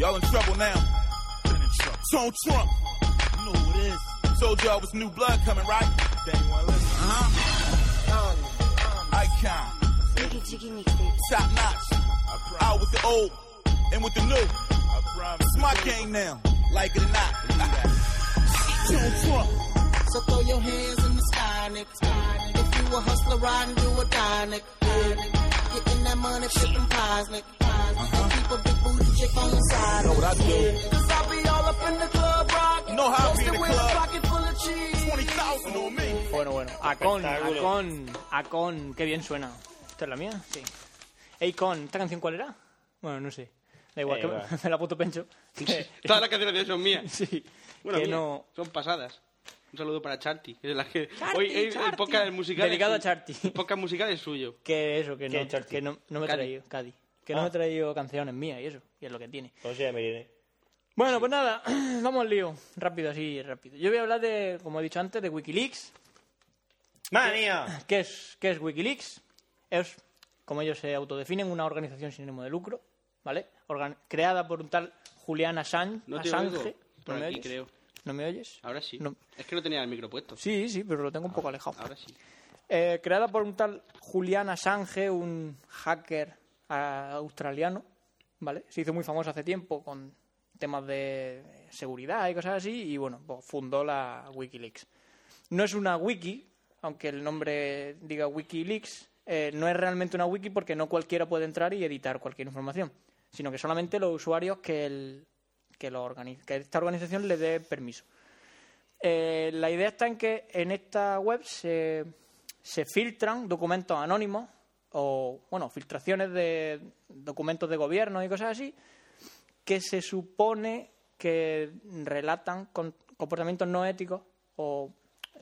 Y'all in trouble now. Tone Trump. You know who it is. Told y'all was new blood coming, right? They ain't wanna listen. Uh-huh. Icon. Jiggy Jiggy Top notch. Out with the old and with the new. I promise. It's my game now. Like it or not. Tone Trump. So throw your hands in the sky, nigga. If you a hustler riding, you a die, nigga. Yeah, nigga. Getting that money, flipping pies, nigga. And keep a big booty chick on your side. Know what I do. nigga. Cause I be all up in the club rocking. You know how I be in the Posted with a club. pocket full of cheese. 20,000 on me. Bueno, bueno. Acon. Acon, Acon. Qué bien suena. ¿Esta es la mía? Sí. Acon, ¿esta canción cuál era? Bueno, no sé. Da igual, Eh, que va. me la puto pencho. Todas las canciones de son mías. sí. Bueno, que mías. no... Son pasadas. Un saludo para Charty. que es la que... Charty, Hoy el, el Charty. podcast musical. Dedicado es a Charty. El podcast musical es suyo. Que eso, que ¿Qué no, es Charty? que no, no me he traído, Cádiz. Que no Ah. me he traído canciones mías y eso, y es lo que tiene. ¿Cómo se llama Irene? Bueno, pues nada, vamos al lío. Rápido, así, rápido. Yo voy a hablar de, como he dicho antes, de Wikileaks. ¡Manía! ¿Qué es, qué es Wikileaks? Es, como ellos se autodefinen, una organización sin ánimo de lucro, ¿vale? Organ- creada por un tal Julian Assange. No te Assange. oigo. Por ¿No me aquí, oyes? creo. ¿No me oyes? Ahora sí. No. Es que no tenía el micro puesto. Sí, sí, pero lo tengo un poco alejado. Ahora sí. Eh, creada por un tal Julian Assange, un hacker ah, australiano, ¿vale? Se hizo muy famoso hace tiempo con temas de seguridad y cosas así, y bueno, pues fundó la Wikileaks. No es una wiki, aunque el nombre diga Wikileaks, eh, no es realmente una wiki porque no cualquiera puede entrar y editar cualquier información, sino que solamente los usuarios que, el, que, lo organi- que esta organización le dé permiso. Eh, la idea está en que en esta web se, se filtran documentos anónimos o, bueno, filtraciones de documentos de gobierno y cosas así que se supone que relatan comportamientos no éticos o,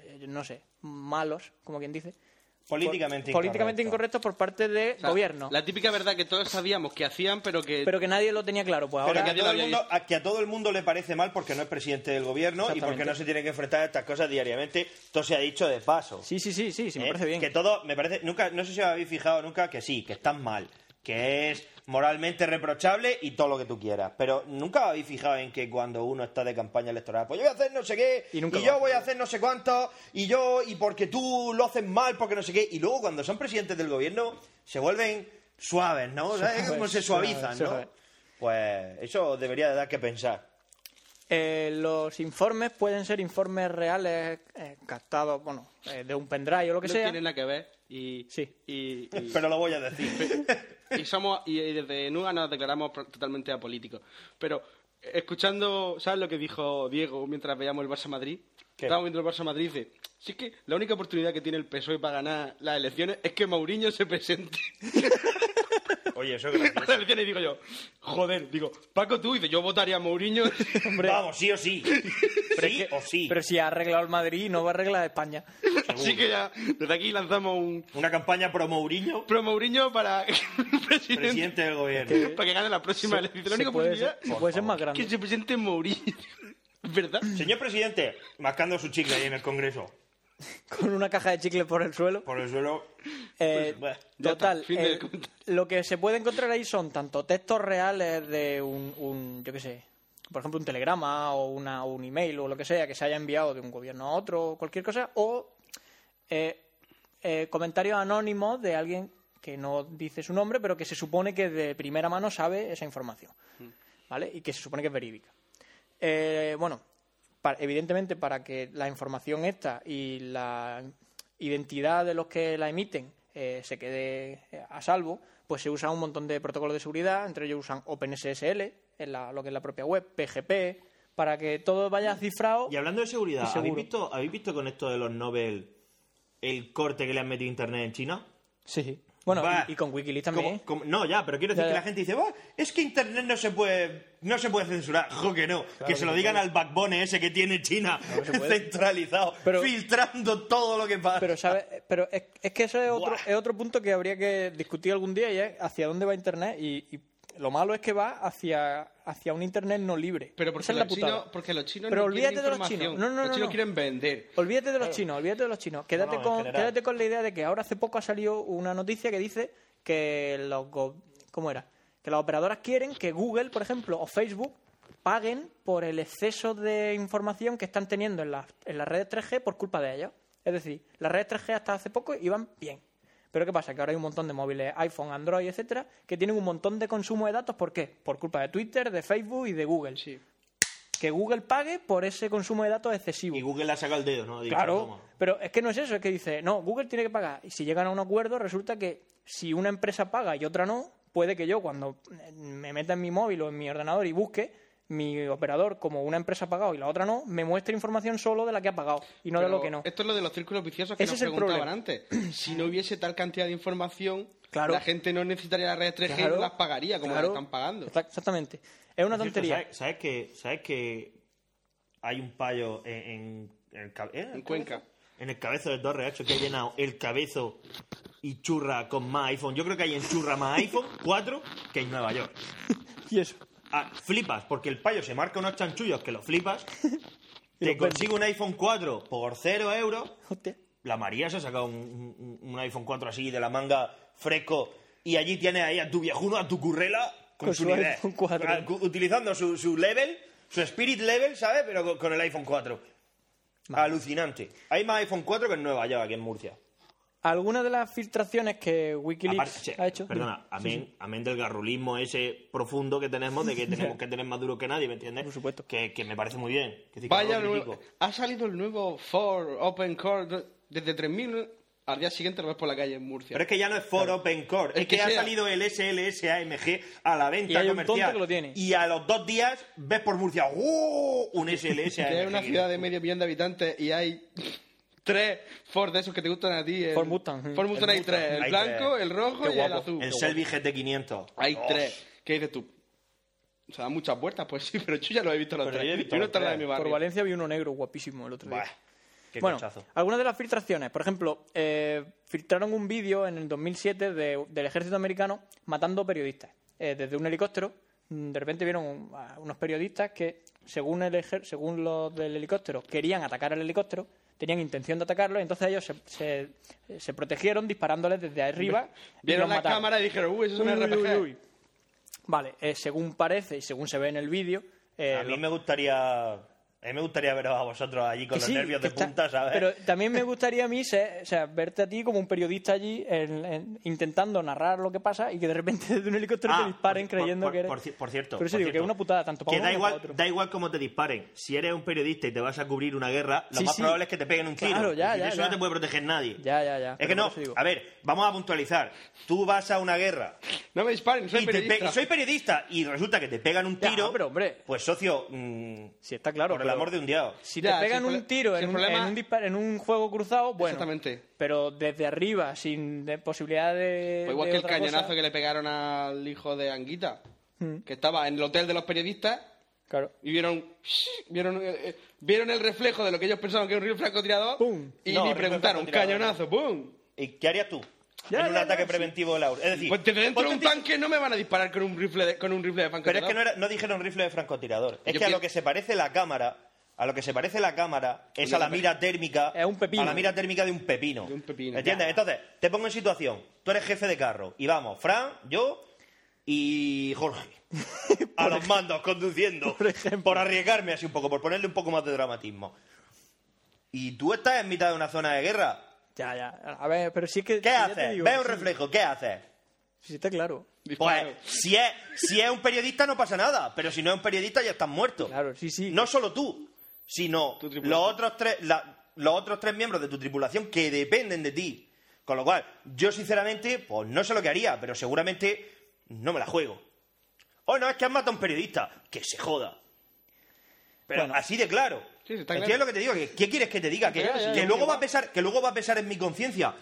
eh, no sé, malos, como quien dice. Políticamente Por- políticamente incorrecto. incorrectos por parte de O sea, gobierno. La típica verdad que todos sabíamos que hacían, pero que... Pero que nadie lo tenía claro. Pues Pero ahora... que a, todo el mundo, a- que a todo el mundo le parece mal porque no es presidente del gobierno y porque no se tiene que enfrentar a estas cosas diariamente. Esto se ha dicho de paso. Sí, sí, sí, sí, sí, me ¿eh? parece bien. Que todo, me parece, nunca, no sé si os habéis fijado nunca que sí, que están mal, que es moralmente reprochable y todo lo que tú quieras. Pero nunca os habéis fijado en que cuando uno está de campaña electoral, pues yo voy a hacer no sé qué, Y yo voy a hacer no sé cuánto, y yo, y porque tú lo haces mal, porque no sé qué, y luego cuando son presidentes del gobierno se vuelven suaves, ¿no? ¿Sabes cómo se suavizan, ¿no? Pues eso debería de dar que pensar. Eh, los informes pueden ser informes reales eh, captados, bueno, eh, de un pendrive o lo que no sea. tiene nada que ver y... Sí. Y, y- Pero lo voy a decir. y somos y desde NUA nos declaramos totalmente apolíticos. Pero escuchando, ¿sabes lo que dijo Diego mientras veíamos el Barça Madrid? ¿Qué? Estábamos viendo el Barça Madrid y dice, si es que la única oportunidad que tiene el PSOE para ganar las elecciones es que Mourinho se presente Oye, eso es a gracioso. las elecciones y digo yo, joder, digo, Paco tú, y dice, yo votaría a Mourinho. Hombre, Vamos, sí o sí. pero sí es que- o sí. Pero si ha arreglado el Madrid, no va a arreglar España. Así que ya, desde aquí lanzamos un Una campaña pro Mourinho, pro Mourinho para presidente, presidente del gobierno. para que gane la próxima elección. La única puede oportunidad ser, se puede ser más que grande. se presente Mourinho. ¿Es verdad? Señor presidente, mascando su chicle ahí en el Congreso. Con una caja de chicles por el suelo. Por el suelo. Eh, Pues, bueno, total, está, eh, lo que se puede encontrar ahí son tanto textos reales de un, un, yo qué sé, por ejemplo, un telegrama o, una, o un email o lo que sea que se haya enviado de un gobierno a otro o cualquier cosa, o eh, eh, comentarios anónimos de alguien que no dice su nombre, pero que se supone que de primera mano sabe esa información, ¿vale? Y que se supone que es verídica. Eh, bueno, pa- evidentemente para que la información esta y la identidad de los que la emiten eh, se quede eh, a salvo, pues se usa un montón de protocolos de seguridad, entre ellos usan OpenSSL, en la- lo que es la propia web, PGP, para que todo vaya cifrado. Y hablando de seguridad. ¿habéis visto, ¿habéis visto con esto de los Nobel el corte que le han metido a Internet en China? Sí. Bueno, Va. y, y con Wikileaks también. Como- como- no, ya, pero quiero decir Ya, que la gente dice, "Buah, es que Internet no se puede no se puede censurar. Jo, que no. que se lo digan al backbone ese que tiene China centralizado, Pero- filtrando todo lo que pasa. Pero, ¿sabes? Pero es, es que ese es otro, es otro punto que habría que discutir algún día y es hacia dónde va Internet. Y, y lo malo es que va hacia, hacia un Internet no libre. Pero Esa porque es la los, putada. chinos, porque los chinos Pero no olvídate quieren de los chinos. No, no, los no, chinos no. quieren vender. Olvídate de los chinos, olvídate de los chinos. Quédate, con, quédate con la idea de que ahora hace poco ha salido una noticia que dice que los go- ¿cómo era? Que Que las operadoras quieren que Google, por ejemplo, o Facebook paguen por el exceso de información que están teniendo en las, en las redes 3G por culpa de ellos. Es decir, las redes 3G hasta hace poco iban bien. Pero ¿qué pasa? Que ahora hay un montón de móviles, iPhone, Android, etcétera, que tienen un montón de consumo de datos. ¿Por qué? Por culpa de Twitter, de Facebook y de Google. Sí. Que Google pague por ese consumo de datos excesivo. Y Google le ha sacado el dedo, ¿no? Claro, "Toma". pero es que no es eso, es que dice, no, Google tiene que pagar. Y si llegan a un acuerdo, resulta que si una empresa paga y otra no, puede que yo cuando me meta en mi móvil o en mi ordenador y busque, mi operador, como una empresa ha pagado y la otra no, me muestre información solo de la que ha pagado y no de lo que no. Esto es lo de los círculos viciosos que Ese nos preguntaban antes. Si no hubiese tal cantidad de información, Claro. la gente no necesitaría las redes 3G y no las pagaría como claro, las están pagando. Exact- Exactamente. Es una tontería. ¿sabes, sabes que, ¿Sabes que hay un payo en, en, en el, ¿eh? En ¿El Cuenca. cabezo? En el cabezo de Torre Hacho que ha llenado el cabezo y churra con más iPhone. Yo creo que hay en churra más iPhone 4 que en Nueva York. Y eso. Ah, flipas, porque el payo se marca unos chanchullos que lo flipas. Te consigue un iPhone 4 por 0 euros. Hostia. La María se ha sacado un, un- un iPhone 4 así de la manga fresco. Y allí tienes ahí a tu viejuno, a tu currela, con, Con su, nivel. iPhone 4. Ah, Utilizando su, su level, su spirit level, ¿sabes? Pero con, con el iPhone 4. Alucinante. Hay más iPhone 4 que en Nueva York, aquí en Murcia. Algunas de las filtraciones que Wikileaks Aparte, che, ha hecho. Perdona, Sí, amén, sí. amén del garrulismo ese profundo que tenemos de que tenemos que tener más duro que nadie, ¿me entiendes? Por supuedo. Que, que me parece muy bien. Que sí que Vaya, lo ha salido el nuevo Ford Open Core desde 3000 al día siguiente lo ves por la calle en Murcia. Pero es que ya no es for Open Core, es que, que ha salido el SLS AMG a la venta Y hay un comercial. tonto que lo tiene. Y a los dos días ves por Murcia ¡uh! un SLS que AMG. es una ciudad de medio millón de habitantes y hay tres Ford de esos que te gustan a ti. El, Ford Mustang. Ford Mustang El hay tres, el Hay blanco, tres. el rojo Qué y el guapo. azul. El Selvi GT500. Hay Oh, tres. ¿Qué dices tú? Se dan muchas vueltas, pues sí, pero yo ya lo he visto los Pero tres. yo he visto y uno los está en la de tres. mi barrio. Por Valencia vi uno negro guapísimo el otro día. Buah, qué bueno, cochazo. algunas de las filtraciones. Por ejemplo, eh, filtraron un vídeo en el 2007 de- del ejército americano matando periodistas. Eh, desde un helicóptero, mm, de repente vieron un- a unos periodistas que, según, el ejer- según los del helicóptero, querían atacar al helicóptero, tenían intención de atacarlo, y entonces ellos se, se- se protegieron disparándoles desde arriba. y Vieron los la mataron. cámara y dijeron, uy, eso es un Uy, RPG. uy, uy. Vale, eh, según parece y según se ve en el vídeo... eh, a mí me gustaría... A mí me gustaría veros a vosotros allí con los sí, nervios de está- punta, ¿sabes? Pero también me gustaría a mí ser- o sea, verte a ti como un periodista allí en- en- intentando narrar lo que pasa y que de repente desde un helicóptero Ah, te disparen por- creyendo por- que eres... por por cierto, Por eso por digo que es una putada, tanto para que uno da como para igual, otro. da igual cómo te disparen. Si eres un periodista y te vas a cubrir una guerra, lo Sí, más sí. probable es que te peguen un tiro. Claro, ya, decir, ya, eso ya. no te puede proteger nadie. Ya, ya, ya. Es pero que no, digo. a ver, vamos a puntualizar. Tú vas a una guerra No me disparen, soy y te periodista. pe- soy periodista y resulta que te pegan un Ya, tiro. pero, hombre. Pues socio, mm, Si está claro. Por el amor de un dios. Si Ya, te pegan si el un tiro si en el un, problema- en, un dispar- en un juego cruzado, bueno. Exactamente. Pero desde arriba, sin de- posibilidad de. Pues igual de que el otra cañonazo cosa. que le pegaron al hijo de Anguita, Mm. que estaba en el hotel de los periodistas Claro. y vieron vieron eh, eh, vieron el reflejo de lo que ellos pensaban que era un rifle francotirador ¡Pum! y No, ni rifle preguntaron, francotirador. cañonazo, ¡pum! ¿Y qué harías tú? Ya, en un ya, ataque ya, sí. preventivo del aura. Es decir, Pues desde dentro de ponte un ti- tanque no me van a disparar con un rifle de, con un rifle de Pero es francotirador. que no, era- no dijeron rifle de francotirador. Es Yo que a pi- lo que se parece la cámara, a lo que se parece la cámara es a la mira térmica. Es un pepino. A la mira térmica de un pepino. De un pepino. ¿Entiendes? Ya. Entonces, te pongo en situación. Tú eres jefe de carro. Y vamos, Fran, yo y Jorge. A los mandos, conduciendo. Por ejemplo. Por arriesgarme así un poco, por ponerle un poco más de dramatismo. Y tú estás en mitad de una zona de guerra. Ya, ya. A ver, pero sí que. ¿Qué haces? digo, Ve un sí, reflejo, ¿qué haces? Sí, está claro. Disparo. Pues si es, si es un periodista no pasa nada, pero si no es un periodista ya estás muerto. Claro, sí, sí. No solo tú, sino los otros tres, la- los otros tres miembros de tu tripulación que dependen de ti. Con lo cual, yo sinceramente, pues no sé lo que haría, pero seguramente no me la juego. Oh, no, es que has matado a un periodista. Que se joda. Pero Bueno. así de claro. Sí, sí, está ¿Entiendes claro. lo que te digo? ¿Que- ¿Qué quieres que te diga? ¿Que, Ya, ya, que ya, luego va a pesar, que luego va a pesar en mi conciencia?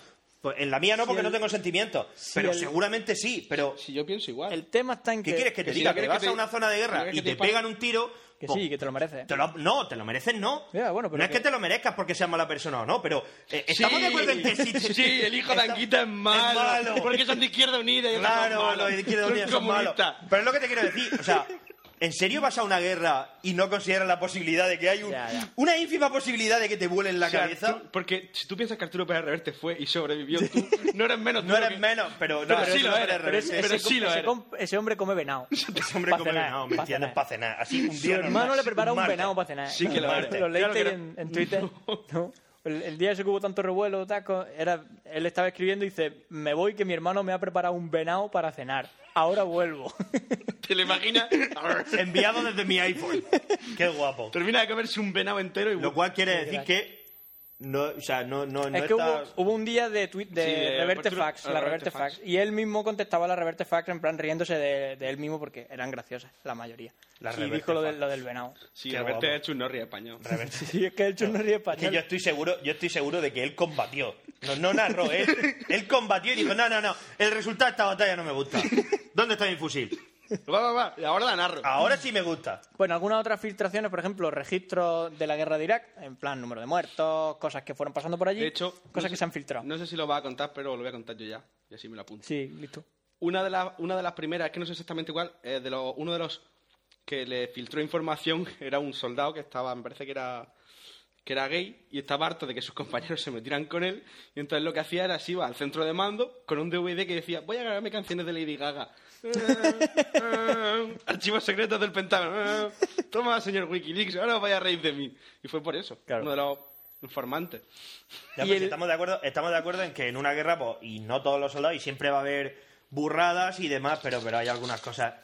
Pues en la mía no, Si porque el- no tengo sentimientos. si pero el- seguramente sí. Pero Si yo pienso igual. El tema está en que. ¿Qué quieres que te que si diga? Que vas que te- a una zona de si guerra y te pegan un tiro. Que pues, sí, que te lo mereces. te lo- no, te lo mereces, no. Ya, bueno, pero no es que- que te lo merezcas porque seas mala persona o no, pero eh, estamos Sí, de acuerdo en que sí. sí, el hijo de Anguita es malo, malo. Porque son de Izquierda Unida y otros son Claro, malos. los de Izquierda Unida son malos. comunistas. Pero es lo que te quiero decir. O sea, ¿En serio vas a una guerra y no consideras la posibilidad de que hay un- Ya, ya. una ínfima posibilidad de que te vuelen la O sea, cabeza? tú- porque si tú piensas que Arturo Pérez Reverte fue y sobrevivió, tú no eres menos. No eres que- menos, pero, no, Pero sí lo eres pero rebelde. es- pero ese, sí lo ese eres. ese hombre come venado. Ese hombre come venado, ¿me entiendes? Para cenar. Así un Su hermano le prepara un venado para cenar. Sí que lo eres. Lo leíste en, en Twitter. ¿no? El, el día ese que hubo tanto revuelo, taco, era, él estaba escribiendo y dice, me voy que mi hermano me ha preparado un venado para cenar. Ahora vuelvo. ¿Te lo imaginas? Enviado desde mi iPhone. Qué guapo. Termina de comerse un venado entero y Lo cual quiere decir que no, o sea, no, no, no es que hubo, un día de tweet de, Sí, de Reverte Fax, la Reverte Reverte Fax. Y él mismo contestaba a la Reverte Fax en plan riéndose de, de él mismo porque eran graciosas, la mayoría. La y dijo lo, de- lo del venado. Sí, Qué Reverte es churnorri español. Sí, es que el ríe que español. yo estoy seguro, yo estoy seguro de que él combatió. No, no narró, él, él combatió y dijo, no, no, no, el resultado de esta batalla no me gusta. ¿Dónde está mi fusil? Va, va, va. Y ahora la narro. Ahora sí me gusta. Bueno, algunas otras filtraciones, por ejemplo, registros de la guerra de Irak, en plan número de muertos, cosas que fueron pasando por allí, De hecho, cosas no que sé- se han filtrado. No sé si lo va a contar, pero lo voy a contar yo ya. Y así me lo apunto. Sí, listo. Una de, las una de las primeras, es que no sé exactamente cuál, eh, de los, uno de los que le filtró información era un soldado que estaba, me parece que era que era gay y estaba harto de que sus compañeros se metieran con él y entonces lo que hacía era se iba al centro de mando con un DVD que decía voy a grabarme canciones de Lady Gaga archivos secretos del Pentágono. Toma señor Wikileaks ahora vaya a reír de mí. Y fue por eso Claro. uno de los informantes. Ya, pues, el- estamos, de acuerdo, estamos de acuerdo en que en una guerra, pues, y no todos los soldados, y siempre va a haber burradas y demás, pero, pero hay algunas cosas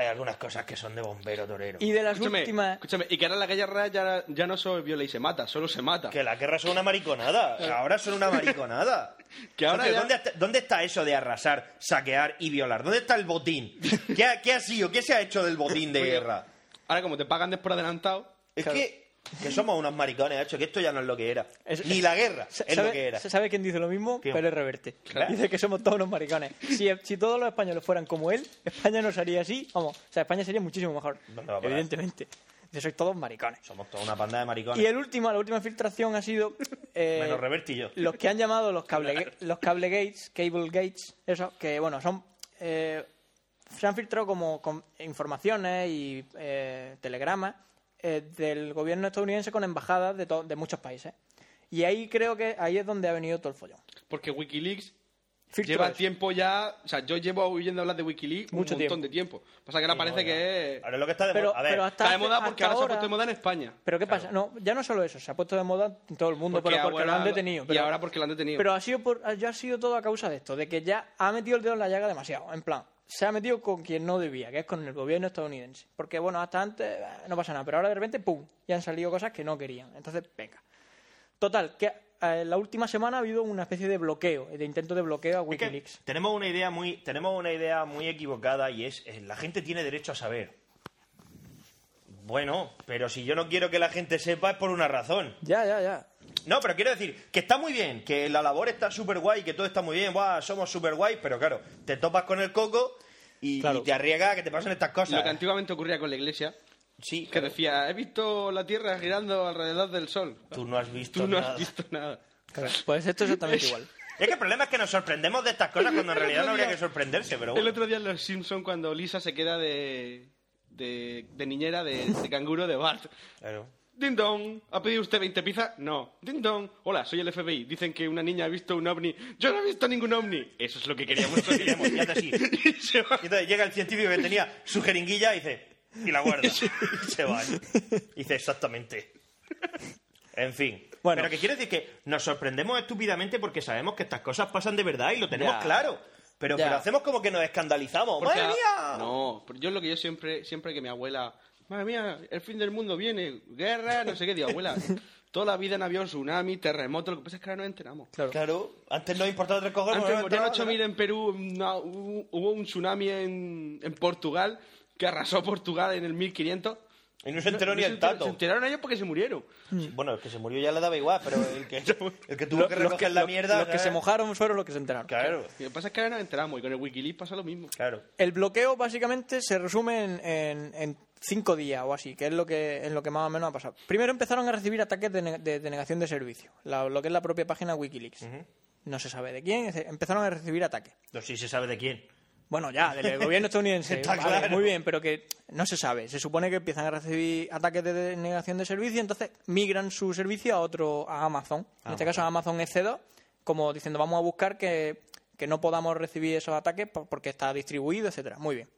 hay algunas cosas que son de bombero torero. Y de las escúchame, últimas... escúchame, y que ahora la guerra ya, ya no solo viola y se mata solo se mata Que las guerras son una mariconada. Ahora son una mariconada. Que ahora Porque ya- ¿dónde, está, dónde está eso de arrasar, saquear y violar? ¿Dónde está el botín? ¿Qué ha, qué ha sido? ¿Qué se ha hecho del botín de Oye, guerra? ahora como te pagan después adelantado Es claro. que, que somos unos maricones, hecho, que esto ya no es lo que era. Es- Ni la guerra es ¿Sabe, lo que era. ¿Sabe quién dice lo mismo? ¿Quién? Pérez Reverte. Claro. Dice que somos todos unos maricones. Si, si todos los españoles fueran como él, España no sería así. Vamos, o sea, España sería muchísimo mejor. Evidentemente. Dice, sois todos maricones. Somos toda una panda de maricones. Y el último, la última filtración ha sido eh, Menos Reverte y yo. los que han llamado los cable los cable gates, cable gates, eso, que bueno, son eh, se han filtrado como con informaciones y eh, telegramas eh, del gobierno estadounidense con embajadas de, de muchos países. Y ahí creo que ahí es donde ha venido todo el follón. Porque Wikileaks lleva eso. tiempo ya. O sea, yo llevo oyendo hablar de Wikileaks Mucho un montón tiempo. de tiempo. Pasa que ahora parece que es. Ahora es lo que está de Pero, moda. A ver, pero hasta Está de moda porque ahora se ha puesto de moda en España. Pero ¿qué pasa? No, ya no solo eso, se ha puesto de moda en todo el mundo, Porque pero porque lo han detenido. y Pero, ahora porque lo han detenido. Pero ha sido, por, ya ha sido todo a causa de esto, de que ya ha metido el dedo en la llaga demasiado. En plan, se ha metido con quien no debía, que es con el gobierno estadounidense. Porque, bueno, hasta antes eh, no pasa nada, pero ahora de repente, ¡pum! Ya han salido cosas que no querían. Entonces, venga. Total, que eh, la última semana ha habido una especie de bloqueo, de intento de bloqueo a Es que Wikileaks. tenemos una idea muy tenemos una idea muy equivocada y es eh, la gente tiene derecho a saber. Bueno, pero si yo no quiero que la gente sepa es por una razón. Ya, ya, ya. No, pero quiero decir que está muy bien, que la labor está súper guay, que todo está muy bien, Buah, somos súper guay, pero claro, te topas con el coco y, Claro. y te arriesgas a que te pasen estas cosas. Lo que antiguamente ocurría con la iglesia, Sí, que decía: He visto la tierra girando alrededor del sol. tú no has visto Tú no nada. has visto nada. Claro, Pues esto es exactamente igual. Es que el problema es que nos sorprendemos de estas cosas cuando en realidad no habría que sorprenderse, pero El otro día en Los Simpsons, cuando Lisa se queda de, de, de niñera de, de canguro de Bart. Claro. Ding dong, ¿ha pedido usted 20 pizzas? No. Ding dong, hola, soy el FBI. Dicen que una niña ha visto un ovni. Yo no he visto ningún ovni. Eso es lo que queríamos te sí. Y se va. Y entonces llega el científico que tenía su jeringuilla y dice, y la guarda. Y se va. Y dice, exactamente. En fin. Bueno. Pero que quiere decir que nos sorprendemos estúpidamente porque sabemos que estas cosas pasan de verdad y lo tenemos Ya. claro. Pero, Ya. pero hacemos como que nos escandalizamos. Porque ¡Madre a- mía! No, pero yo lo que yo siempre, siempre que mi abuela, madre mía, el fin del mundo viene, guerra, no sé qué, digo, abuela, toda la vida han habido tsunami, terremotos, lo que pasa es que ahora no nos enteramos. Claro. Claro, antes nos importaba tres cojones. Antes no morían entraba, 8.000 en Perú, no, hubo un tsunami en, en Portugal que arrasó Portugal en el 1500. Y no se enteró ni No el se tato. Se enteraron ellos porque se murieron. Sí, Bueno, el que se murió ya le daba igual, pero el que, el que tuvo que los recoger la los- mierda. los que se mojaron fueron los que se enteraron. Claro, Lo que pasa es que ahora nos enteramos y con el Wikileaks pasa lo mismo. claro. El bloqueo básicamente se resume en, en- en cinco días o así, que es lo que, es lo que más o menos ha pasado. Primero empezaron a recibir ataques de, ne- de denegación de servicio, la- lo que es la propia página Wikileaks. No se sabe de quién, empezaron a recibir ataques. No, sí se sabe de quién. Bueno, ya, del gobierno estadounidense. Está vale, claro. Muy bien, pero que no se sabe. Se supone que empiezan a recibir ataques de denegación de servicio entonces migran su servicio a otro, a Amazon. En este caso, a Amazon EC2, como diciendo, vamos a buscar que, que no podamos recibir esos ataques por- porque está distribuido, etcétera. Muy bien.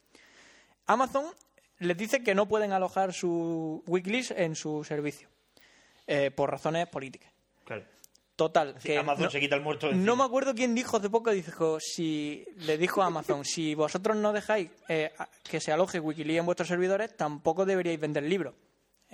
Amazon les dice que no pueden alojar su Wikileaks en su servicio eh, por razones políticas. Claro. Total, que Amazon no- se quita el muerto no me acuerdo quién dijo hace poco, dijo, si le dijo a Amazon, si vosotros no dejáis eh, que se aloje Wikileaks en vuestros servidores, tampoco deberíais vender libros.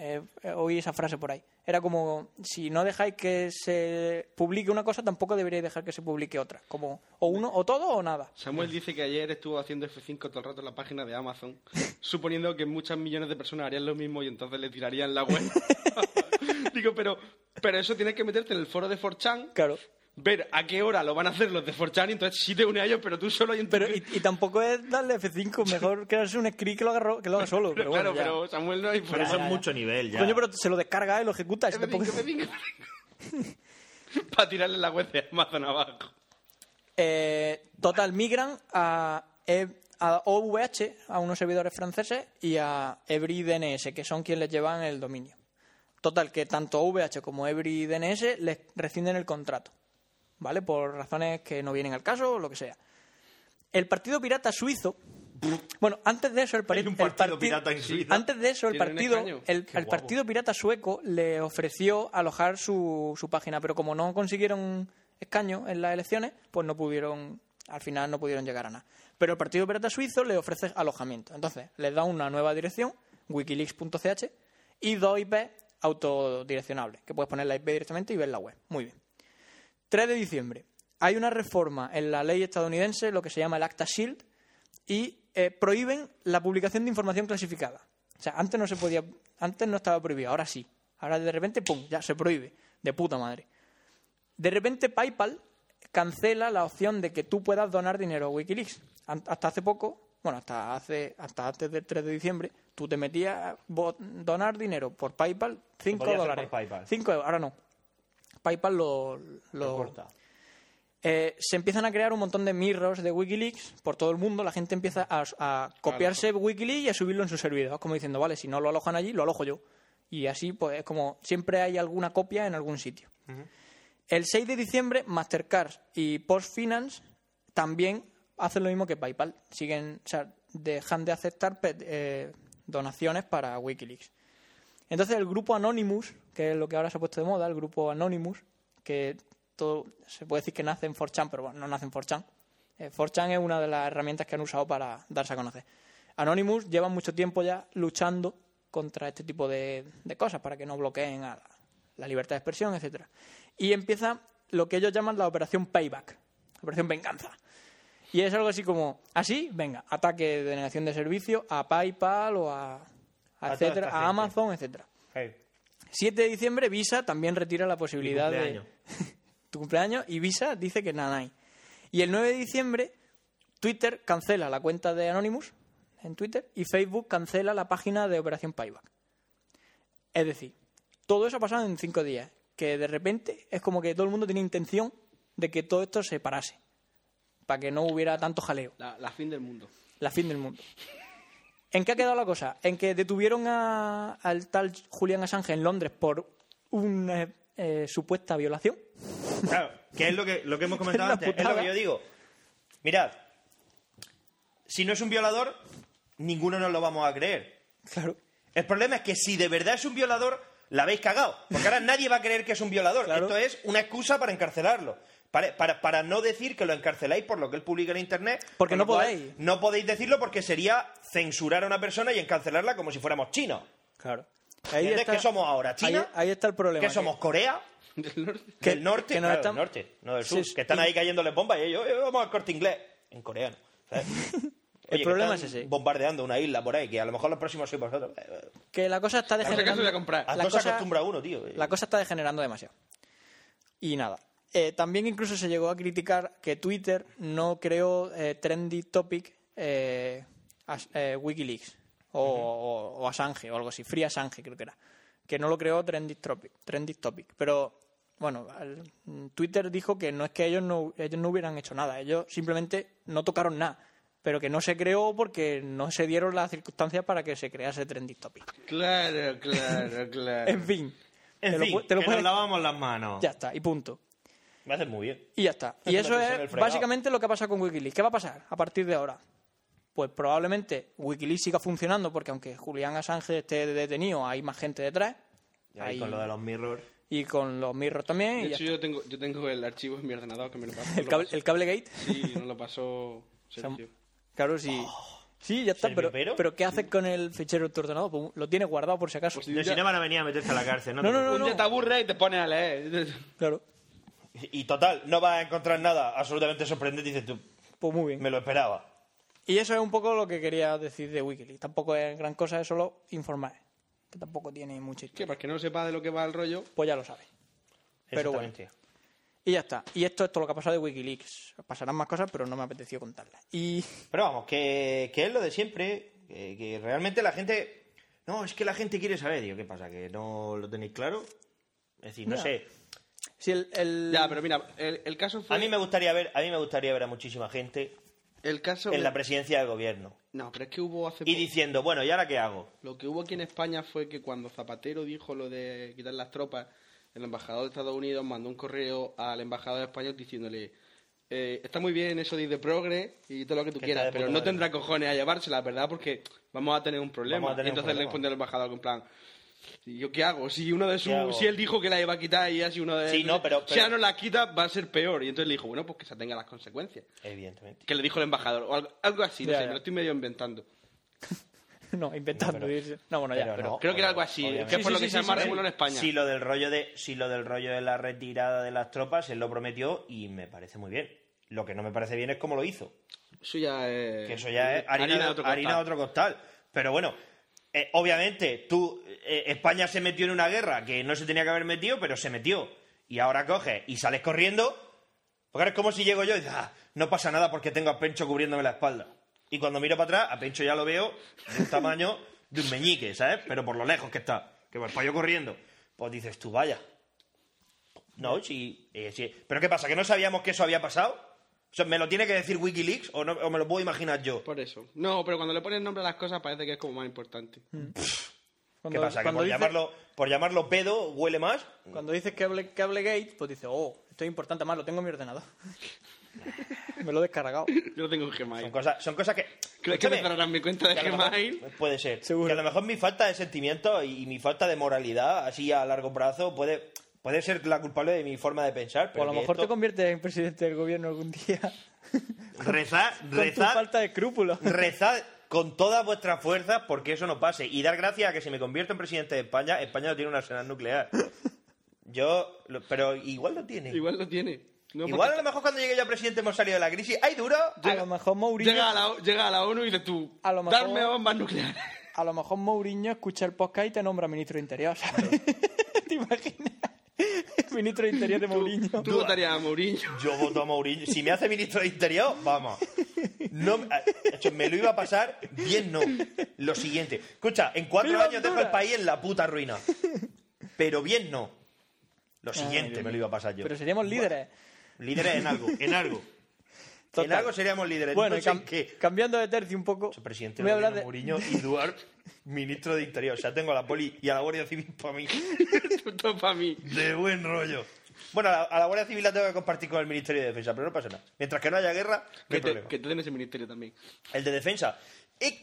Eh, eh, oí esa frase por ahí. Era como, si no dejáis que se publique una cosa, tampoco deberíais dejar que se publique otra. Como, o uno, o todo, o nada. Samuel dice que ayer estuvo haciendo F5 todo el rato en la página de Amazon, suponiendo que muchas millones de personas harían lo mismo y entonces le tirarían la web. Digo, pero, pero eso tienes que meterte en el foro de 4chan, Claro. Ver a qué hora lo van a hacer los de 4chan y entonces sí te une a ellos, pero tú solo y en tu- Pero, y, y tampoco es darle F5, mejor crearse un script que lo haga, que lo haga solo. Pero claro, bueno, ya. pero Samuel no hay Pero eso es mucho nivel ya. Coño, pero se lo descarga y lo ejecuta. y tampoco- Para tirarle la web de Amazon abajo. Eh, total, migran a, E- a OVH, a unos servidores franceses, y a EbryDNS, que son quienes les llevan el dominio. Total, que tanto OVH como EbryDNS les rescinden el contrato, ¿vale? Por razones que no vienen al caso o lo que sea. El Partido Pirata Suizo. Bueno, antes de eso, el, pari- Hay un el partido parti- pirata en Suiza. Antes de eso, el partido, escaño. el, partido pirata sueco le ofreció alojar su, su página, pero como no consiguieron escaños en las elecciones, pues no pudieron, al final no pudieron llegar a nada. Pero el partido pirata suizo le ofrece alojamiento. Entonces, les da una nueva dirección, wikileaks.ch, y dos IP autodireccionables, que puedes poner la IP directamente y ver la web. Muy bien. 3 de diciembre. Hay una reforma en la ley estadounidense, lo que se llama el Acta Shield, y eh, prohíben la publicación de información clasificada. O sea, antes no se podía, antes no estaba prohibido, ahora sí. Ahora de repente, pum, ya se prohíbe. De puta madre. De repente PayPal cancela la opción de que tú puedas donar dinero a Wikileaks. Hasta hace poco, bueno, hasta hace hasta antes del 3 de diciembre, tú te metías a donar dinero por PayPal 5 podía hacer dólares. por PayPal. 5 euros, ahora no. PayPal lo, lo, corta. eh, se empiezan a crear un montón de mirrors de Wikileaks por todo el mundo. La gente empieza a, a copiarse Wikileaks y a subirlo en su servidor. Como diciendo, vale, si no lo alojan allí, lo alojo yo. Y así, pues, es como siempre hay alguna copia en algún sitio. El 6 de diciembre, Mastercard y Post Finance también hacen lo mismo que PayPal. Siguen, o sea, dejan de aceptar eh, donaciones para Wikileaks. Entonces el grupo Anonymous, que es lo que ahora se ha puesto de moda, el grupo Anonymous, que todo se puede decir que nace en 4chan, pero bueno, no nace en 4chan. Eh, 4chan es una de las herramientas que han usado para darse a conocer. Anonymous lleva mucho tiempo ya luchando contra este tipo de, cosas, para que no bloqueen a la, la libertad de expresión, etcétera. Y empieza lo que ellos llaman la operación payback, operación venganza. Y es algo así como, así, venga, ataque de denegación de servicio a PayPal o a, a etcétera. Amazon, etcétera. Hey, 7 de diciembre, Visa también retira la posibilidad de. cumpleaños. tu cumpleaños y Visa dice que nada hay. Y el 9 de diciembre, Twitter cancela la cuenta de Anonymous en Twitter y Facebook cancela la página de Operación Payback. Es decir, todo eso ha pasado en cinco días. Que de repente es como que todo el mundo tenía intención de que todo esto se parase. Para que no hubiera tanto jaleo. La, la fin del mundo. La fin del mundo. ¿En qué ha quedado la cosa? En que detuvieron a- al tal Julian Assange en Londres por una eh, supuesta violación. Claro, que es lo que, lo que hemos comentado antes. Es lo que yo digo. Mirad, si no es un violador, ninguno nos lo vamos a creer. Claro. El problema es que si de verdad es un violador, la habéis cagado. Porque ahora nadie va a creer que es un violador. Claro. Esto es una excusa para encarcelarlo. Para, para, para no decir que lo encarceláis por lo que él publica en Internet. Porque no podéis. No podéis decirlo porque sería censurar a una persona y encarcelarla como si fuéramos chinos. Claro. ¿Entiendes? ¿Qué somos ahora? ¿China? Ahí, ahí está el problema. ¿Qué somos? ¿Corea? Del norte. Que- del norte, que claro, están- del norte, no del Sí, sur, sí. que están Y- ahí cayéndoles bombas y ellos, "Eh, vamos al corte inglés, en coreano. ¿sabes? Oye, que problema están es ese. Bombardeando una isla por ahí, que a lo mejor los próximos sois vosotros. Eh, Que la cosa está degenerando. voy a comprar. A la todo se cosa- acostumbra uno, tío. La cosa está degenerando demasiado. Y nada. Eh, también incluso se llegó a criticar que Twitter no creó eh, trendy topic eh, as- eh, Wikileaks o, o- o Assange o algo así, Free Assange creo que era, que no lo creó trendy topic, trendy topic. Pero bueno, al- Twitter dijo que no es que ellos no, ellos no hubieran hecho nada, ellos simplemente no tocaron nada. pero que no se creó porque no se dieron las circunstancias para que se crease Trending Topic. Claro, claro, claro. En fin. En te lo fin, te lo que puedes- nos lavamos las manos. Ya está, y punto. Me haces muy bien. Y ya está. Y Eso es básicamente lo que ha pasado con Wikileaks. ¿Qué va a pasar a partir de ahora? Pues probablemente Wikileaks siga funcionando porque aunque Julián Assange esté detenido, hay más gente detrás. Y ahí Hay- con lo de los mirrors. Y con los mirros también. De ya hecho, yo tengo, yo tengo el archivo en mi ordenador que me lo pasó. el, cable, el Cablegate. Sí, nos lo pasó Sergio. Claro, sí. sí, ya está. ¿Sergio Pero, Pero? pero ¿qué haces con el fichero de tu ordenador? Pues lo tienes guardado por si acaso. Pues si no van a venir a meterte a la cárcel, ¿no? No, te no, no, Un día te aburres y te pones a leer. Claro. Y total, no vas a encontrar nada absolutamente sorprendente. Dices tú, Pues muy bien. me lo esperaba. Y eso es un poco lo que quería decir de Wikileaks. Tampoco es gran cosa, es solo informar. Que tampoco tiene mucha ¿Qué? historia. Para que no sepa de lo que va el rollo. Pues ya lo sabes. Pero bueno. Exactamente. Y ya está. Y esto es todo lo que ha pasado de Wikileaks. Pasarán más cosas, pero no me ha apetecido contarlas. Y Pero vamos, que, que es lo de siempre. Que, que realmente la gente. No, es que la gente quiere saber. Digo, ¿qué pasa? ¿Que no lo tenéis claro? Es decir, no Ya. sé. Si el, el- Ya, pero mira, el, el caso fue... A mí me gustaría ver, a mí me gustaría ver a muchísima gente El caso... en la presidencia del gobierno. No, pero es que hubo hace Y poco- diciendo, bueno, ¿y ahora qué hago? Lo que hubo aquí en España fue que cuando Zapatero dijo lo de quitar las tropas, el embajador de Estados Unidos mandó un correo al embajador español diciéndole eh, está muy bien eso de ir de progre y todo lo que tú Que quieras, pero no tendrá cojones a llevársela, ¿verdad? Porque vamos a tener un problema. Tener un entonces le respondió el embajador con plan ¿y ¿yo qué hago? Si uno de sus, si él dijo que la iba a quitar y así uno de Sí, no, pero- si ahora no la quita va a ser peor. Y entonces le dijo, bueno, pues que se atenga a las consecuencias. Evidentemente. Que le dijo el embajador, o algo, algo así, no Ya, sé, ya. me lo estoy medio inventando. No, inventando. No, pero- dice. No, bueno, ya, pero pero... no. Creo que era algo así, Obviamente. que es por Sí, lo que sí, se llama sí. en España. Si lo del rollo de, si lo del rollo de la retirada de las tropas, él lo prometió y me parece muy bien. Lo que no me parece bien es cómo lo hizo. Eso ya es... Que eso ya es harina, de, otro harina de otro costal. Pero bueno, eh, obviamente, tú, eh, España se metió en una guerra que no se tenía que haber metido, pero se metió. Y ahora coges y sales corriendo. Porque ahora es como si llego yo y dices, ah, no pasa nada porque tengo a Pencho cubriéndome la espalda. Y cuando miro para atrás, a Pencho ya lo veo de un tamaño de un meñique, ¿sabes? Pero por lo lejos que está. Que va yo corriendo. Pues dices tú, vaya. No, sí, eh, sí. ¿Pero qué pasa? ¿Que no sabíamos que eso había pasado? O sea, ¿me lo tiene que decir Wikileaks o, no, o me lo puedo imaginar yo? Por eso. No, pero cuando le pones nombre a las cosas parece que es como más importante. Cuando, ¿Qué pasa? ¿Que por, llamarlo, por llamarlo pedo huele más? Cuando dices que hable, que hable gate, pues dices, oh, esto es importante, más lo tengo en mi ordenador. Me lo he descargado. Yo lo tengo en Gmail. Son cosas, son cosas que... Creo que me cerrarán mi cuenta de mejor- Gmail. Puede ser. Seguro. Que a lo mejor mi falta de sentimiento y, y mi falta de moralidad, así a largo plazo, puede, puede ser la culpable de mi forma de pensar. O a lo mejor te conviertes en presidente del gobierno algún día. Rezad, Con rezad, falta de escrúpulos. rezad con todas vuestras fuerzas porque eso no pase. Y dar gracias a que si me convierto en presidente de España, España no tiene un arsenal nuclear. Yo, lo- pero igual lo tiene. Igual, Igual lo tiene. No, a porque lo mejor cuando llegue yo a presidente hemos salido de la crisis. ¡Ay, duro! A lo mejor Mourinho, llega, a la, llega a la ONU y dices tú, A lo mejor- darme bombas nucleares. a lo mejor Mourinho escucha el podcast y te nombra ministro de Interior, ¿sabes? ¿Te imaginas? Ministro de Interior de Mourinho. Tú votarías a Mourinho. Yo voto a Mourinho. Si me hace ministro de Interior, vamos. No, hecho, me lo iba a pasar bien, no. Lo siguiente. Escucha, en cuatro ¡Viva años dejo el Honduras! país en la puta ruina. Pero bien, no. Lo siguiente me lo iba a pasar yo. Pero seríamos líderes. Líderes en algo, en algo. Total. En algo seríamos líderes. Bueno, no y sé cam- en qué. cambiando de tercio un poco, Soy presidente voy a hablar de... Mourinho y Duarte, ministro de Interior. O sea, tengo a la poli y a la Guardia Civil para mí. Todo para mí. De buen rollo. Bueno, a la, a la Guardia Civil la tengo que compartir con el Ministerio de Defensa, pero no pasa nada. Mientras que no haya guerra, no Que hay te, problema. que te den ese ministerio también. El de defensa. Y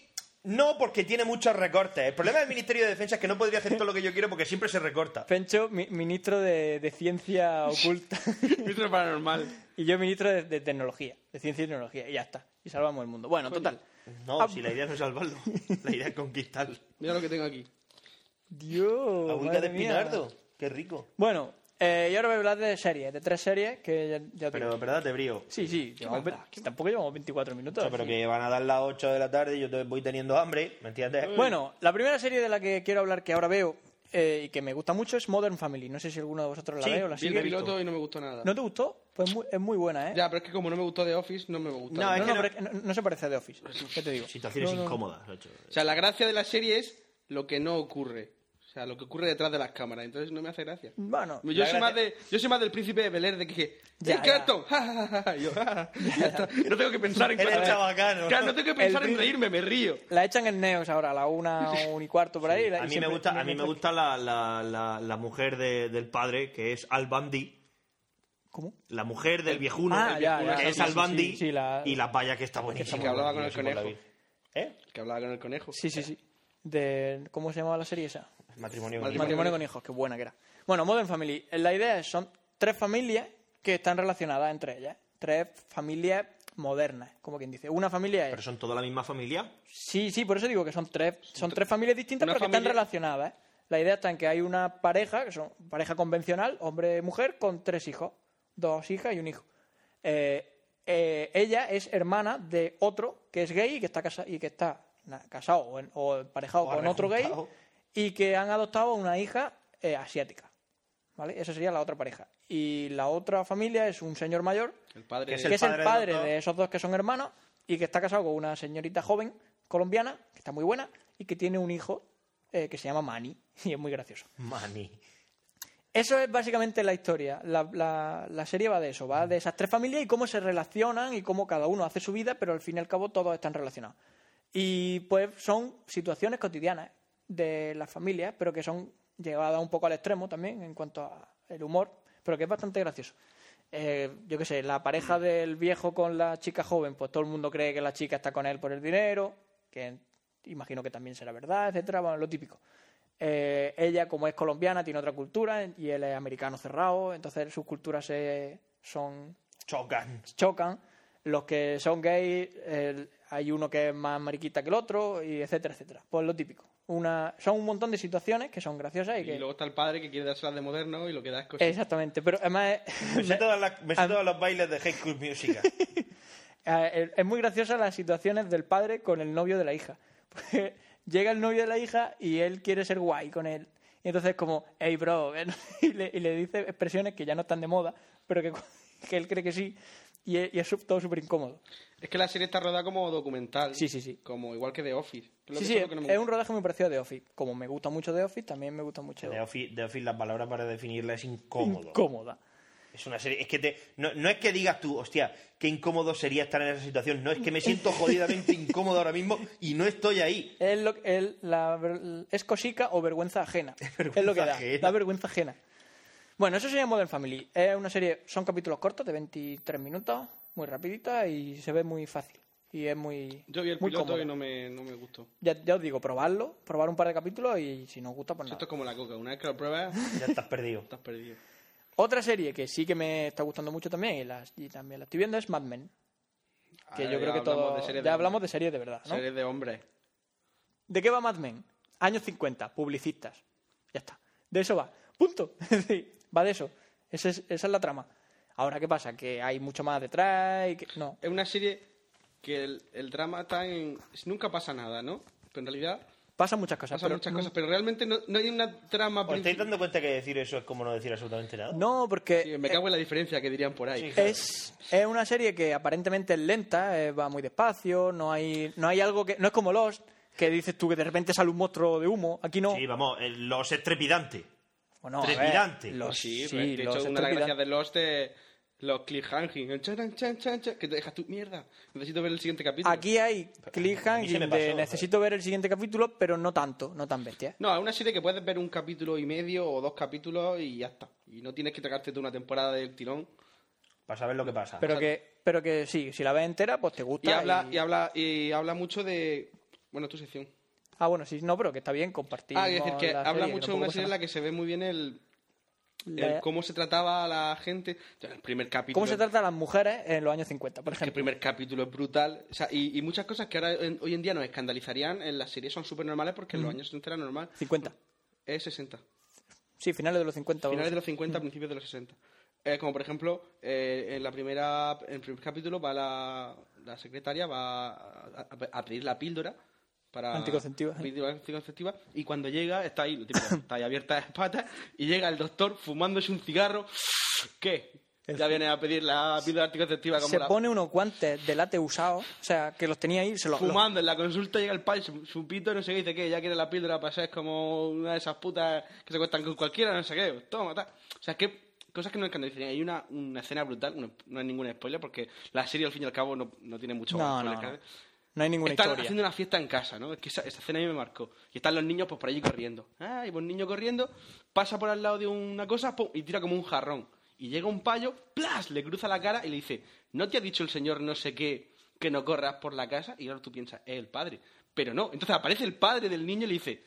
no porque tiene muchos recortes. El problema del Ministerio de Defensa es que no podría hacer todo lo que yo quiero porque siempre se recorta. Pencho, mi- ministro de, de Ciencia Oculta. Ministro paranormal. y yo ministro de, de Tecnología, de Ciencia y Tecnología. Y ya está. Y salvamos el mundo. Bueno, total. No, Ah, si la idea no es salvarlo. La idea es conquistarlo. Mira lo que tengo aquí. Dios. Agüita de mía. espinardo. Qué rico. Bueno, eh, y ahora voy a hablar de series, de tres series que ya, ya Pero, tengo. ¿verdad? Te brío. Sí, sí, llevamos ve- tampoco llevamos 24 minutos. O sea, pero que van a dar las 8 de la tarde y yo te voy teniendo hambre, ¿me entiendes? Bueno, la primera serie de la que quiero hablar que ahora veo eh, y que me gusta mucho es Modern Family. No sé si alguno de vosotros la Sí, ve o la Vi el sigue. piloto y no me gustó nada. ¿No te gustó? Pues muy- es muy buena, ¿eh? Ya, pero es que como no me gustó The Office, no me gusta. No, es no, que no, no- pero es que no- no se parece a The Office. ¿Qué te digo? Situaciones No, no. incómodas. O sea, la gracia de la serie es lo que no ocurre. O sea, lo que ocurre detrás de las cámaras. Entonces no me hace gracia. Bueno, Yo soy, más de, yo soy más del príncipe de Bel Air de que... Ya. No tengo que pensar en... Eres. Claro, no tengo que pensar El en reírme, me río. la echan en Neos ahora, a la una, un y cuarto por ahí. y A mí me gusta, a mí me gusta la, la, la, la mujer de- del padre, que es Al Bundy. ¿Cómo? La mujer del viejuno, Ah, el ya, viejuno ya, que es sí, Al sí, Bundy. sí, sí, la- Y la valla que está buenísima. Que hablaba con el conejo. ¿Eh? Que hablaba con el conejo. Sí, sí, sí. De, ¿Cómo se llamaba la serie esa? Matrimonio Matrimonio. Matrimonio con hijos, qué buena que era. Bueno, Modern Family. La idea es, son tres familias que están relacionadas entre ellas. Tres familias modernas, como quien dice. Una familia Pero es... son toda la misma familia. Sí, sí, por eso digo que son tres, son tres familias distintas, pero que están relacionadas. ¿eh? La idea está en que hay una pareja, que son pareja convencional, hombre-mujer, con tres hijos. Dos hijas y un hijo. Eh, eh, ella es hermana de otro que es gay y que está, casa y que está na- casado o, en- o emparejado O con otro gay. Y que han adoptado una hija eh, asiática. ¿Vale? Esa sería la otra pareja. Y la otra familia es un señor mayor El padre... Que es que el es el padre de esos dos que son hermanos y que está casado con una señorita joven colombiana, que está muy buena, y que tiene un hijo eh, que se llama Manny, y es muy gracioso. Mani. Eso es básicamente la historia. La, la- la serie va de eso, va de esas tres familias y cómo se relacionan y cómo cada uno hace su vida, pero al fin y al cabo todos están relacionados. Y pues son situaciones cotidianas de las familias, pero que son llevadas un poco al extremo también en cuanto al humor, pero que es bastante gracioso. Eh, yo qué sé, la pareja del viejo con la chica joven, pues todo el mundo cree que la chica está con él por el dinero, que imagino que también será verdad, etcétera, bueno, lo típico. Eh, ella, como es colombiana, tiene otra cultura y él es americano cerrado, entonces sus culturas se, son Chocan. chocan. Los que son gays, hay uno que es más mariquita que el otro, y etcétera, etcétera. Pues lo típico. Una, son un montón de situaciones que son graciosas y Y que... luego está el padre que quiere dárselas de moderno y lo que da es cosas. Exactamente, pero además Me sé me- todas las- me sé a- todos los bailes de High School Musical. eh, es muy graciosa las situaciones del padre con el novio de la hija. Porque llega el novio de la hija y él quiere ser guay con él. Y entonces como, hey bro, y le, y le dice expresiones que ya no están de moda, pero que, que él cree que sí, y es, y es todo súper incómodo. Es que la serie está rodada como documental. Sí, sí, sí. Como igual que The Office. que es Sí, que- sí, es que no me es un rodaje muy parecido a The Office. Como me gusta mucho The Office, también me gusta mucho De Office, de Office, las palabras para definirla es incómodo. Incómoda. Es una serie. Es que te. No, no es que digas tú, hostia, qué incómodo sería estar en esa situación. No, es que me siento jodidamente incómodo ahora mismo y no estoy ahí. Es, lo, la, ver- es cosica o vergüenza ajena. vergüenza es lo que da. ajena. Da vergüenza ajena. Bueno, eso sería Modern Family. Es una serie, son capítulos cortos de 23 minutos, muy rapidita y se ve muy fácil. Y es muy. Yo vi el muy piloto y no me, no me gustó. ya, ya os digo, probarlo, probar un par de capítulos y si no os gusta, pues Esto nada. es como la coca. Una vez que lo pruebas, Ya estás perdido. estás perdido. Otra serie que sí que me está gustando mucho también y, las- y también la estoy viendo es Mad Men. Que yo creo que hablamos todo. de series ya de hablamos de series de verdad, ¿no? Series de hombres. ¿De qué va Mad Men? Años 50, publicistas. Ya está. De eso va. Punto. Sí, va de eso. Esa es, esa es la trama. Ahora, ¿qué pasa? Que hay mucho más detrás y que... No. Es una serie que el, el drama está en... Nunca pasa nada, ¿no? Pero en realidad Pasan muchas cosas. pasan pero muchas no- cosas. Pero realmente no, no hay una trama... ¿Os estáis dando cuenta que decir eso es como no decir absolutamente nada? No, porque Sí, me cago en la diferencia que dirían por ahí. Sí. es, es una serie que aparentemente es lenta, eh, va muy despacio, no hay, no hay algo que... No es como Lost, que dices tú que de repente sale un monstruo de humo. Aquí no. Sí, vamos, el- los es trepidante. Bueno, a ver, trepidante. los- Pues sí, sí, de los hecho, una de las gracias de Lost es los cliffhanging. el chan, chan, chan, chan, que te dejas tu mierda. Necesito ver el siguiente capítulo. Aquí hay cliffhanging de necesito ver el siguiente capítulo, pero no tanto, no tan bestia. No, es una serie que puedes ver un capítulo y medio o dos capítulos y ya está. Y no tienes que tragarte toda una temporada del tirón. Para saber lo que pasa. Pero que, pero que sí, si la ves entera, pues te gusta. Y habla, y habla, y habla mucho de. Bueno, tu sección. Ah, bueno, sí, no, pero que está bien compartir. Ah, es decir, que habla mucho de una serie en la que se ve muy bien el, el cómo se trataba a la gente. El primer capítulo. ¿Cómo se trata a las mujeres en los años 50, por Es que el ejemplo? primer capítulo es brutal. O sea, y, y muchas cosas que ahora en- hoy en día nos escandalizarían en las series son súper normales porque en los años 60 era normal. 50. Es 60. Sí, finales de los 50. o- Finales de los 50, principios de los 60. Eh, como por ejemplo, eh, en la primera, en el primer capítulo va la, la secretaria va a, a- a pedir la píldora para Anticonceptiva. anticonceptiva y cuando llega está ahí, típico, está ahí abierta de patas y llega el doctor fumándose un cigarro. ¿Qué? Ya viene a pedir la píldora anticonceptiva como Se la... pone unos guantes de late usados, o sea, que los tenía ahí, se los... Fumando en la consulta llega el padre, su, su pito, no sé qué, dice que ya quiere la píldora para ser como una de esas putas que se cuestan con cualquiera, no sé qué, toma, tal. O sea, que cosas que no escandalizan. Hay una, una escena brutal, no, no es ningún spoiler, porque la serie al fin y al cabo no, no tiene mucho No, no, no. No hay ninguna Están historia. haciendo una fiesta en casa, ¿no? Es que esa, esa escena a mí me marcó. Y están los niños pues por allí corriendo. Ah, y un niño corriendo, pasa por al lado de una cosa pum, y tira como un jarrón. Y llega un payo, ¡plas! Le cruza la cara y le dice, ¿no te ha dicho el señor no sé qué que no corras por la casa? Y ahora tú piensas, es el padre. Pero no, entonces aparece el padre del niño y le dice,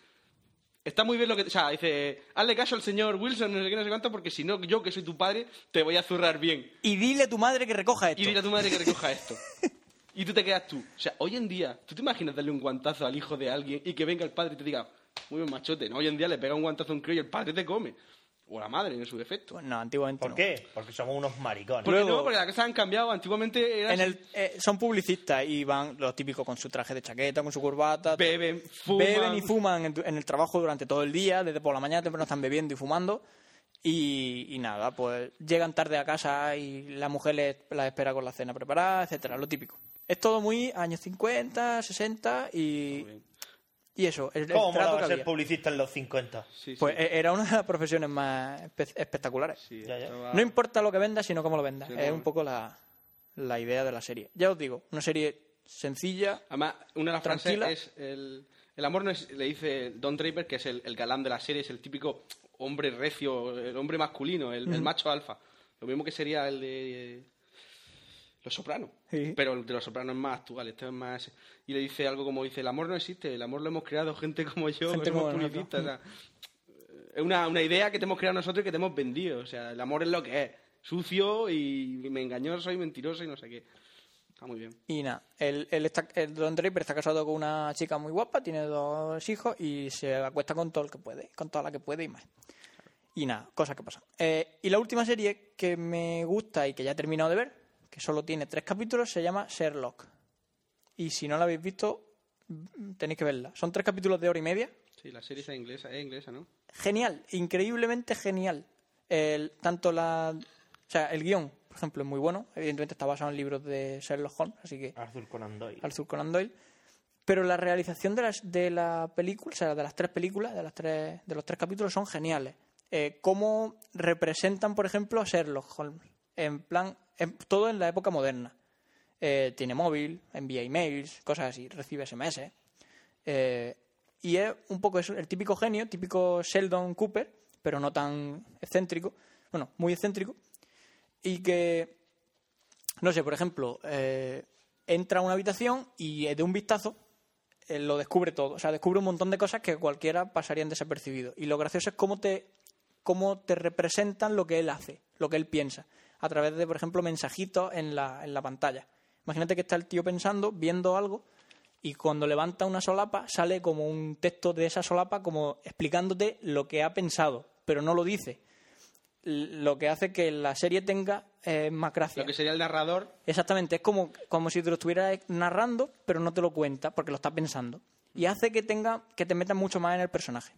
está muy bien lo que... O sea, dice, hazle caso al señor Wilson, no sé qué, no sé cuánto, porque si no, yo que soy tu padre, te voy a zurrar bien. Y dile a tu madre que recoja esto. Y dile a tu madre que recoja esto. Y tú te quedas tú. O sea, hoy en día, ¿tú te imaginas darle un guantazo al hijo de alguien y que venga el padre y te diga, muy bien machote? No, hoy en día le pega un guantazo a un crío y el padre te come. O la madre, en su defecto. Pues no, antiguamente ¿Por no. qué? Porque somos unos maricones. ¿Por qué Luego- no? Porque las cosas han cambiado. Antiguamente era En el, eh, son publicistas y van los típicos con su traje de chaqueta, con su corbata. Beben, fuman. Beben y fuman en, tu- en el trabajo durante todo el día, desde por la mañana temprano están bebiendo y fumando. Y, y nada, pues llegan tarde a casa y la mujer les, las espera con la cena preparada, etcétera, lo típico. Es todo muy años 50, 60 y, y eso, el, el ¿Cómo trato que ser había. publicista en los 50? Sí, sí. Pues era una de las profesiones más espe- espectaculares. Sí, Ya, ya. estaba- No importa lo que vendas, sino cómo lo vendas. Sí, es un poco la, la idea de la serie. Ya os digo, una serie sencilla, Además, una de las Tranquila. frases es el, el amor no es, le dice Don Draper, que es el, el galán de la serie, es el típico hombre recio, el hombre masculino, el, el macho alfa. Lo mismo que sería el de Los Sopranos. Sí. Pero el de Los Sopranos es más actual, este es más... Y le dice algo como dice, el amor no existe, el amor lo hemos creado gente como yo, Gente somos como o sea, es una, una idea que te hemos creado nosotros y que te hemos vendido. O sea, el amor es lo que es. Sucio y me engañoso y mentiroso y no sé qué. Está muy bien. Y nada, él, él está, el Don Draper está casado con una chica muy guapa, tiene dos hijos y se acuesta con todo el que puede, con toda la que puede y más. Y nada, cosas que pasan. Eh, y la última serie que me gusta y que ya he terminado de ver, que solo tiene tres capítulos, se llama Sherlock. Y si no la habéis visto, tenéis que verla. Son tres capítulos de hora y media. Sí, la serie es inglesa, es inglesa, ¿no? Genial, increíblemente genial. El, tanto la... O sea, el guion, ejemplo, es muy bueno. Evidentemente está basado en libros de Sherlock Holmes, así que Arthur Conan Doyle. Arthur Conan Doyle. Pero la realización de, las, de la película, o sea, de las tres películas, de, las tres, de los tres capítulos, son geniales. Eh, cómo representan, por ejemplo, a Sherlock Holmes. En plan, en- todo en la época moderna. Eh, tiene móvil, envía emails, cosas así, recibe SMS. Eh, y es un poco eso, el típico genio, típico Sheldon Cooper, pero no tan excéntrico. Bueno, muy excéntrico. Y que no sé, por ejemplo, eh, entra a una habitación y eh, de un vistazo eh, lo descubre todo. O sea, descubre un montón de cosas que cualquiera pasarían desapercibido. Y lo gracioso es cómo te, cómo te representan lo que él hace, lo que él piensa, a través de, por ejemplo, mensajitos en la, en la pantalla. Imagínate que está el tío pensando, viendo algo, y cuando levanta una solapa sale como un texto de esa solapa como explicándote lo que ha pensado, pero no lo dice. Lo que hace que la serie tenga eh, más gracia. Lo que sería el narrador, Exactamente, es como, como si te lo estuviera narrando, pero no te lo cuenta porque lo está pensando. Y hace que tenga que te metas mucho más en el personaje.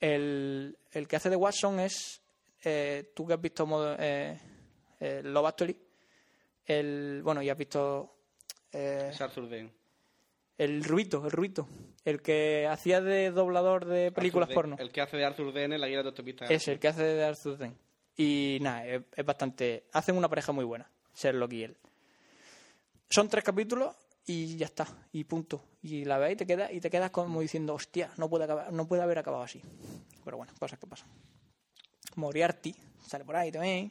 El, el que hace de Watson es, eh, tú que has visto modo- eh, eh, Love Actually, el, bueno, y has visto eh, es Arthur Dane. El Ruito, el Ruito, el que hacía de doblador de películas Arthur porno. El que hace de Arthur Dane en la guía de autopista. Es el que hace de Arthur Dent. Y nada, es, es bastante. Hacen una pareja muy buena, Sherlock y él. Son tres capítulos y ya está, y punto. Y la ves y te quedas, y te quedas como diciendo, hostia, no puede, acabar, no puede haber acabado así. Pero bueno, cosas que pasan. Moriarty, sale por ahí también.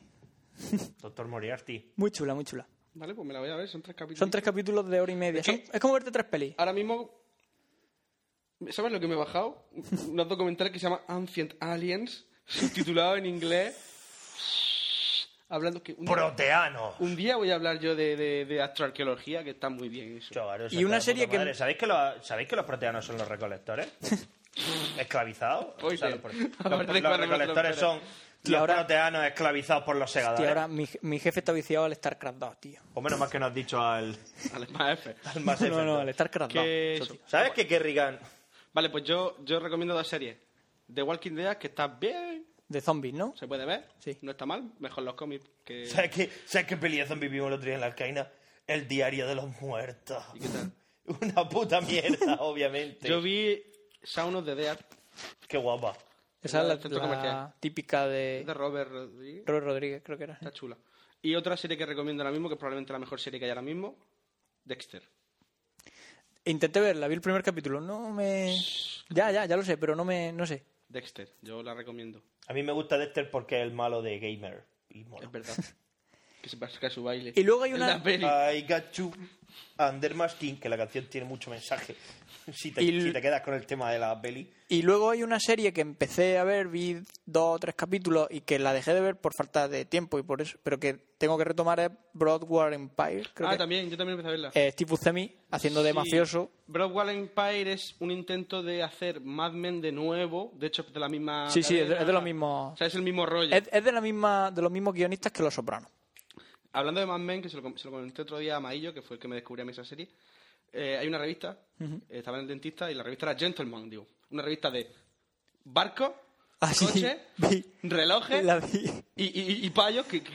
Doctor Moriarty. Muy chula, muy chula. Vale, pues me la voy a ver, son tres capítulos. Son tres capítulos de hora y media. Es que- Son- es como verte tres pelis. Ahora mismo, ¿sabes lo que me he bajado? Unos documentales que se llama Ancient Aliens, subtitulado en inglés. Hablando que un día, Proteano. un día voy a hablar yo de, de, de astroarqueología, que está muy bien eso. Eso Y una de serie puta que- madre. ¿Sabéis que, los, ¿Sabéis que los proteanos son los recolectores? ¿Esclavizados? Oye, O sea, los, los- aparte de los cuando me lo recolectores son Y los ahora- proteanos esclavizados por los Tío, segadores. ahora mi, mi jefe está viciado al StarCraft 2, tío. O menos mal que nos has dicho al, Al más F. al Mass No, Effect, no, al StarCraft 2. Que eso, eso. tío. ¿Sabes que Kerrigan... Vale, pues yo, yo recomiendo dos series. The Walking Dead, que está bien, de zombies, ¿no? Se puede ver, Sí. no está mal, mejor los cómics que... ¿Sabes qué, ¿Sabes qué peli de zombie vimos el otro día en la alcaína? El diario de los muertos. ¿Y qué tal? Una puta mierda, obviamente. Yo vi Sound of the Dead Qué guapa. Esa es la, típica de de Robert Rodríguez. Robert Rodríguez, creo que era. Está chula. Y otra serie que recomiendo ahora mismo, que es probablemente la mejor serie que hay ahora mismo, Dexter. Intenté verla, vi el primer capítulo, no me... Ya, ya, ya lo sé, pero no me... no sé. Dexter, yo la recomiendo. A mí me gusta Dexter porque es el malo de Gamer. Y mola. Es verdad. que se su baile. Y luego hay una-. I got you under my skin, que la canción tiene mucho mensaje. Si te, Y l- si te quedas con el tema de la peli. Y luego hay una serie que empecé a ver, vi dos o tres capítulos y que la dejé de ver por falta de tiempo y por eso, pero que tengo que retomar es Broadway Empire, creo ah, que también, yo también empecé a verla. eh, Steve Buscemi haciendo de Sí. mafioso. Broadway Empire es un intento de hacer Mad Men de nuevo. De hecho, es de la misma. Sí, sí, es de, es de los mismos. O sea, es el mismo rollo. Es, es de la misma, de los mismos guionistas que Los Sopranos. Hablando de Mad Men, que se lo, se lo comenté otro día a Maillo, que fue el que me descubrió a mí esa serie. eh, hay una revista, eh, estaba en el dentista, y la revista era Gentleman, digo. Una revista de barcos, Ah, coches, relojes y, y- y payos que, que,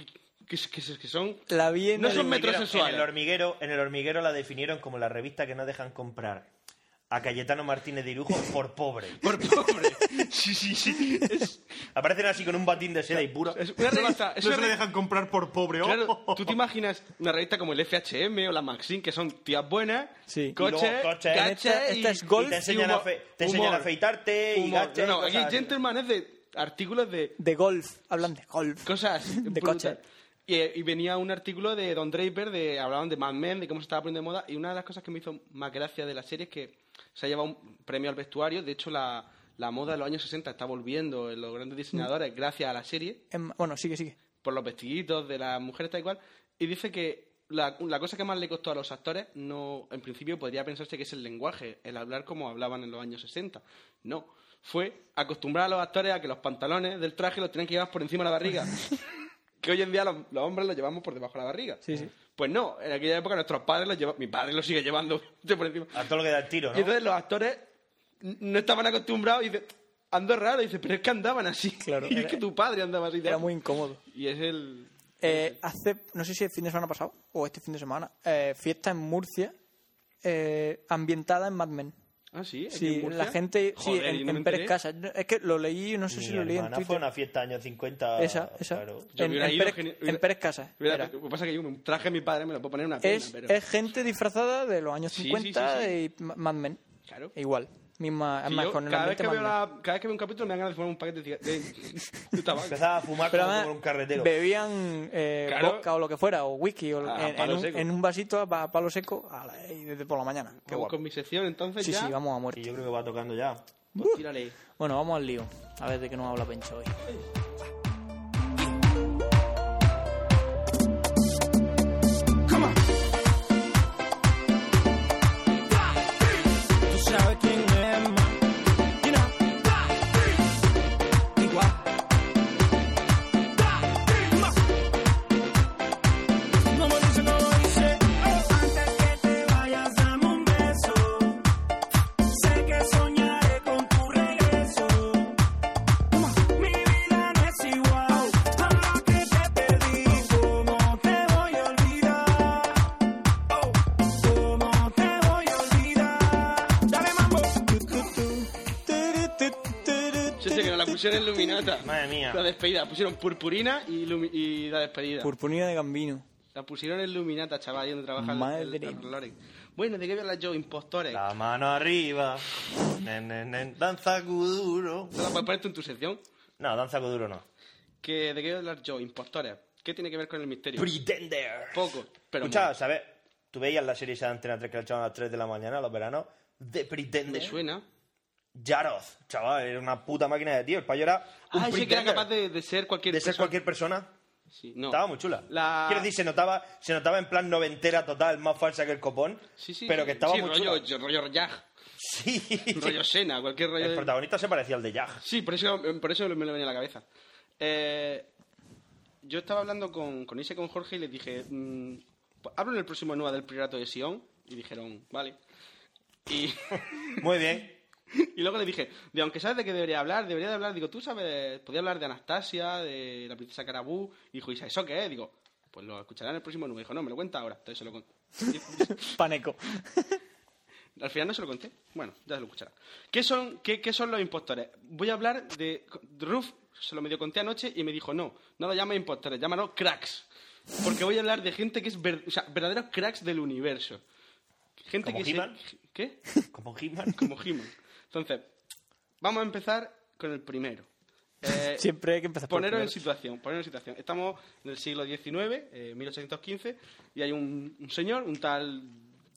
que- son. la vi en No el- son metrosexuales. En el, hormiguero, en el hormiguero la definieron como la revista que no dejan comprar a Cayetano Martínez de Irujo por pobre. Por pobre. sí, sí, sí. Es, Aparecen así con un batín de seda y puro. es una revista. es No una se le dejan comprar por pobre. Claro, tú te imaginas una revista como el FHM o la Maxim, que son tías buenas, Sí. coches, coches. gadgets Esta- es Y golf te enseñan, y a, humor. fe- te enseñan a Humor. afeitarte y gadgets. No, no, y aquí. Gentleman es de artículos de de golf, hablan de golf. cosas De brutal. coche. Y, y venía un artículo de Don Draper, de hablaban de Mad Men, de cómo se estaba poniendo de moda, y una de las cosas que me hizo más gracia de la serie es que se ha llevado un premio al vestuario, de hecho la, la moda de los años 60 está volviendo en los grandes diseñadores gracias a la serie, Em, bueno, sigue, sigue. por los vestiditos de las mujeres tal y cual, y dice que la, la cosa que más le costó a los actores, no en principio podría pensarse que es el lenguaje, el hablar como hablaban en los años 60. No, fue acostumbrar a los actores a que los pantalones del traje los tenían que llevar por encima de la barriga. que hoy en día los, los hombres los llevamos por debajo de la barriga. Sí, sí. Pues no, en aquella época nuestros padres los llevaban, mi padre lo sigue llevando por encima. A todo lo que da el tiro, Y ¿no? entonces los actores no estaban acostumbrados y dice, ando raro, y dice, pero es que andaban así. Claro, y es que tu padre andaba así. Era muy incómodo. Y es el... Eh, hace, no sé si el fin de semana pasado o este fin de semana, eh, fiesta en Murcia eh, ambientada en Mad Men. Ah, sí, Sí, en la gente, sí, Joder, en, y no en Pérez. Casas. Es que lo leí, no sé si Mi lo leí en Twitter. fue una fiesta años 50. Esa, esa. claro. Yo En, hubiera en ido Pérez, en Pérez Casas. Mira, era. Lo que pasa es que yo un traje de mi padre me lo puedo poner en una pierna, Es, pero... es gente disfrazada de los años Sí, sí, 50 sí, y Ma- Mad Men. Claro. Igual. Misma, Sí, además, yo con el cada, vez que veo la- cada vez que veo un capítulo me dan ganas de fumar un paquete de, de, de tabaco. Empezaba a fumar Pero como, además, como un carretero. bebían eh, Claro. vodka o lo que fuera, o whisky, o A en, un, en un vasito a, a palo seco ala, y desde por la mañana. Qué Vamos guapo. con mi sección, entonces Sí, ya... sí, vamos a Y muerte. yo creo que va tocando ya. Pues tírale. Bueno, vamos al lío. A ver de qué nos habla Pencho hoy. Despedida. Pusieron purpurina y, y la despedida. Purpurina de Gambino. La pusieron en Luminata, chaval, ahí donde trabaja el- Madre el, el Loren. Bueno, ¿de qué voy a hablar yo? Impostores. La mano arriba. Nen, nen, nen, danza kuduro. ¿No la puedes poner tú en tu sección? No, danza kuduro no. Que, ¿De qué voy a hablar yo? Impostores. ¿Qué tiene que ver con el misterio? Pretender. Poco, pero Escucha. ¿sabes? Tú veías la serie esa de Antena 3 que la echaban a las 3 de la mañana, los veranos. De me Pretender. suena. Yaroz, chaval, era una puta máquina de tío. El payo era un Ah, sí que era capaz de, de ser cualquier de ser persona. cualquier persona. Sí, no. Estaba muy chula. La- Quiero decir, se notaba, se notaba en plan noventera total, más falsa que el copón. Sí, sí, pero que estaba muy rollo, chula. rollo Jag, Sí. rollo Sena, cualquier rollo El de... protagonista se parecía al de Jag. Sí, por eso, por eso me lo venía a la cabeza. Eh, yo estaba hablando con, con Isa y con Jorge y les dije, mm, hablo en el próximo nueva del Priorato de Sion. Y dijeron, vale. Y, Muy bien. Y luego le dije, de aunque sabes de qué debería hablar, debería de hablar, digo, tú sabes, podía hablar de Anastasia, de la princesa Carabú. Y dijo, ¿y eso qué es? Digo, pues lo escuchará en el próximo número. Dijo, no, me lo cuenta ahora. Entonces se lo conté. Paneco. Al final no se lo conté. Bueno, ya se lo escuchará. ¿Qué son, qué, qué son los impostores? Voy a hablar de... Ruf se lo medio conté anoche y me dijo, no, no lo llames impostores, llámalo cracks. Porque voy a hablar de gente que es ver- o sea, verdaderos cracks del universo. Gente ¿Como que se-? ¿Qué? Como He-Man. Como He-Man. Entonces, vamos a empezar con el primero. Eh, Siempre hay que empezar por el Poneros en primero. situación, poneros en situación. Estamos en el siglo XIX, eh, 1815, y hay un, un señor, un tal...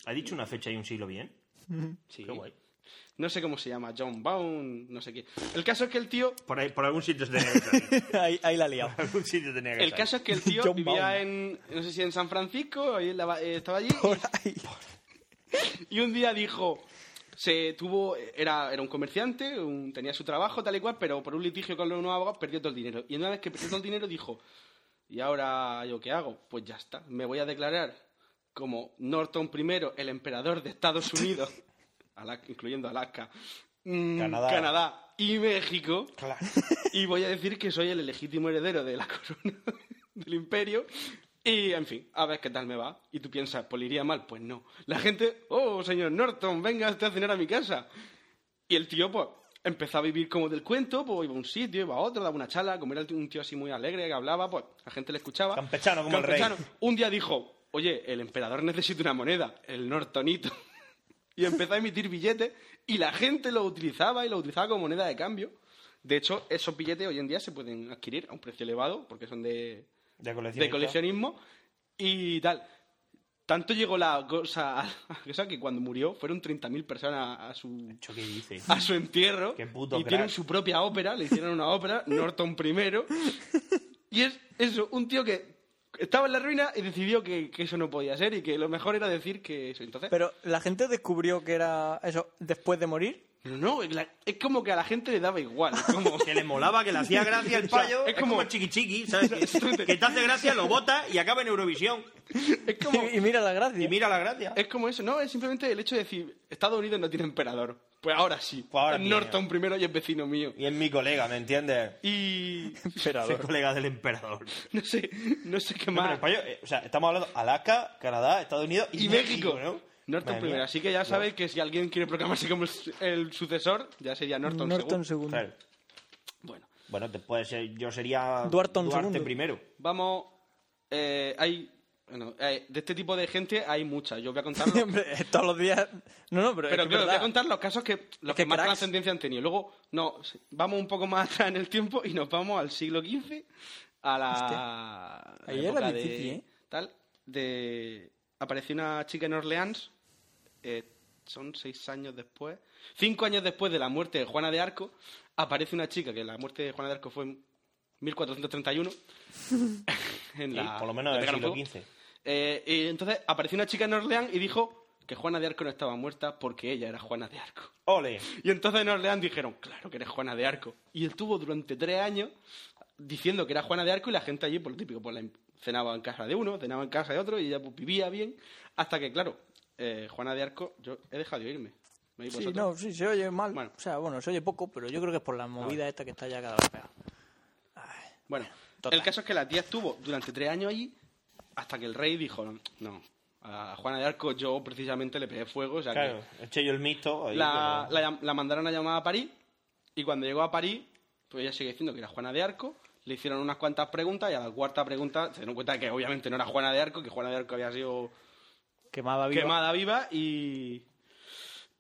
¿Ha dicho una fecha y un siglo bien? Sí, Qué guay. No sé cómo se llama, John Baum, no sé qué. El caso es que el tío... Por, ahí, por algún sitio tenía que ahí, ahí la he liado. Por algún sitio tenía que El caso es que el tío John vivía Baum. en, no sé si en San Francisco, eh, estaba allí, Por ahí. y un día dijo, se tuvo, era, era un comerciante, un- tenía su trabajo tal y cual, pero por un litigio con los nuevos abogados perdió todo el dinero. Y una vez que perdió todo el dinero dijo, ¿y ahora yo qué hago? Pues ya está, me voy a declarar como Norton I, el emperador de Estados Unidos, incluyendo Alaska, mm, Canadá. Canadá y México, Claro. y voy a decir que soy el legítimo heredero de la corona del imperio. Y, en fin, a ver qué tal me va. Y tú piensas, pues iría mal. Pues no. La gente, oh, señor Norton, venga usted a cenar a mi casa. Y el tío, pues, empezó a vivir como del cuento, pues iba a un sitio, iba a otro, daba una charla, como era un tío así muy alegre que hablaba, pues la gente le escuchaba. Campechano como el rey. Un día dijo, oye, el emperador necesita una moneda, el Nortonito. Y empezó a emitir billetes y la gente lo utilizaba y lo utilizaba como moneda de cambio. De hecho, esos billetes hoy en día se pueden adquirir a un precio elevado porque son de, De coleccionista. de coleccionismo y tal. Tanto llegó la cosa, a que cuando murió fueron 30.000 personas a su,Cho, ¿Qué dice? a su entierro Qué puto y crack. tienen su propia ópera, le hicieron una ópera, Norton primero. Y es eso, un tío que estaba en la ruina y decidió que, que eso no podía ser y que lo mejor era decir que eso. Entonces, Pero la gente descubrió que era eso después de morir. Pero no, es como que a la gente le daba igual. Es como, Que le molaba, que le hacía gracia el O sea, payo. es es, como, como- el chiqui chiqui, ¿sabes? Que, que te hace gracia, lo bota y acaba en Eurovisión. es como, Y, mira la gracia. Y mira la gracia. es como eso, no, es simplemente el hecho de decir, Estados Unidos no tiene emperador. Pues ahora sí. Pues ahora Es. Norton primero y es vecino mío. Y es mi colega, ¿me entiendes? Y Emperador. Soy colega del emperador. no sé, no sé qué No, pero más. el payo, eh, o sea, estamos hablando Alaska, Canadá, Estados Unidos y, y México, ¿no? Norton Madre primero. mía. Así que ya sabéis que si alguien quiere proclamarse como el, el sucesor, ya sería Norton, Norton segundo. Claro. Bueno, Bueno, después eh, yo sería Duarton Duarte segundo. primero. vamos. eh, hay. Bueno, eh, de este tipo de gente hay muchas. Yo voy a contarlo. Hombre, todos los días. No, no, pero, es Pero que claro, voy a verdad. contar los casos que los Es que, que más cracks. trascendencia han tenido. Luego, no, sí, vamos un poco más atrás en el tiempo y nos vamos al siglo XV, a la, Ahí era época difícil, ¿eh? tal, de apareció una chica en Orleans, eh, son seis años después, cinco años después de la muerte de Juana de Arco, aparece una chica que la muerte de Juana de Arco fue en 1431. en Sí, la, por lo menos de del siglo. XV. Eh, y entonces apareció una chica en Orleans y dijo que Juana de Arco no estaba muerta porque ella era Juana de Arco. Ole. Y entonces en Orleans dijeron, claro que eres Juana de Arco. Y estuvo durante tres años diciendo que era Juana de Arco y la gente allí, por lo típico, pues la cenaba en casa de uno, cenaba en casa de otro y ella pues, vivía bien. Hasta que, claro, eh, Juana de Arco, yo he dejado de oírme. ¿Me oís Sí, vosotros? no, sí, se oye mal. Bueno. O sea, bueno, se oye poco, pero yo creo que es por la movida esta que está ya cada vez peor. Bueno, Total. el caso es que la tía estuvo durante tres años allí hasta que el rey dijo, no, no, a Juana de Arco yo precisamente le pegué fuego, o sea que Claro, eché yo el mixto. ahí, la, pero- la llam- la mandaron a llamar a París y cuando llegó a París, pues ella sigue diciendo que era Juana de Arco, le hicieron unas cuantas preguntas y a la cuarta pregunta se dieron cuenta que obviamente no era Juana de Arco, que Juana de Arco había sido Quemada viva. quemada viva y,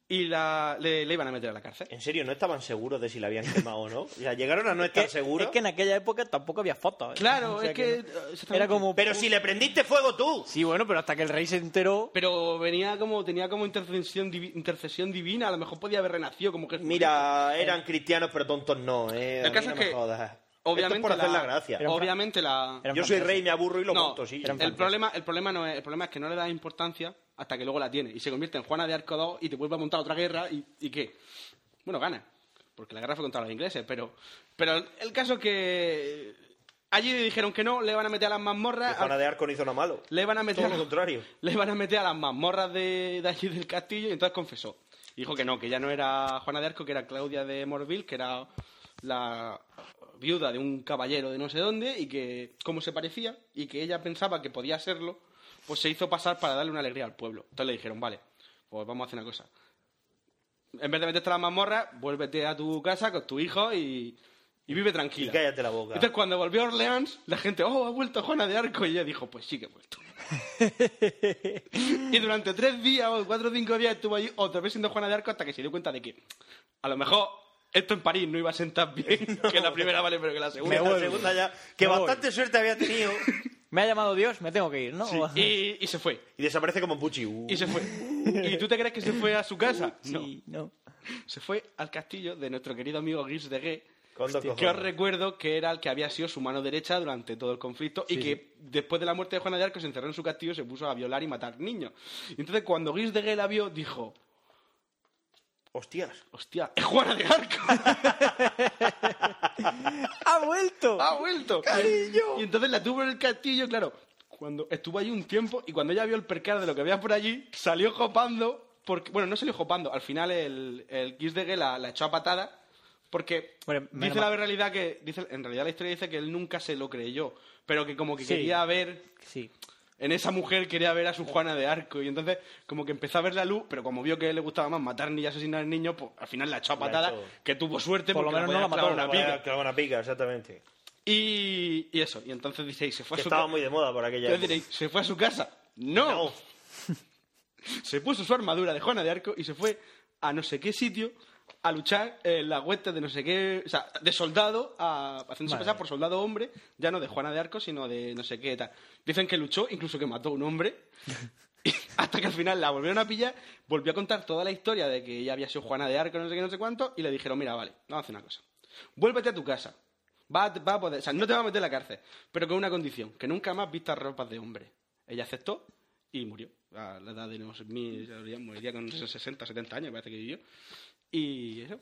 y la, le, le iban a meter a la cárcel. En serio, no estaban seguros de si la habían quemado o no. O sea, llegaron a no Es que, estar seguros. es que en aquella época tampoco había fotos. ¿eh? Claro, O sea es que... no-. Era como... Pero si le prendiste fuego tú. Sí, bueno, pero hasta que el rey se enteró... Pero venía como, tenía como intercesión, divi- intercesión divina, a lo mejor podía haber renacido como que... Mira, eran cristianos, pero tontos no, ¿eh? El caso no es me que, jodas. Obviamente Esto es por hacer la, la gracia. Obviamente la... Yo soy rey, me aburro y lo No, monto, sí. el problema, el problema no es, el problema es que no le das importancia hasta que luego la tiene y se convierte en Juana de Arco 2 y te vuelve a montar otra guerra y, y qué. Bueno, gana, porque la guerra fue contra los ingleses, pero pero el caso es que allí le dijeron que no, le van a meter a las mazmorras, Juana de Arco no hizo nada malo. le van a meter Todo lo contrario. le van a meter a las mazmorras de, de allí del castillo y entonces confesó. Dijo que no, que ella no era Juana de Arco, que era Claudia de Morville, que era la viuda de un caballero de no sé dónde y que cómo se parecía y que ella pensaba que podía serlo, pues se hizo pasar para darle una alegría al pueblo. Entonces le dijeron, vale, pues vamos a hacer una cosa. En vez de meterte a la mazmorra, vuélvete a tu casa con tu hijo y, y vive Y tranquila. cállate la boca. Entonces cuando volvió a Orleans, la gente, oh, ha vuelto Juana de Arco. Y ella dijo, pues sí que he vuelto. y durante tres días o cuatro o cinco días estuvo ahí otra vez siendo Juana de Arco hasta que se dio cuenta de que a lo mejor esto en París no iba a sentar bien, que la primera vale, pero que la segunda. la segunda ya. Que Me voy. bastante suerte había tenido. Me ha llamado Dios, me tengo que ir, ¿no? Sí, y, y se fue. Y desaparece como Puchi. Uh. Y se fue. ¿Y tú te crees que se fue a su casa? No. Sí, no. Se fue al castillo de nuestro querido amigo Guis de dos que os recuerdo que era el que había sido su mano derecha durante todo el conflicto y que después de la muerte de Juana de Arco se encerró en su castillo y se puso a violar y matar niños. Y entonces cuando Guis de Gué la vio, dijo, Hostias. hostia, es Juana de Arco. ¡Ha vuelto! ¡Ha vuelto! Y entonces la tuvo en el castillo, claro, cuando estuvo allí un tiempo y cuando ella vio el percal de lo que había por allí, salió jopando, porque, bueno, no salió jopando, al final el, el Guis de la, la echó a patada porque Bueno, dice la realidad que, dice, en realidad la historia dice que él nunca se lo creyó, pero que como que Sí. quería ver Sí. En esa mujer quería ver a su Juana de Arco y entonces como que empezó a ver la luz, pero como vio que le gustaba más matar ni asesinar niños, pues al final la echó a patada, que tuvo suerte Por lo porque menos le no la clavar mató, una pica. pica. una pica, exactamente. Y, y eso, y entonces dice, y se fue Que a su estaba muy de moda por aquella época. diréis, ¿se fue a su casa? No. No. Se puso su armadura de Juana de Arco y se fue a no sé qué sitio a luchar en la hueste de no sé qué, o sea, de soldado, a, haciéndose pasar por soldado hombre, ya no de Juana de Arco, sino de no sé qué tal. Dicen que luchó, incluso que mató a un hombre, hasta que al final la volvieron a pillar, volvió a contar toda la historia de que ella había sido Juana de Arco, no sé qué, no sé cuánto, y le dijeron, mira, vale, vamos a hacer una cosa. Vuélvete a tu casa. Va a, va a poder, o sea, no te va a meter en la cárcel, pero con una condición, que nunca más vistas ropas de hombre. Ella aceptó y murió. A la edad de no sé, mil, moriría con 60, 70 años, parece que vivió. Y eso,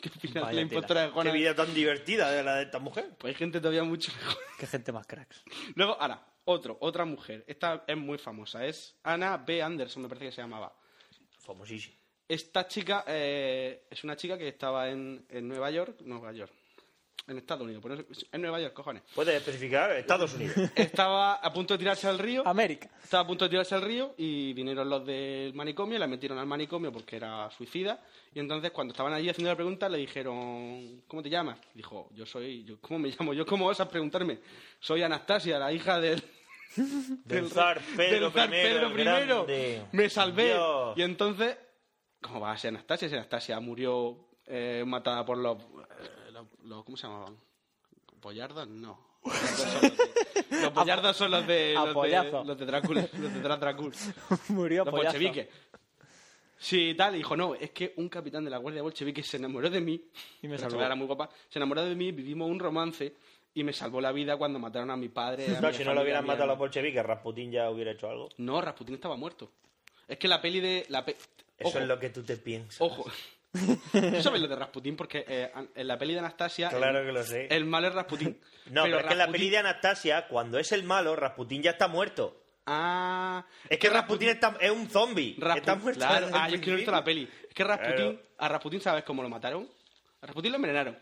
¿qué opinas de la tela. impostora de Qué vida tan divertida de la de esta mujer. Pues hay gente todavía mucho mejor. Qué gente más cracks. Luego, ahora, otro, otra mujer. Esta es muy famosa. Es Anna B. Anderson, me parece que se llamaba. Famosísimo. Esta chica eh, es una chica que estaba en, en Nueva York. Nueva York. En Estados Unidos. pero no sé- en Nueva York, cojones. Puedes especificar Estados Unidos. Estaba a punto de tirarse al río. América. Estaba a punto de tirarse al río y vinieron los del manicomio, la metieron al manicomio porque era suicida. Y entonces, cuando estaban allí haciendo la pregunta, le dijeron, ¿cómo te llamas? Dijo, yo soy, yo, ¿cómo me llamo? Yo, ¿cómo osas preguntarme? Soy Anastasia, la hija del. Del zar Pedro del zar I, Pedro I. grande. Me salvé. Dios. Y entonces, ¿cómo va a ser Anastasia? Si Anastasia murió eh, matada por los, los, ¿Cómo se llamaban? ¿Pollardos? No. Los pollardos son los de, los de, los de Drácula. Los de Drácula. Murió Los pollazo. bolcheviques. Sí, tal, y dijo, no, es que un capitán de la Guardia Bolchevique se enamoró de mí. Y me salvó. era muy guapa. Se enamoró de mí, vivimos un romance y me salvó la vida cuando mataron a mi padre. a No, mi si no lo hubieran matado a los bolcheviques, Rasputín ya hubiera hecho algo. No, Rasputín estaba muerto. Es que la peli de... La pe- Eso Ojo, es lo que tú te piensas. Ojo. Tú sabes lo de Rasputín porque eh, en la peli de Anastasia... Claro el, que lo sé. El malo es Rasputín. No, pero, es que en la peli de Anastasia, cuando es el malo, Rasputín ya está muerto. Ah... Es que Rasputín está, es un zombie. Rasputín- está muerto. Claro, ah, yo es que no he visto la peli. Es que Rasputín... Claro. A Rasputín, ¿sabes cómo lo mataron? A Rasputín lo envenenaron.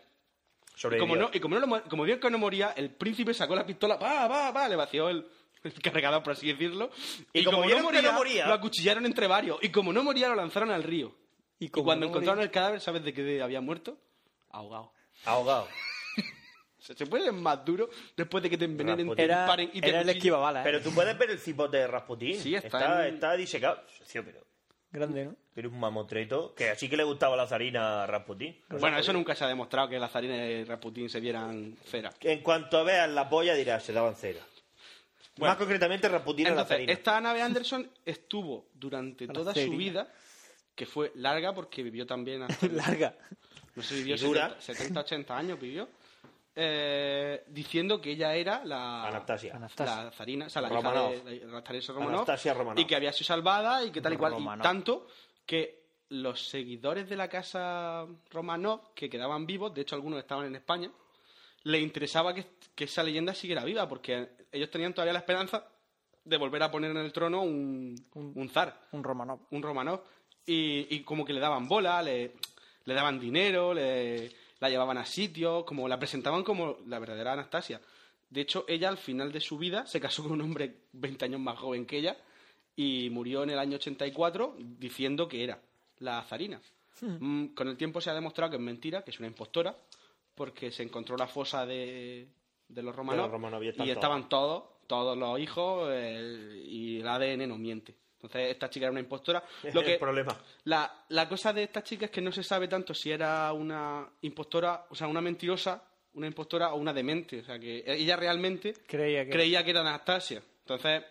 Y como no, y como no lo como vio que no moría, el príncipe sacó la pistola, pa, pa, pa, le vació el, el cargador, por así decirlo. Y como vieron que no moría- lo acuchillaron entre varios. Y como no moría, lo lanzaron al río. Y cuando no encontraron el cadáver, ¿sabes de qué había muerto? Ahogado. Ahogado. Se, puede ser más duro después de que te envenenen, te. Era, disparen y te era el ¿eh? Pero tú puedes ver el cipote de Rasputín. Sí, está está, en- está disecado. Sí, pero, Grande, ¿no? pero un mamotreto que así que le gustaba la zarina a Rasputín. Bueno, eso nunca se ha demostrado que las zarinas de Rasputín se vieran cera. En cuanto veas la polla dirás, se daban cera. Bueno. Más concretamente, Rasputín era la Entonces, zarina. esta Ana B. Anderson estuvo durante La toda zarina. su vida, que fue larga porque vivió también hasta Larga. no sé, vivió Y dura. 70, 70, 80 años vivió, eh, diciendo que ella era la Anastasia. Anastasia. la zarina, o sea, la Romanov. hija de la Anastasia Romanov, Anastasia Romanov. y que había sido salvada y que tal y cual. Romanov. Y tanto que los seguidores de la casa Romanov, que quedaban vivos, de hecho algunos estaban en España, le interesaba que, que esa leyenda siguiera viva, porque ellos tenían todavía la esperanza de volver a poner en el trono un, un zar Un Romanov. un Romanov. Y, y como que le daban bola, le, le daban dinero, le, la llevaban a sitios, como la presentaban como la verdadera Anastasia. De hecho, ella al final de su vida se casó con un hombre 20 años más joven que ella y murió en el año 84 diciendo que era la zarina. Mm, Con el tiempo se ha demostrado que es mentira, que es una impostora, porque se encontró la fosa de, de los romanos, De los romanos, y están y estaban todos, todos los hijos eh, y el ADN no miente. Entonces, esta chica era una impostora. Lo Es que, el problema. la, la cosa de esta chica es que no se sabe tanto si era una impostora, o sea, una mentirosa, una impostora o una demente. O sea, que ella realmente Creía que- creía que era Anastasia. Entonces,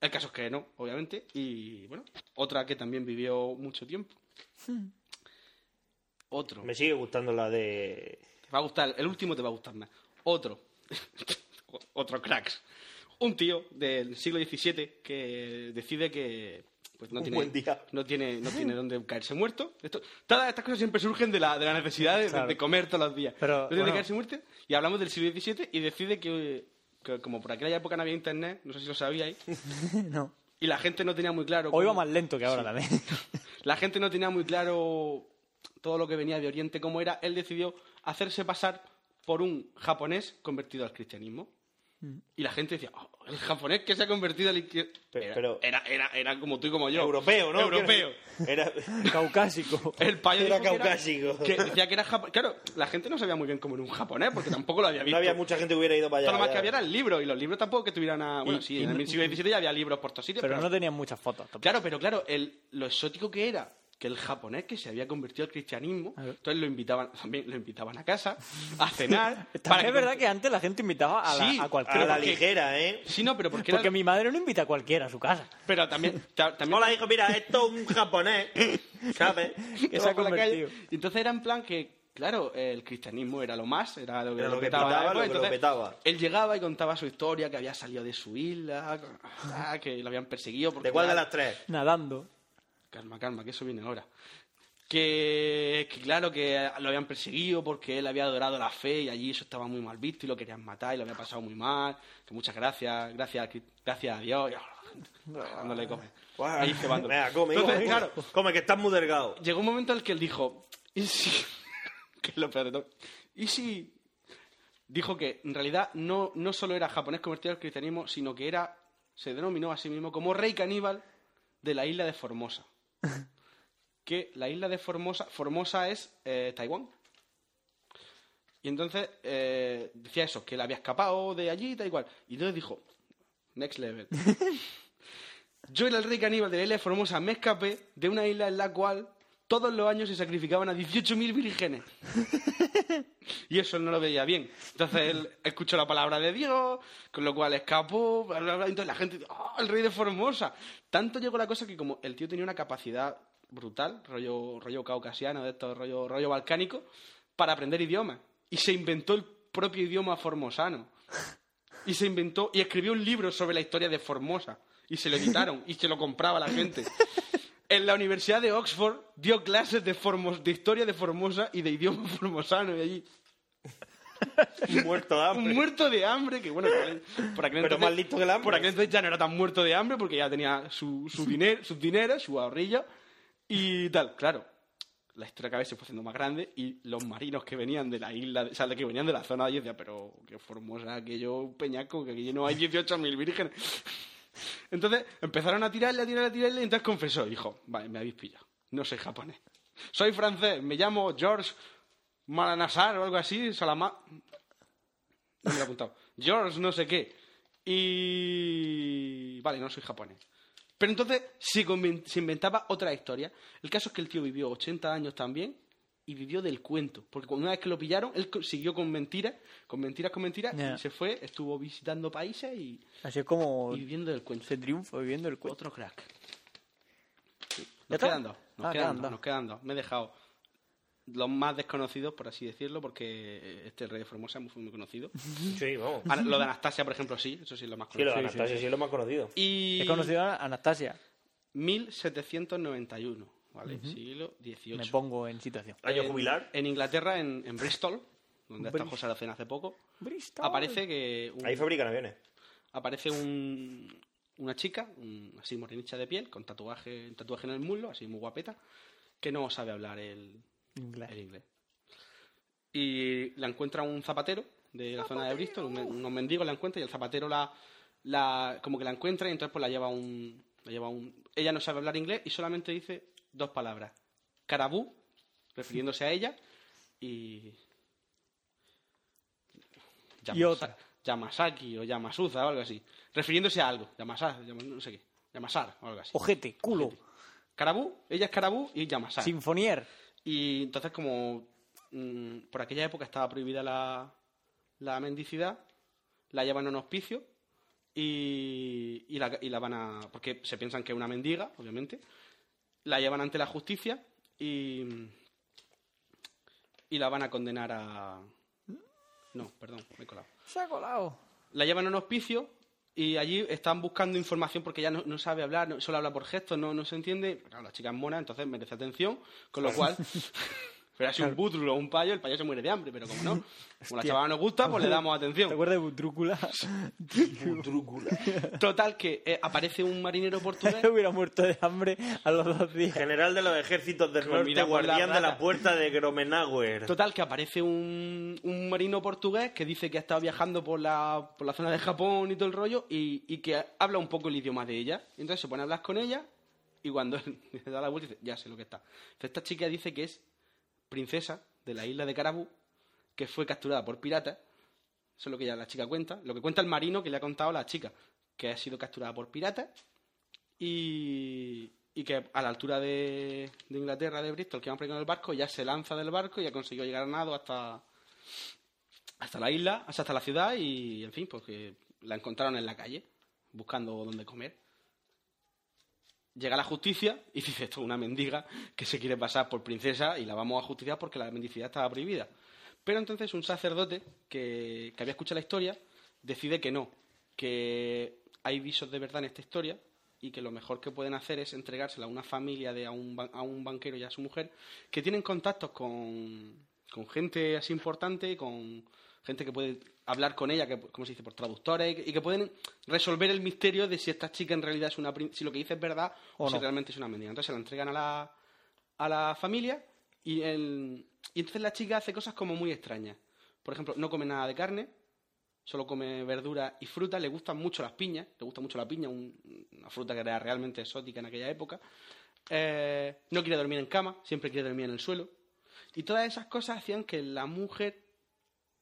el caso es que no, obviamente. Y bueno, otra que también vivió mucho tiempo. Otro. Me sigue gustando la de. Te va a gustar, el último te va a gustar más. Otro. Otro cracks. Un tío del siglo XVII que decide que pues no Un tiene, buen día. no tiene no tiene dónde caerse muerto. Esto, todas estas cosas siempre surgen de la, de la necesidad de, Claro. de comer todos los días. Pero, no tiene bueno. caerse muerto. Y hablamos del siglo XVII y decide que, que como por aquella época no había internet, no sé si lo sabíais, no. y la gente no tenía muy claro... Hoy va cómo- más lento que ahora también. la gente no tenía muy claro todo lo que venía de Oriente, cómo era. Él decidió hacerse pasar por un japonés convertido al cristianismo. Y la gente decía, "Oh, el japonés que se ha convertido al cristianismo. Pero- Era, pero- era, era, era como tú y como yo. Europeo, ¿no? Europeo. Era. Caucásico. El payo Era dijo que caucásico. Que decía que era japonés. Claro, la gente no sabía muy bien cómo era un japonés, porque tampoco lo había visto. No había mucha gente que hubiera ido para allá. Lo más que había eran libros, y los libros tampoco que tuvieran a... Bueno, Y- sí, y en el siglo XVII ya había libros por todos sitios, Pero no tenían muchas fotos. tampoco. Claro, pero claro, el, lo exótico que era que el japonés que se había convertido al cristianismo, entonces lo invitaban, también lo invitaban a casa, a cenar. También es verdad que antes la gente invitaba a, la- Sí, a A cualquiera. la porque- ligera, ¿eh? Sí, no, pero porque era... Porque mi madre no invita a cualquiera a su casa. Pero también... ta- también Hola, hijo, mira, esto es un japonés. ¿Sabes? Que se ha por la calle. convertido. Y Entonces era en plan que, claro, el cristianismo era lo más, era lo que, Era lo que petaba pitaba, después. lo que petaba. Él llegaba y contaba su historia, que había salido de su isla, ah, que lo habían perseguido. Porque ¿De cuál de las tres? Nadando. Calma, calma, que eso viene ahora. Que, que claro, que lo habían perseguido porque él había adorado la fe y allí eso estaba muy mal visto y lo querían matar y lo había pasado muy mal. Que muchas gracias, gracias, gracias a Dios. No le come. Ahí. Venga, come, Entonces, claro, come, que estás muy delgado. llegó un momento en el que él dijo, ¿y si? que es lo peor de todo. ¿Y si? Dijo que en realidad no, no solo era japonés convertido al cristianismo, sino que era, se denominó a sí mismo como rey caníbal de la isla de Formosa. que la isla de Formosa, Formosa es eh, Taiwán. Y entonces eh, decía eso, que él había escapado de allí y tal y cual. Y entonces dijo, next level. Yo era el rey caníbal de la isla de Formosa, me escapé de una isla en la cual todos los años se sacrificaban a 18.000 vírgenes. y eso él no lo veía bien. Entonces él escuchó la palabra de Dios, con lo cual escapó, bla, bla, bla. entonces la gente, ¡oh, el rey de Formosa! Tanto llegó la cosa que como el tío tenía una capacidad brutal, rollo, rollo caucasiano, de esto, rollo, rollo balcánico, para aprender idiomas. Y se inventó el propio idioma formosano. Y se inventó y escribió un libro sobre la historia de Formosa. Y se lo editaron y se lo compraba la gente. En la Universidad de Oxford dio clases de, formos- de historia de Formosa y de idioma formosano. Y allí, Muerto de hambre. un muerto de hambre, que bueno, por aquel- Pero entonces- más listo que el hambre. Por aquel entonces ya no era tan muerto de hambre porque ya tenía su, su dinero, sus dineros, su ahorrillo y tal. Claro, la historia cada vez se fue haciendo más grande y los marinos que venían de la isla, o sea, de que venían de la zona de allí decían, pero qué formosa aquello peñaco, que aquí no hay 18.000 vírgenes. Entonces empezaron a tirarle, a tirarle, a tirarle y entonces confesó y dijo, vale, me habéis pillado, no soy japonés. Soy francés, me llamo George Malanasar o algo así, Salama... No me lo he apuntado. George no sé qué. Y... Vale, no soy japonés. Pero entonces se inventaba otra historia. El caso es que el tío vivió 80 años también y vivió del cuento. Porque una vez que lo pillaron, él siguió con mentiras, con mentiras, con mentiras, y se fue, estuvo visitando países y, Así es como y viviendo del cuento. se triunfa viviendo el cuento. Otro crack. Sí. ¿Ya Nos quedan dos. Nos Ah, quedan dos, nos quedan dos. Me he dejado los más desconocidos, por así decirlo, porque este Rey de Formosa fue muy conocido. Sí, vamos. Ana- Lo de Anastasia, por ejemplo, sí, eso sí es lo más Sí, lo conocido. de Anastasia sí es lo más conocido. Y He conocido a Anastasia. 1791, ¿vale? Siglo XVIII. Me pongo en situación. ¿Año En- jubilar? En Inglaterra, en, en Bristol, donde está Bristol. José Aracena hace poco, Bristol. aparece que un- Ahí fabrican aviones. aparece un, una chica, un- así morenicha de piel, con tatuaje, tatuaje en el muslo, así muy guapeta, que no sabe hablar el, Inglés. el inglés. Y la encuentra un zapatero de la zona de Bristol, un- unos mendigos la encuentra y el zapatero la, la como que la encuentra y entonces pues la lleva a un, la lleva a un... Ella no sabe hablar inglés y solamente dice dos palabras. Carabú, refiriéndose a ella, y... Y otra. Yamasaki o Yamasuza o algo así. Refiriéndose a algo. Yamasar, Yama- no sé qué. Yamasar o algo así. Ojete, culo, Carabú, ella es Carabú y Yamasar. sinfonier. Y entonces, como mm, por aquella época estaba prohibida la, la mendicidad, la llevan a un hospicio y, y, la, y la van a. porque se piensan que es una mendiga, obviamente. La llevan ante la justicia y. y la van a condenar a. No, perdón, me he colado Se ha colado. la llevan a un hospicio y allí están buscando información porque ella no, no sabe hablar, no- solo habla por gestos, no, no se entiende. Claro, la chica es mona, entonces merece atención, con lo cual... Pero si un bútrulo o un payo, el payo se muere de hambre, pero como no, como la chavala nos gusta, pues le damos ¿Te atención. acuerdas de Butrúcula? Total, que eh, aparece un marinero portugués Hubiera muerto de hambre a los dos días. General de los ejércitos del norte, Comida guardián de la puerta de Gromenauer. Total, que aparece un, un marino portugués que dice que ha estado viajando por la, por la zona de Japón y todo el rollo y, y que habla un poco el idioma de ella. Entonces se pone a hablar con ella y cuando él le da la vuelta dice, ya sé lo que está. Entonces, esta chica dice que es princesa de la isla de Carabú, que fue capturada por piratas. Eso es lo que ya la chica cuenta. Lo que cuenta el marino que le ha contado a la chica, que ha sido capturada por piratas y, que a la altura de, Inglaterra, de Bristol, que ahí con el barco, ya se lanza del barco y ya consiguió llegar a nado hasta, hasta la isla, hasta la ciudad y, en fin, pues que la encontraron en la calle, buscando dónde comer. Llega la justicia y dice, esto es una mendiga que se quiere pasar por princesa y la vamos a justiciar porque la mendicidad estaba prohibida. Pero entonces un sacerdote que, que había escuchado la historia decide que no, que hay visos de verdad en esta historia y que lo mejor que pueden hacer es entregársela a una familia, de, a, un, a un banquero y a su mujer, que tienen contactos con, con gente así importante, con gente que puede hablar con ella, que, como se dice, por traductores, y que, pueden resolver el misterio de si esta chica en realidad es una si lo que dice es verdad o, O si no. realmente es una mendiga. Entonces se la entregan a la, a la familia y, el- y entonces la chica hace cosas como muy extrañas. Por ejemplo, no come nada de carne, solo come verdura y fruta, le gustan mucho las piñas, le gusta mucho la piña, un- una fruta que era realmente exótica en aquella época. Eh, no quiere dormir en cama, siempre quiere dormir en el suelo. Y todas esas cosas hacían que la mujer,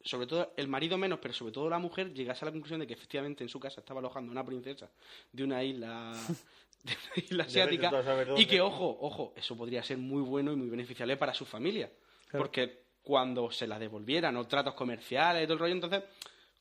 sobre todo el marido menos, pero sobre todo la mujer, llegase a la conclusión de que efectivamente en su casa estaba alojando una princesa de una isla, de una isla asiática. Y que, ojo, ojo, eso podría ser muy bueno y muy beneficiable para su familia. Porque cuando se la devolvieran o tratos comerciales y todo el rollo, entonces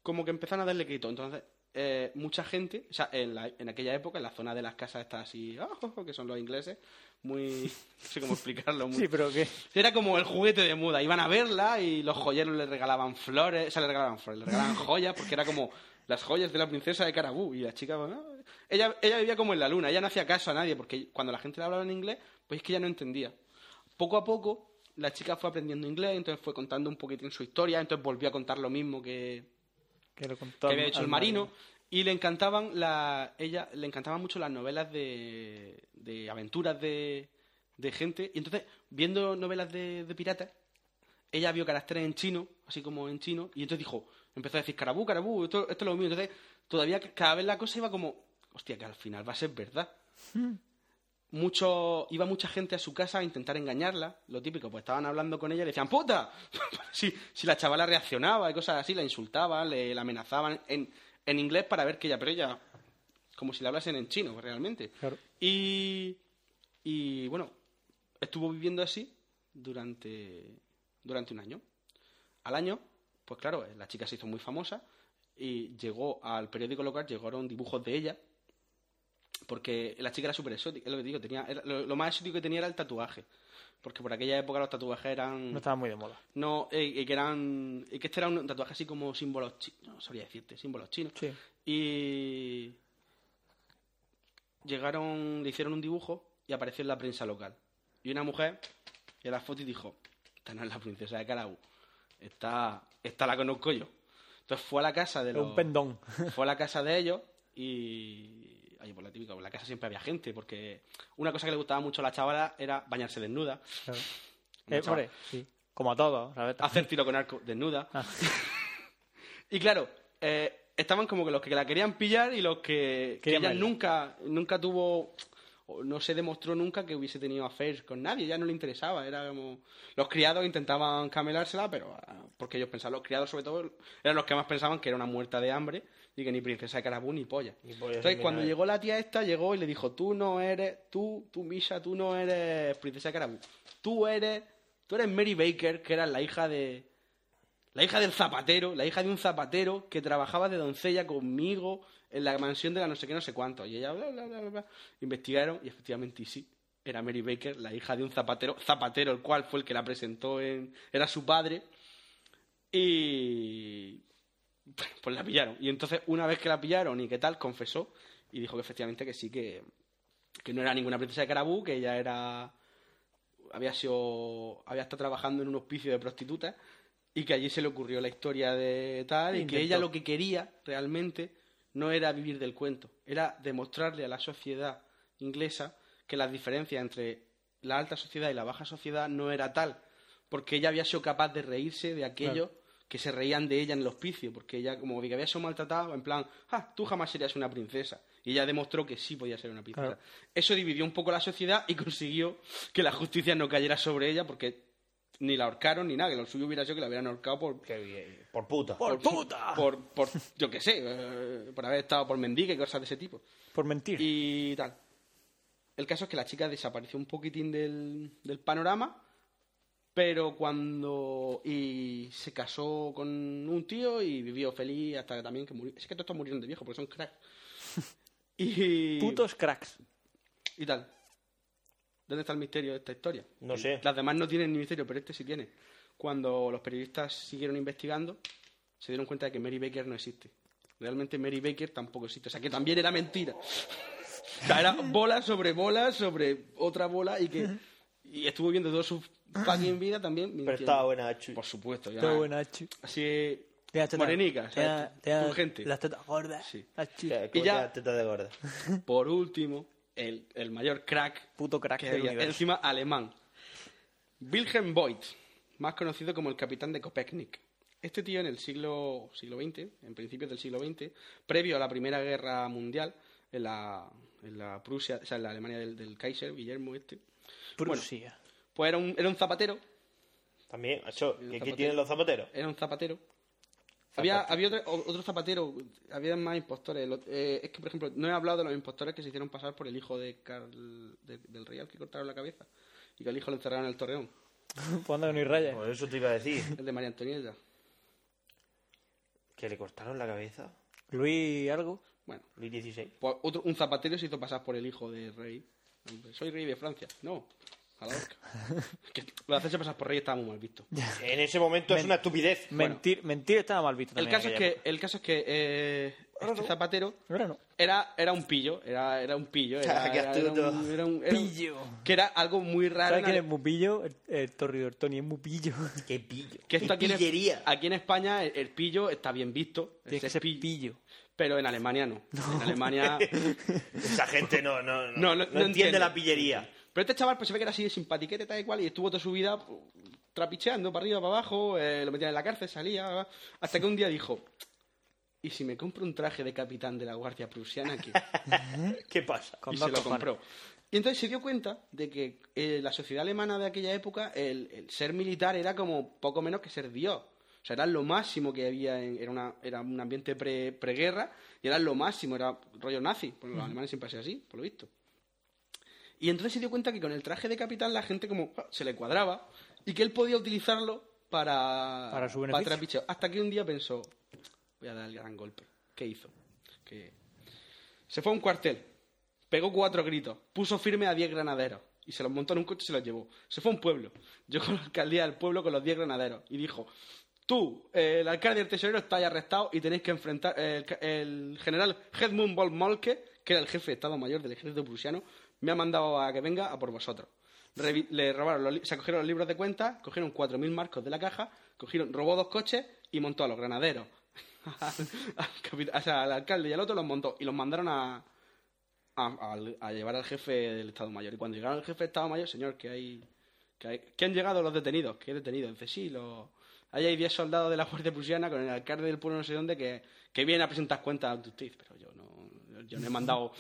como que empezaron a darle crédito. Entonces, eh, mucha gente, o sea, en, la- en aquella época, en la zona de las casas estas así, jo, que son los ingleses, muy, no sé cómo explicarlo, muy, Sí, pero que era como el juguete de moda. Iban a verla y los joyeros le regalaban flores, o sea, le regalaban flores, le regalaban joyas porque era como las joyas de la princesa de Carabú. Y la chica, bueno, ella, ella vivía como en la luna, ella no hacía caso a nadie porque cuando la gente le hablaba en inglés, pues es que ella no entendía. Poco a poco, la chica fue aprendiendo inglés, entonces fue contando un poquitín su historia, entonces volvió a contar lo mismo que, que lo contó que había hecho el marino y le encantaban la ella le encantaban mucho las novelas de, de aventuras de, de gente. Y entonces viendo novelas de, de piratas ella vio caracteres en chino así como en chino y entonces dijo empezó a decir carabú carabú esto, esto es lo mío entonces todavía cada vez la cosa iba como hostia que al final va a ser verdad mucho iba mucha gente a su casa a intentar engañarla, lo típico, pues estaban hablando con ella y le decían ¡puta! si, si la chavala reaccionaba y cosas así, la insultaban, le, la amenazaban en, en inglés para ver que ella, pero ella, como si le hablasen en chino realmente. Claro. Y, y bueno, estuvo viviendo así durante, durante un año. Al año, pues claro, la chica se hizo muy famosa y llegó al periódico local, llegaron dibujos de ella porque la chica era súper exótica, es lo que digo, tenía, lo más exótico que tenía era el tatuaje. Porque por aquella época los tatuajes eran... No estaba muy de moda. No, y que eran... Y que este era un tatuaje así como símbolos chinos, no sabría decirte, símbolos chinos. Sí. Y... Llegaron, le hicieron un dibujo y apareció en la prensa local. Y una mujer, y la foto y dijo, esta no es la princesa de Carabú, esta, esta la conozco yo. Entonces fue a la casa de los... un pendón. Fue a la casa de ellos y Ahí por la típica, en la casa siempre había gente, porque una cosa que le gustaba mucho a la chavala era bañarse desnuda, Claro. Eh, hombre, sí. Como a todos, ¿sabes? hacer tiro con arco desnuda. Ah. y claro, eh, estaban como que los que la querían pillar y los que, ella nunca, nunca tuvo, no se demostró nunca que hubiese tenido affairs con nadie, ya no le interesaba, era como... Los criados intentaban camelársela, pero ah, porque ellos pensaban, los criados sobre todo, eran los que más pensaban que era una muerta de hambre y que ni princesa de Carabú ni polla. Ni polla Entonces cuando llegó la tía esta, llegó y le dijo, tú no eres, tú, tú Misha, tú no eres princesa de Carabú, tú eres, tú eres Mary Baker, que era la hija de... La hija del zapatero, la hija de un zapatero que trabajaba de doncella conmigo en la mansión de la no sé qué, no sé cuánto. Y ella, bla, bla, bla, bla, bla. Investigaron y efectivamente y sí, era Mary Baker, la hija de un zapatero, zapatero, el cual fue el que la presentó en... Era su padre. Y... Pues la pillaron. Y entonces, una vez que la pillaron y qué tal, confesó y dijo que efectivamente que sí, que, que no era ninguna princesa de Carabú, que ella era... Había sido... Había estado trabajando en un hospicio de prostitutas y que allí se le ocurrió la historia de tal y que ella lo que quería realmente no era vivir del cuento, era demostrarle a la sociedad inglesa que las diferencias entre la alta sociedad y la baja sociedad no era tal, porque ella había sido capaz de reírse de aquellos que se reían de ella en el hospicio, porque ella como que había sido maltratada, en plan, ah, tú jamás serías una princesa. Y ella demostró que sí podía ser una princesa. Claro. Eso dividió un poco la sociedad y consiguió que la justicia no cayera sobre ella, porque ni la ahorcaron ni nada, que lo suyo hubiera sido que la hubieran ahorcado por, Qué bien. Por puta. ¡Por puta! por, por yo qué sé, eh, por haber estado por mendiga y cosas de ese tipo. Por mentir. Y tal. El caso es que la chica desapareció un poquitín del, del panorama, pero cuando... Y se casó con un tío y vivió feliz hasta que también que murió. Es que todos estos murieron de viejo porque son cracks. Y... Putos cracks. Y tal. ¿Dónde está el misterio de esta historia? No sé. Las demás no tienen ni misterio, pero este sí tiene. Cuando los periodistas siguieron investigando, se dieron cuenta de que Mary Baker no existe. Realmente Mary Baker tampoco existe. O sea, que también era mentira. O sea, era bola sobre bola sobre otra bola y que... Y estuvo viendo toda su fucking vida también. Pero estaba buena, Chu. Por supuesto. ya. Todo buena, Achu. Así... Tetas- Morenica, te das- ¿sabes? te das Turgente. Las tetas gordas. Sí. Achu. Que- Y como ya- la teta de gorda. Por último, el, el mayor crack Puto crack que del había, encima alemán. Wilhelm Voigt, más conocido como el capitán de Kopechnik. Este tío en el siglo, siglo XX, en principios del siglo XX, previo a la Primera Guerra Mundial, en la, en la Prusia, o sea, en la Alemania del, del Kaiser, Guillermo este, Prusia. Pues era un, era un zapatero, También, El ¿qué, qué tienen los zapateros? era un zapatero. Había, había otro, otro zapatero, había más impostores. Lo- eh, es que, por ejemplo, no he hablado de los impostores que se hicieron pasar por el hijo de Carl, de- del rey al que cortaron la cabeza y que al hijo lo encerraron en el torreón, Pues anda que no hay rayas. Por eso te iba a decir. el de María Antonieta. ¿Que le cortaron la cabeza? Luis algo. Bueno, Luis XVI. pues otro, un zapatero se hizo pasar por el hijo del rey. Soy rey de Francia. No, a la horca. que lo de hacerse pasar por rey estaba muy mal visto. En ese momento es Men- una estupidez. Mentir, mentir estaba mal visto El también. caso, es que, el caso es que eh, este zapatero Ahora no. era, era un pillo, era, era un pillo. Era, Qué era- era un, astuto. era un- Pillo. Que era algo muy raro. ¿Sabes quién es Mupillo? El, el Torridor Tony es Mupillo. Qué pillo. Que esto Qué aquí en, pillería. aquí en España el, el pillo está bien visto. Tiene que ese ser pillo, pillo. Pero en Alemania no. En Alemania. Esa gente no, no, no, No, no- no no entiende entiende. la pillería. Pero este chaval pues se ve que era así de simpatiquete tal y cual y estuvo toda su vida pues, trapicheando para arriba, para abajo, eh, lo metían en la cárcel, salía, hasta que un día dijo, ¿y si me compro un traje de capitán de la Guardia Prusiana aquí? ¿Qué pasa? Y se lo compró. Y entonces se dio cuenta de que eh, la sociedad alemana de aquella época, el, el ser militar era como poco menos que ser Dios. O sea, era lo máximo que había, en- era, una, era un ambiente pre- preguerra y era lo máximo, era rollo nazi, porque los alemanes siempre han sido así, por lo visto. Y entonces se dio cuenta que con el traje de capitán la gente como ah, se le cuadraba y que él podía utilizarlo para, Para su beneficio. trapicheo. Hasta que un día pensó, voy a dar el gran golpe. ¿Qué hizo? Que se fue a un cuartel, pegó cuatro gritos, puso firme a diez granaderos y se los montó en un coche y se los llevó. Se fue a un pueblo, llegó a la alcaldía del pueblo con los diez granaderos y dijo, tú, eh, el alcalde y el tesorero estáis arrestados y tenéis que enfrentar eh, el, general Hedmund von Moltke, que era el jefe de Estado Mayor del ejército prusiano, me ha mandado a que venga a por vosotros. Revi- le robaron los se cogieron los libros de cuentas, cogieron 4.000 marcos de la caja, cogieron, robó dos coches y montó a los granaderos. al, o sea, al alcalde y al otro los montó y los mandaron a, a, llevar al jefe del Estado Mayor. Y cuando llegaron al jefe del Estado Mayor, señor, que hay, que hay... ¿Que han llegado los detenidos? ¿Qué detenidos? Dice, sí, los... Ahí hay 10 soldados de la Guardia Prusiana con el alcalde del pueblo no sé dónde que, que viene a presentar cuentas ante usted. Pero yo no, yo no he mandado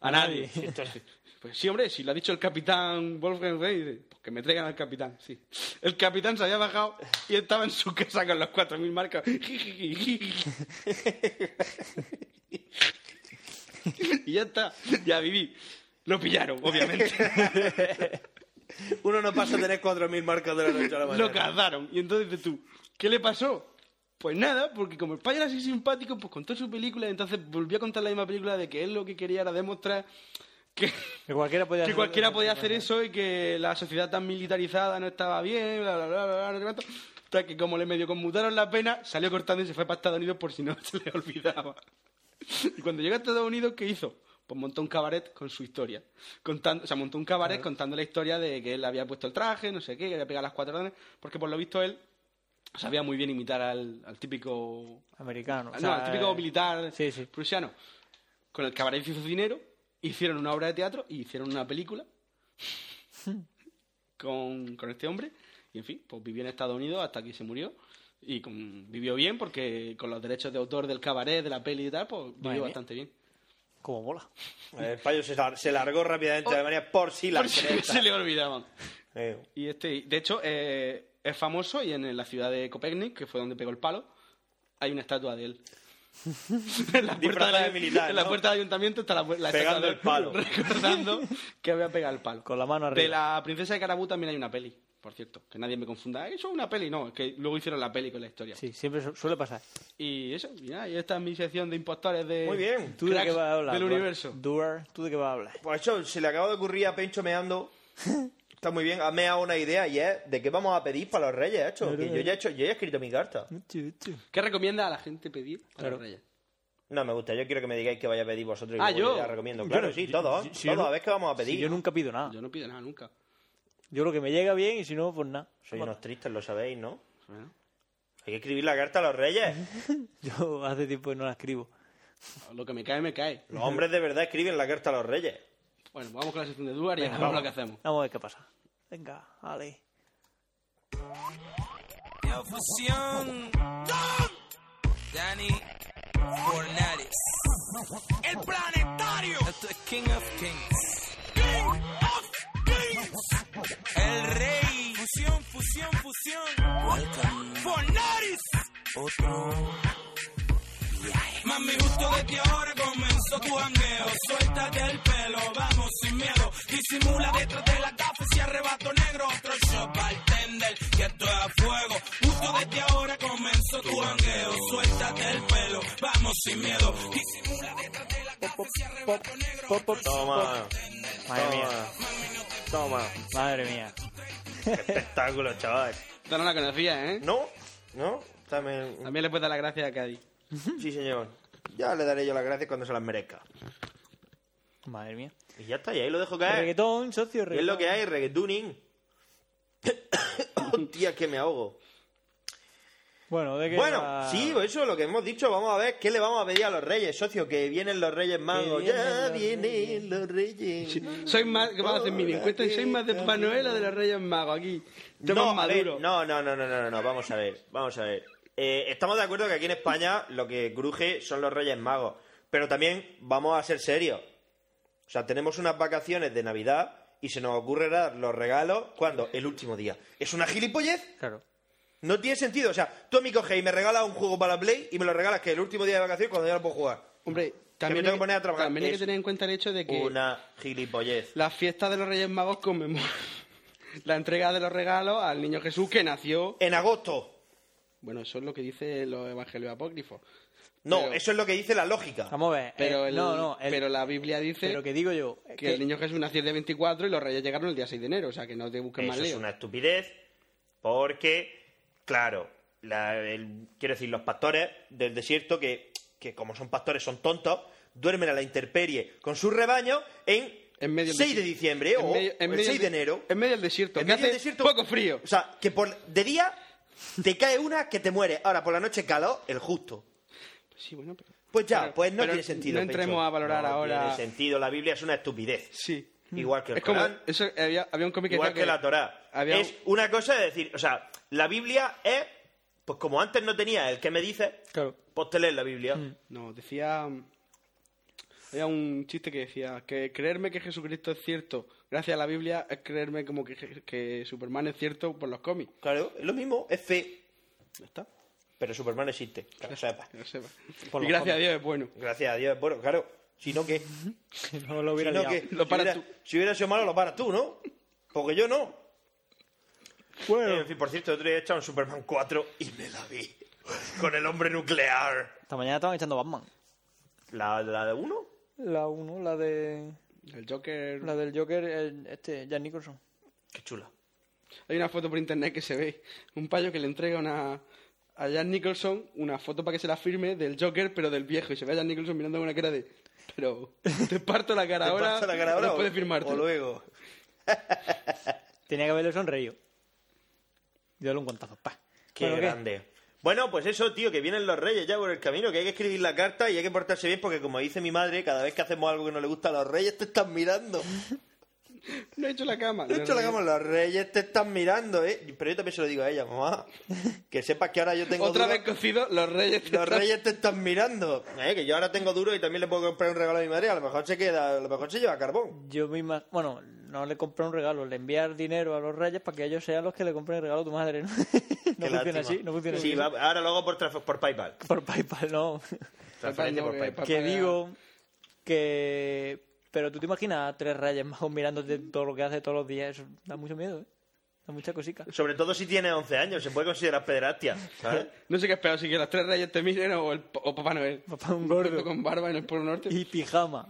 a nadie. Pues sí, hombre, si lo ha dicho el capitán Wolfgang Rey, pues que me traigan al capitán, sí. El capitán se había bajado y estaba en su casa con los 4.000 marcas. y ya está, ya viví. Lo pillaron, obviamente. Uno no pasa a tener 4.000 marcas de la noche a la mañana. Lo cazaron. Y entonces dices tú, ¿qué le pasó? Pues nada, porque como el payo era así simpático, pues contó su película y entonces volvió a contar la misma película de que él lo que quería era demostrar que, Que cualquiera podía que hacer- cualquiera podía hacer eso y que la sociedad tan militarizada no estaba bien, bla, bla, bla, bla, bla, cuánto. Hasta que como le medio conmutaron la pena, salió cortando y se fue para Estados Unidos por si no se le olvidaba. Y cuando llegó a Estados Unidos, ¿qué hizo? Pues montó un cabaret con su historia. Contando, o sea, montó un cabaret contando la historia de que él había puesto el traje, no sé qué, que había pegado las cuatro órdenes, porque por lo visto él sabía muy bien imitar al, al típico... Americano. o no, sea, al típico eh, militar sí, sí. prusiano. Con el cabaret hizo dinero, hicieron una obra de teatro y hicieron una película con, con este hombre. Y en fin, pues vivió en Estados Unidos hasta que se murió. Y con- vivió bien porque con los derechos de autor del cabaret, de la peli y tal, pues vivió Madre mía. bastante bien. Como mola. El payo se, lar- se largó rápidamente de Alemania por si la Por si se le olvidaban. Eh, Y este, de hecho, eh, es famoso y en la ciudad de Copernic, que fue donde pegó el palo, hay una estatua de él. en la puerta, de militar, en la ¿no? puerta del ayuntamiento está la, la Pegando el palo. recordando que había pegado el palo. Con la mano arriba. De la princesa de Carabú también hay una peli, por cierto. Que nadie me confunda. Eso es una peli, no. Es que luego hicieron la peli con la historia. Sí, siempre su- suele pasar. Y eso, y, nada, y esta es mi sección de impostores de... Muy bien. ¿Tú de qué vas a hablar? Del Duar? universo. Duar, ¿tú de qué vas a hablar? Pues eso, se le acaba de ocurrir a Pencho meando. Está muy bien, ha meado una idea y es de qué vamos a pedir para los reyes, hecho. Que yo ya he hecho, yo ya he escrito mi carta. ¿Qué recomienda a la gente pedir para Claro. los reyes? No me gusta, yo quiero que me digáis que vaya a pedir vosotros. y Ah, yo. ya recomiendo. Claro, sí, yo- todos. si- todos, no- a ver qué vamos a pedir. Si yo nunca pido nada. Yo no pido nada nunca. Yo lo que me llega bien y si no, pues nada. Sois unos tristes, lo sabéis, ¿no? Bueno, Hay que escribir la carta a los reyes. Yo hace tiempo que no la escribo. lo que me cae, me cae. Los hombres de verdad escriben la carta a los reyes. Bueno, vamos con la sección de Duar y ahora vamos lo que hacemos. Vamos a ver qué pasa. Venga, vale. Fusión. Danny Fornares. El planetario. Esto es King of Kings. King of Kings. El rey. Fusión, fusión, fusión. Welcome. Fornares. Otro. Mami, justo desde ahora comenzó tu jangueo. Suéltate el pelo, vamos sin miedo. Disimula detrás de la gafas y arrebato negro. Otro shot bartender, que esto es a fuego. Justo desde ahora comenzó tu jangueo. Suéltate el pelo, vamos sin miedo. Disimula detrás de la gafas y arrebato negro. Toma. Madre mía. Toma. Madre mía. Espectáculo, chaval. Esta no la conocía, ¿eh? ¿No? ¿No? También... También le puedes dar la gracia a Cádiz. Sí, señor. Ya le daré yo las gracias cuando se las merezca. Madre mía. Y ya está, y ahí lo dejo caer. Reggaetón, socio, Y es reggaetón. lo que hay, reggaetoning. Hostia, que me ahogo. Bueno, de qué Bueno, va- sí, eso es lo que hemos dicho. Vamos a ver qué le vamos a pedir a los reyes, socio. Que vienen los reyes magos. Que Ya vienen los vienen los reyes. Soy más, que vas a hacer mini encuesta y soy más de Papá Noel o de los Reyes Magos aquí. No, a ver, no, no, no, no, no, no, vamos a ver, vamos a ver. Eh, estamos de acuerdo que aquí en España lo que cruje son los Reyes Magos, pero también vamos a ser serios. O sea, tenemos unas vacaciones de Navidad y se nos ocurre dar los regalos cuando el último día. ¿Es una gilipollez? Claro. No tiene sentido. O sea, tú a mí coges y me regalas un juego para la Play y me lo regalas que el último día de vacaciones cuando ya lo puedo jugar. Hombre, también, tengo hay, que poner a trabajar. también hay que tener en cuenta el hecho de que Una gilipollez. las fiestas de los Reyes Magos conmemoran la entrega de los regalos al niño Jesús que nació. En agosto. Bueno, eso es lo que dice los evangelios apócrifos. No, Pero- eso es lo que dice la lógica. Vamos a ver. Pero, eh, el- no, no. el- pero la Biblia dice pero que digo yo. es que, el niño Jesús nació el día 24 y los reyes llegaron el día 6 de enero. O sea, que no te busques más Eso es una estupidez, porque, claro, la- el- quiero decir, los pastores del desierto, que, que como son pastores son tontos, duermen a la intemperie con sus rebaños en, En medio del 6 de diciembre En o medio- en el medio 6 de del- enero. En medio del desierto. En que medio del hace desierto, poco frío. O sea, que por, de día te cae una que te muere. Ahora, por la noche calor, el justo. Sí, bueno, pero... Pues ya, Pero- pues no tiene sentido. no entremos Pencho. a valorar No ahora- tiene sentido. La Biblia es una estupidez. Sí. Igual que el es como, eso, había, había un cómic que Igual que la Torá. había Es una cosa de decir, o sea, la Biblia es, pues como antes no tenía el que me dice, Claro. pues te lees la Biblia. No, decía. Había un chiste que decía que creerme que Jesucristo es cierto gracias a la Biblia es creerme como que, que Superman es cierto por los cómics. Claro, es lo mismo, es fe. Ya está. Pero Superman existe, que lo sepas. Que lo sepa. Y gracias a. Dios es bueno. Gracias a Dios. Bueno, claro, si no que, Si no lo si hubiera no liado. que, Lo si, hubiera, tú. si hubiera sido malo lo paras tú, ¿no? Porque yo no. Bueno. En fin, por cierto, otro día he echado un Superman 4 y me la vi. Con el hombre nuclear. Esta mañana estaban echando Batman. ¿La, la de uno? La 1, la de. El Joker. La del Joker, el- este, Jack Nicholson. Qué chula. Hay una foto por internet que se ve un payo que le entrega una, a Jack Nicholson una foto para que se la firme del Joker, pero del viejo. Y se ve a Jack Nicholson mirando con una cara de. Pero te parto la cara ¿Te ahora. pasa la cara ahora no puedes firmarte. O luego. Tenía que haberle sonreído. Y darle un guantazo. Pa. Qué Bueno, ¿qué? Bueno, pues eso, tío, que vienen los reyes ya por el camino, que hay que escribir la carta y hay que portarse bien porque, como dice mi madre, cada vez que hacemos algo que no le gusta a los reyes te están mirando. No he hecho la cama. De hecho, la cama, los reyes te están mirando, ¿eh? Pero yo también se lo digo a ella, mamá. Que sepas que ahora yo tengo Otra duro. vez cocido, los reyes. te Los están- reyes te están mirando. Eh, que yo ahora tengo duro y también le puedo comprar un regalo a mi madre. A lo mejor se queda, a lo mejor se lleva carbón. Yo misma, bueno, no le compré un regalo, le enviar dinero a los reyes para que ellos sean los que le compren el regalo a tu madre, ¿no? no Qué funciona lástima. así, no funciona Sí, así. va- ahora luego por, traf- por PayPal. Por PayPal, no. Transferencia no, por que PayPal. pa- que digo que... Pero tú te imaginas a tres reyes magos mirándote todo lo que hace todos los días, eso da mucho miedo, ¿eh? Da mucha cosica. Sobre todo si tiene 11 años, se puede considerar pederastia, ¿sabes? No sé qué es peor, si que los tres reyes te miren o, el, o Papá Noel. Papá un gordo. con barba en el Polo Norte. Y pijama.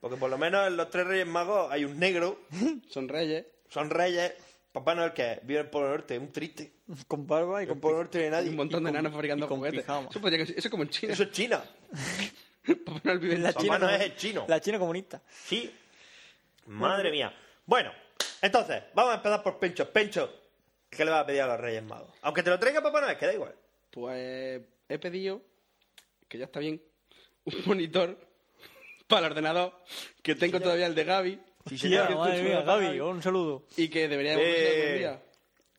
Porque por lo menos en los tres reyes magos hay un negro, Son reyes. son reyes. Papá Noel que vive en el Polo Norte, un triste. con barba y con Polo Norte Y nadie. un montón de enanos fabricando y con juguetes. pijama. Eso, podría eso es como en China. Eso es China. Papá Noel vive en La Papá China, Noel comu- es chino. la China comunista. Sí. Madre mía. Bueno, entonces, vamos a empezar por Pencho. Pencho, ¿qué le vas a pedir a los Reyes Magos? Aunque te lo traiga Papá Noel, que da igual. Pues he pedido, que ya está bien, un monitor para el ordenador, que tengo todavía el de Gaby. Sí, señor. madre mía, Gaby, un saludo. Y que debería Eh. devolverse algún día.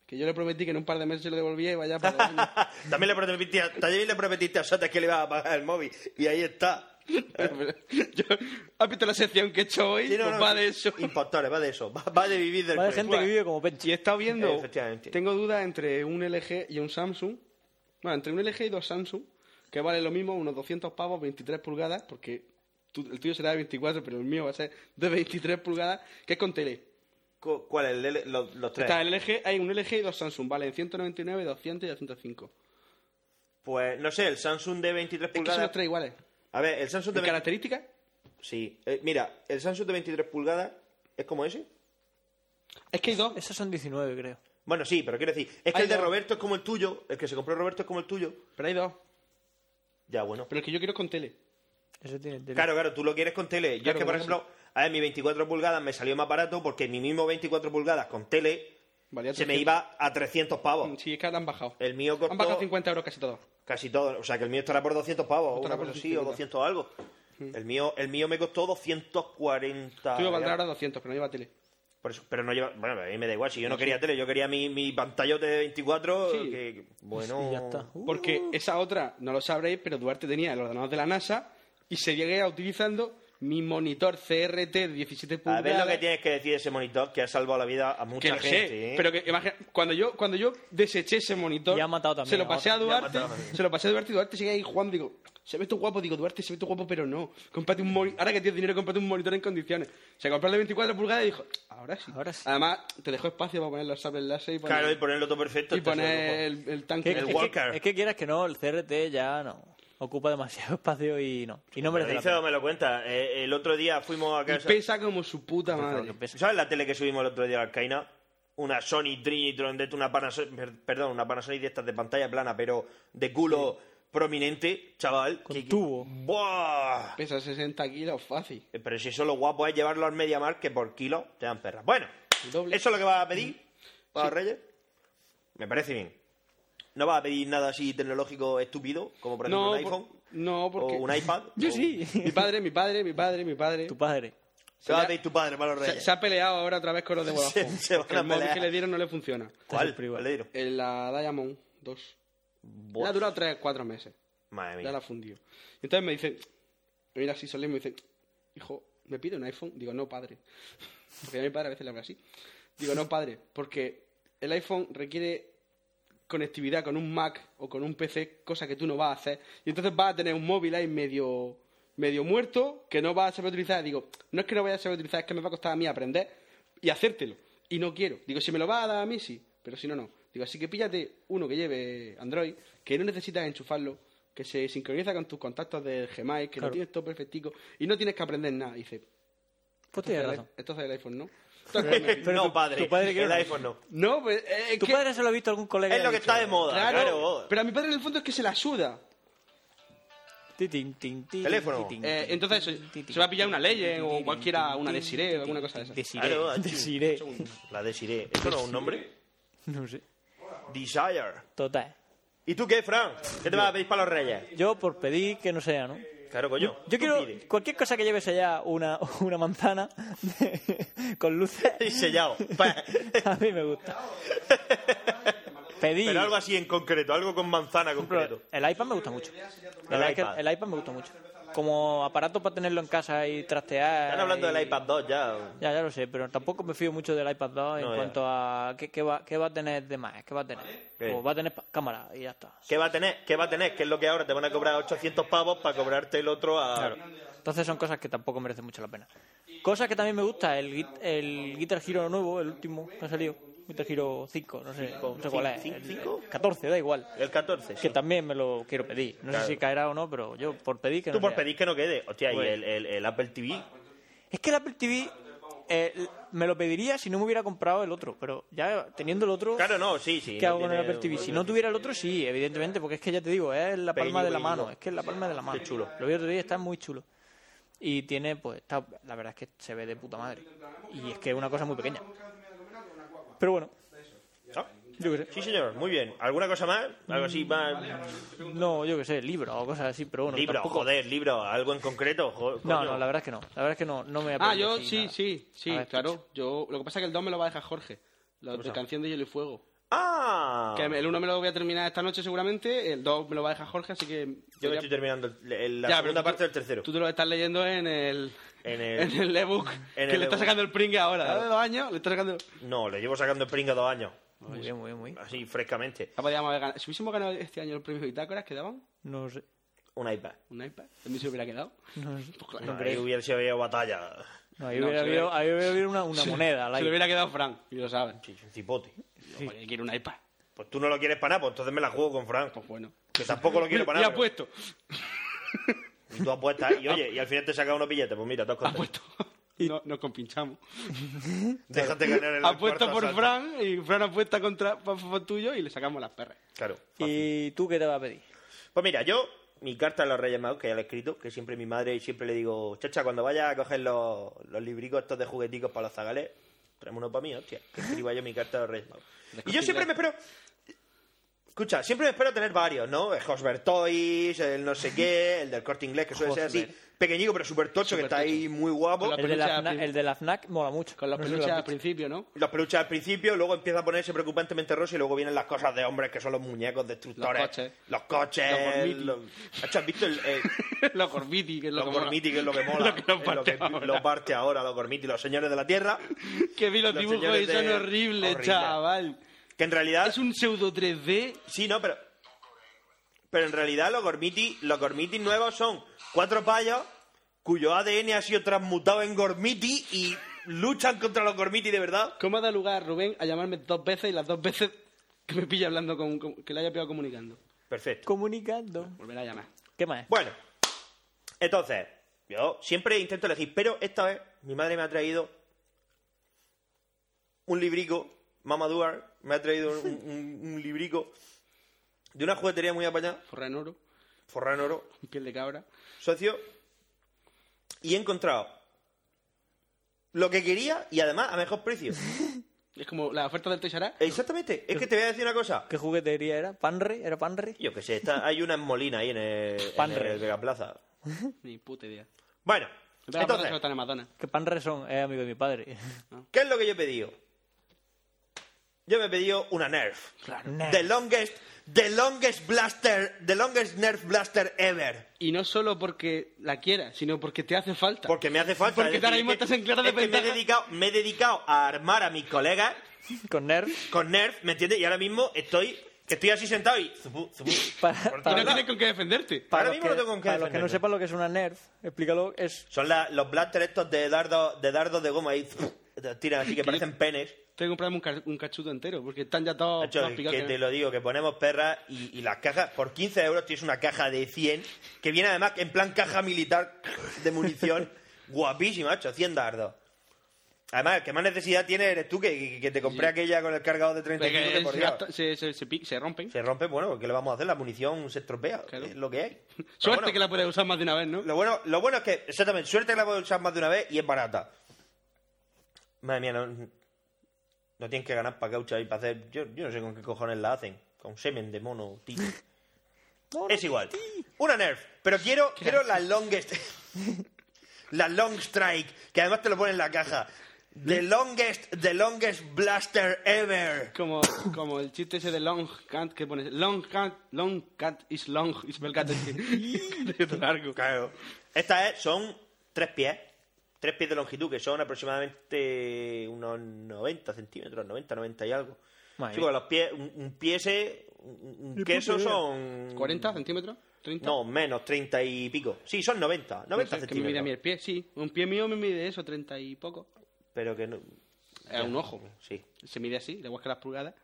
Que yo le prometí que en un par de meses se lo devolvía y vaya para años. También le prometiste, a, también le prometiste a Sotes que le ibas a pagar el móvil. Y ahí está. Yo- ¿Has visto la sección que he hecho hoy? Sí, no, Pues no, va de eso. Impostores, va de eso. Va, va de vivir del Va de gente que vive como Pencho. Y he estado viendo, Efectivamente. tengo dudas entre un LG y un Samsung. Bueno, entre un LG y dos Samsung, que vale lo mismo, unos 200 pavos, 23 pulgadas, porque tu- el tuyo será de 24, pero el mío va a ser de 23 pulgadas, que es con tele. Cu- ¿Cuál es? El los, los tres. Está el LG, hay un LG y dos Samsung, valen 199, 200 y 205. Pues no sé, el Samsung de 23 Es que son pulgadas. los tres iguales. A ver, el Samsung de ¿En 20 características? Sí. Eh, mira, el Samsung de 23 pulgadas es como ese. Es que hay dos. Esos son 19, creo. Bueno, sí, pero quiero decir, es que Hay el de dos. Roberto es como el tuyo, el que se compró Roberto es como el tuyo. Pero hay dos. Ya, bueno. Pero el que yo quiero es con tele. Ese tiene tele. Claro, claro, tú lo quieres con tele. Yo Claro, es que, por por ejemplo, a ver, mi 24 pulgadas me salió más barato porque mi mismo 24 pulgadas con tele Valía se me 300. iba a 300 pavos. Sí, es que han bajado. El mío Han bajado costó 50 euros casi todo. casi todo. O sea, que el mío estará por 200 pavos, o Estará una por cosa así, o 250. 200 algo. El mío, el mío me costó 240. Tuyo valdrá ahora 200, pero no lleva tele. Por eso, pero no lleva. Bueno, a mí me da igual. Si yo no quería tele, yo quería mi, mi pantallote de 24. Sí. Que, bueno. Y ya está. Uh, Porque esa otra, no lo sabréis, pero Duarte tenía el ordenador de la NASA y seguía utilizando mi monitor CRT de 17 A pulgadas. ver lo que tienes que decir de ese monitor que ha salvado la vida a que mucha lo gente. sé, ¿eh? pero que imagina, cuando yo cuando yo deseché ese monitor, Y ha matado también se lo a pasé a Duarte, se lo pasé a Duarte y Duarte sigue ahí jugando, digo, se ve tu guapo, digo, Duarte, se ve tu guapo, pero no, cómprate un monitor, ahora que tienes dinero, cómprate un monitor en condiciones. Se compró el de 24 pulgadas y dijo, ahora sí. Ahora sí. Además, te dejó espacio para poner los sables láser y poner, Claro, y ponerlo todo perfecto. y está poner el, el tanque. que- el es, Walker. que, es que quieras que no, el CRT ya no. Ocupa demasiado espacio y no. Y no merece Me la dice o pena. me lo cuenta. Eh, el otro día fuimos a Y casa. pesa como su puta madre. ¿Sabes la tele que subimos el otro día a Alcaina? Una Sony Trinitron de una Panasonic, per- perdón, una Panasonic de estas de pantalla plana, pero de culo prominente, chaval. Con que- tubo. ¡Buah! Pesa 60 kilos fácil. Eh, Pero si eso lo guapo es llevarlo al MediaMarkt que por kilo te dan perras. Bueno, doble. ¿eso es lo que vas a pedir para Reyes? Me parece bien. No vas a pedir nada así tecnológico estúpido, como por ejemplo No, un iPhone. por- No, porque... ¿O un iPad? Yo ¿O- sí. Mi padre, mi padre, mi padre, mi padre. Tu padre. Se va a pedir tu padre para los Se, reyes. se ha peleado ahora otra vez con los de Se- Vodafone. se van porque a el móvil que le dieron no le funciona. ¿Cuál? privado. ¿Cuál le dieron? En la Diamond 2. Buah. Ha durado 3, 4 meses. Madre Ya mía. la ha fundido. Y entonces me dice, me mira así solemne y me dice, hijo, ¿me pide un iPhone? Digo, no, padre. Porque a mi padre a veces le habla así. Digo, no, padre, porque el iPhone requiere conectividad con un Mac o con un PC, cosa que tú no vas a hacer. Y entonces vas a tener un móvil ahí medio, medio muerto que no vas a saber utilizar. Digo, no es que no vaya a saber utilizar, es que me va a costar a mí aprender y hacértelo. Y no quiero. Digo, si me lo vas a dar a mí, sí. Pero si no, no. Digo, así que píllate uno que lleve Android, que no necesitas enchufarlo, que se sincroniza con tus contactos de Gmail, que lo Claro. tienes todo perfectico y no tienes que aprender nada. Y dice, Pues entonces el, entonces el iPhone no. Pero no, tu- padre. tu padre quiere el iPhone no. No, pues eh, Tu que- padre se lo ha visto a algún colega. Es lo que dicho, está de moda, Claro, claro. pero a mi padre en el fondo es que se la suda. Teléfono. Eh, entonces se- va a pillar una tin, o cualquiera, una Desiree o alguna cosa de esas. Desiree. La Desiree. ¿Eso no es un nombre? No sé. Desire. Total. ¿Y tú qué, Fran? ¿Qué te vas a pedir para los reyes? Yo por pedir que no sea, ¿no? Claro, coño. Yo quiero pide. cualquier cosa que lleve sellada una, una manzana de- con luces. Y sellado. A mí me gusta. Pero algo así en concreto, algo con manzana concreto. El iPad me gusta mucho. El iPad. el iPad me gusta mucho. Como aparato para tenerlo en casa y trastear. Están hablando y- del iPad 2 ya. Ya, ya lo sé, pero tampoco me fío mucho del iPad 2 en ya. cuanto a qué, qué va, qué va a tener de más, qué va a tener. ¿Qué? Pues va a tener cámara y ya está. ¿Qué va a tener? ¿Qué va a tener? Que es lo que ahora te van a cobrar 800 pavos para cobrarte el otro a... Claro. Entonces son cosas que tampoco merecen mucho la pena. Cosas que también me gusta, el, el Guitar Hero nuevo, el último que ha salido, Guitar Hero 5, no sé, no sé cuál es. ¿Cinco? ¿Cinco? 14, da igual. El 14, sí. Que también me lo quiero pedir. No Claro. sé si caerá o no, pero yo por pedir que Tú no por sea. pedir que no quede. Hostia, y Pues- el, el- el Apple TV. Es que el Apple TV eh, me lo pediría si no me hubiera comprado el otro, pero ya teniendo el otro... Claro, no, sí, sí. ¿Qué hago con el Apple TV? Si no tuviera el otro, sí, evidentemente, porque es que ya te digo, es la palma de la mano, es que es la palma de la mano. Qué chulo. Lo vi otro día, está muy chulo. Y tiene, pues, está, la verdad es que se ve de puta madre. Y es que es una cosa muy pequeña. Pero bueno, Ah, yo qué sé. Sí, señor, muy bien. ¿Alguna cosa más? Algo así más... No, yo qué sé, libro o cosas así, pero bueno. libro, tampoco- joder, libro. ¿Algo en concreto? Jo- No, coño. no, la verdad es que no. La verdad es que no, no me Ah, yo sí, nada. sí, sí, ver, claro. Yo, lo que pasa es que el 2 me lo va a dejar Jorge. La de canción de Hielo y Fuego. ¡Ah! Que el 1 me lo voy a terminar esta noche seguramente, el 2 me lo va a dejar Jorge, así que... Yo me ya- estoy terminando el- el- la Ya, segunda pero tú- parte del tercero. Tú te lo estás leyendo en el... En En el... ebook en que el le está ebook. sacando el pringue ahora. De dos años, le está sacando... No, le llevo sacando el pringa dos años. Muy bien, muy bien, muy bien. Así, frescamente. Ya podíamos haber ganado. Si hubiésemos ganado este año el premio Bitácoras, ¿qué daban? No sé. Un iPad. Un iPad. A mí se hubiera quedado. No sé. Pues claro. No, creo. ahí hubiese habido batalla. No, ahí No, hubiera habido, ahí hubiera habido una, una moneda. Se le hubiera quedado Frank, y lo saben. Sí, un cipote. Oye, quiero un iPad. Pues tú no lo quieres para nada, pues entonces me la juego con Frank. Pues bueno. Que tampoco lo quiero para nada. ha puesto. pero- Y tú apuestas, y oye, y al final te saca unos billetes. Pues mira, todos Ha contentos. puesto. No, nos compinchamos. Déjate ganar el cuarto por asalto. Fran y Fran apuesta contra tuyo y le sacamos las perras. Claro. fácil. ¿Y tú qué te vas a pedir? Pues mira, yo, mi carta a los Reyes Magos, que ya la he escrito, que siempre mi madre siempre le digo, chacha, cuando vaya a coger los, los libricos estos de jugueticos para los zagales, traemos uno para mí, hostia, que escriba yo mi carta a los Reyes Magos. Y yo siempre me espero... Escucha, siempre me espero tener varios, ¿no? El Hosber Toys, el no sé qué, el del corte inglés, que suele ser así, pequeñico pero súper tocho, que está ahí muy guapo. El de, la FNAC, el de la FNAC mola mucho. Con si peluches al principio, ¿no? Los peluches al principio, luego empieza a ponerse preocupantemente rosa y luego vienen las cosas de hombres que son los muñecos destructores. Los coches. Los coches. Los Gormiti. los- ¿Has visto el, el- los Corbiti, que es lo los que. Gormiti, que es lo que mola? Lo que nos es lo que parte ahora. lo parte ahora, los Gormiti, los señores de la tierra. Que vi los Los dibujos y son de- horribles, horrible. chaval. Que en realidad. Es un pseudo 3D. Sí, no, pero. Pero en realidad los Gormiti, los Gormiti nuevos son cuatro payos cuyo ADN ha sido transmutado en Gormiti y luchan contra los Gormiti de verdad. ¿Cómo ha dado lugar Rubén a llamarme dos veces y las dos veces que me pilla hablando con, con- que le haya pillado comunicando? Perfecto. Comunicando. Volverá a llamar. ¿Qué más? Bueno, entonces, yo siempre intento elegir, pero esta vez mi madre me ha traído un librico, Mama Duar, me ha traído un, un- un librico de una juguetería muy apañada, Forra en oro, forrada en oro, piel de cabra. socio, y he encontrado lo que quería y además a mejor precio. Es como la oferta del Us. Exactamente. Es que te voy a decir una cosa. ¿Qué juguetería era? ¿Panre? ¿Era Panre? Yo que sé, está, hay una en Molina ahí en el, en Panre. el Vega Plaza. Ni puta idea. Bueno, Entonces, en Madonna. Que Panre son, es amigo de mi padre. ¿qué es lo que yo he pedido? Yo me he pedido una Nerf. Nerf. The longest, the longest blaster, the longest Nerf blaster ever. Y no solo porque la quieras, sino porque te hace falta. Porque me hace falta. Porque es ahora mismo estás en clara es que me he, dedicado, me he dedicado a armar a mis colegas Con Nerf. con Nerf, ¿me entiendes? Y ahora mismo estoy, que estoy así sentado y... zupu, zupu. Para, Por Y no tienes con qué defenderte. para Ahora los mismo que, no tengo con qué para los que no sepan lo que es una Nerf, explícalo. Es Son la- los blasters estos de dardos de, dardos de goma te tiran así que parecen penes. Tengo que comprarme un, ca- un cachuto entero, porque están ya todos picados que que te no. lo digo, que ponemos perras y, y las cajas, por 15 euros tienes una caja de 100, que viene además en plan caja militar de munición, guapísima, macho, 100 dardos. Además, el que más necesidad tiene eres tú, que, te compré aquella con el cargador de 35 Porque que por se, gasta- se, se, se pi- se rompen. Se rompe, bueno, ¿qué le vamos a hacer? La munición se estropea, Claro. es lo que hay. Suerte bueno, que la puedes usar más de una vez, ¿no? Lo bueno, lo bueno es que, exactamente, suerte que la puedes usar más de una vez y es barata. Madre mía, no, no tienen que ganar para caucha y para hacer. Yo, yo no sé con qué cojones la hacen. Con semen de mono, tío. es igual. Una Nerf. Pero quiero, quiero la longest. la long strike. Que además te lo pone en la caja. The longest, the longest blaster ever. Como, como el chiste ese de Long Cat que pones Long Cat, Long Cat is long, is bel cat es largo. Claro. Estas es- son tres pies. Tres pies de longitud, que son aproximadamente unos 90 centímetros, 90, 90 y algo. Sí, porque los pies, un, un pie ese, un, un queso son... ¿40 centímetros? ¿30? No, menos, 30 y pico. Sí, son 90, 90 No sé, que me mide a centímetros. mí el pie, sí. Un pie mío me mide eso, 30 y poco. Pero que no... Es un ojo. Sí, Se mide así, igual que las pulgadas.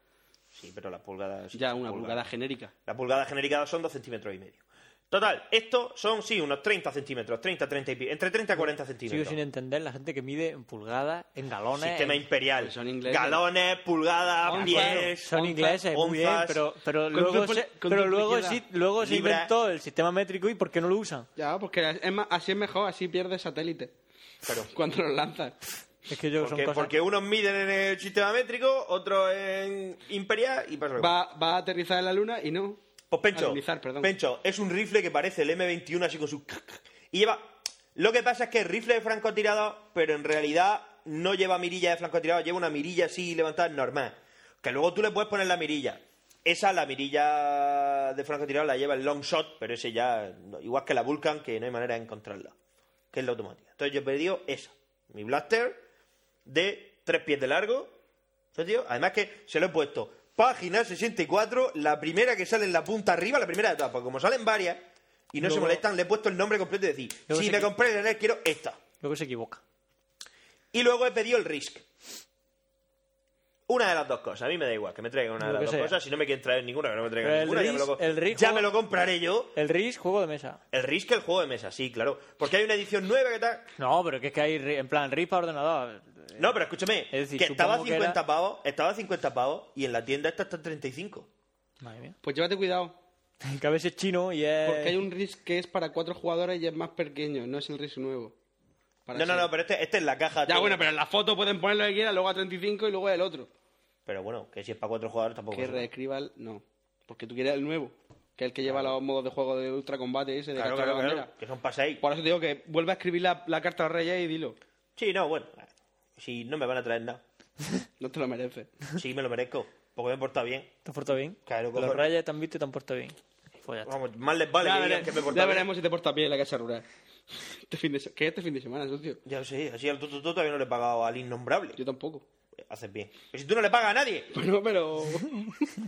sí, pero las pulgadas... Ya una pulgada genérica. La pulgada genérica son 2 centímetros y medio. Total, estos son, sí, unos 30 centímetros, 30, 30 y pico, entre 30 y 40 Sigo centímetros. sin entender la gente que mide en pulgadas, en galones. Sistema en- imperial. Pues son ingleses. Galones, pulgadas, Onzas. pies. Son onzas, ingleses, muy bien, onzas. pero, luego, tu se, pero luego, sí- luego se inventó el sistema métrico y ¿por qué no lo usan? Ya, porque es más, así es mejor, así pierdes satélite. Pero, Cuando los lanzas. Es que yo son porque, cosas... porque unos miden en el sistema métrico, otros en imperial y pasa lo que pasa. Va, va a aterrizar en la luna y no. Pues Pencho, es un rifle que parece el M21 así con su... Y lleva... Lo que pasa es que es rifle de francotirador, pero en realidad no lleva mirilla de francotirador, lleva una mirilla así levantada normal. Que luego tú le puedes poner la mirilla. Esa, la mirilla de francotirador, la lleva el long shot, pero ese ya... Igual que la Vulcan, que no hay manera de encontrarla. Que es la automática. Entonces yo he pedido esa. Mi blaster de tres pies de largo. ¿Sabes, tío? Además que se lo he puesto página 64, la primera que sale en la punta arriba, la primera porque como salen varias y no se molestan, le he puesto el nombre completo y decir, si me compré el Enel, quiero esta. Luego se equivoca. Y luego he pedido el Risk. Una de las dos cosas, a mí me da igual, que me traigan una de Lo las que dos sea. cosas, si no me quieren traer ninguna, que no me traigan Pero el ninguna, ya, me lo, Risk- co- el Risk ya juego- me lo compraré yo. El RIS, juego de mesa. El Risk, el juego de mesa, sí, claro. Porque hay una edición nueva que tal... No, pero que es que hay, ri- en plan, RIS para ordenador. No, pero escúchame, Es decir, que estaba a supongo que 50 era- pavos, estaba a 50 pavos y en la tienda esta está en 35. Madre mía. Pues llévate cuidado. Que a veces es chino y es... Porque hay un RIS que es para cuatro jugadores y es más pequeño, no es el RIS nuevo. Para No, no, no, pero este, este es la caja. Ya, todo. bueno, pero en la foto pueden poner lo que quieran, luego a 35 y luego el otro. Pero bueno, que si es para cuatro jugadores tampoco. Que reescriba el... No. Porque tú quieres el nuevo. Que es el que lleva los modos de juego de ultra combate ese, de Claro, claro, la claro, bandera. que son para seis. Por eso te digo que vuelve a escribir la, la carta a los reyes y dilo. Sí, no, bueno. Si no me van a traer nada. No te lo mereces. Sí, me lo merezco. Porque me he portado bien. ¿Te has portado bien? Claro, Los reyes te han visto y te han portado bien. Pues ya. Vamos, más les vale ya que me he ya portado bien. veremos si te portas bien en la casa rural. Este fin de se- ¿Qué es este fin de semana, socio? Ya sé, así al tuto todavía no le he pagado al innombrable. Yo tampoco. Haces bien. Pero si tú no le pagas a nadie. Bueno, pero...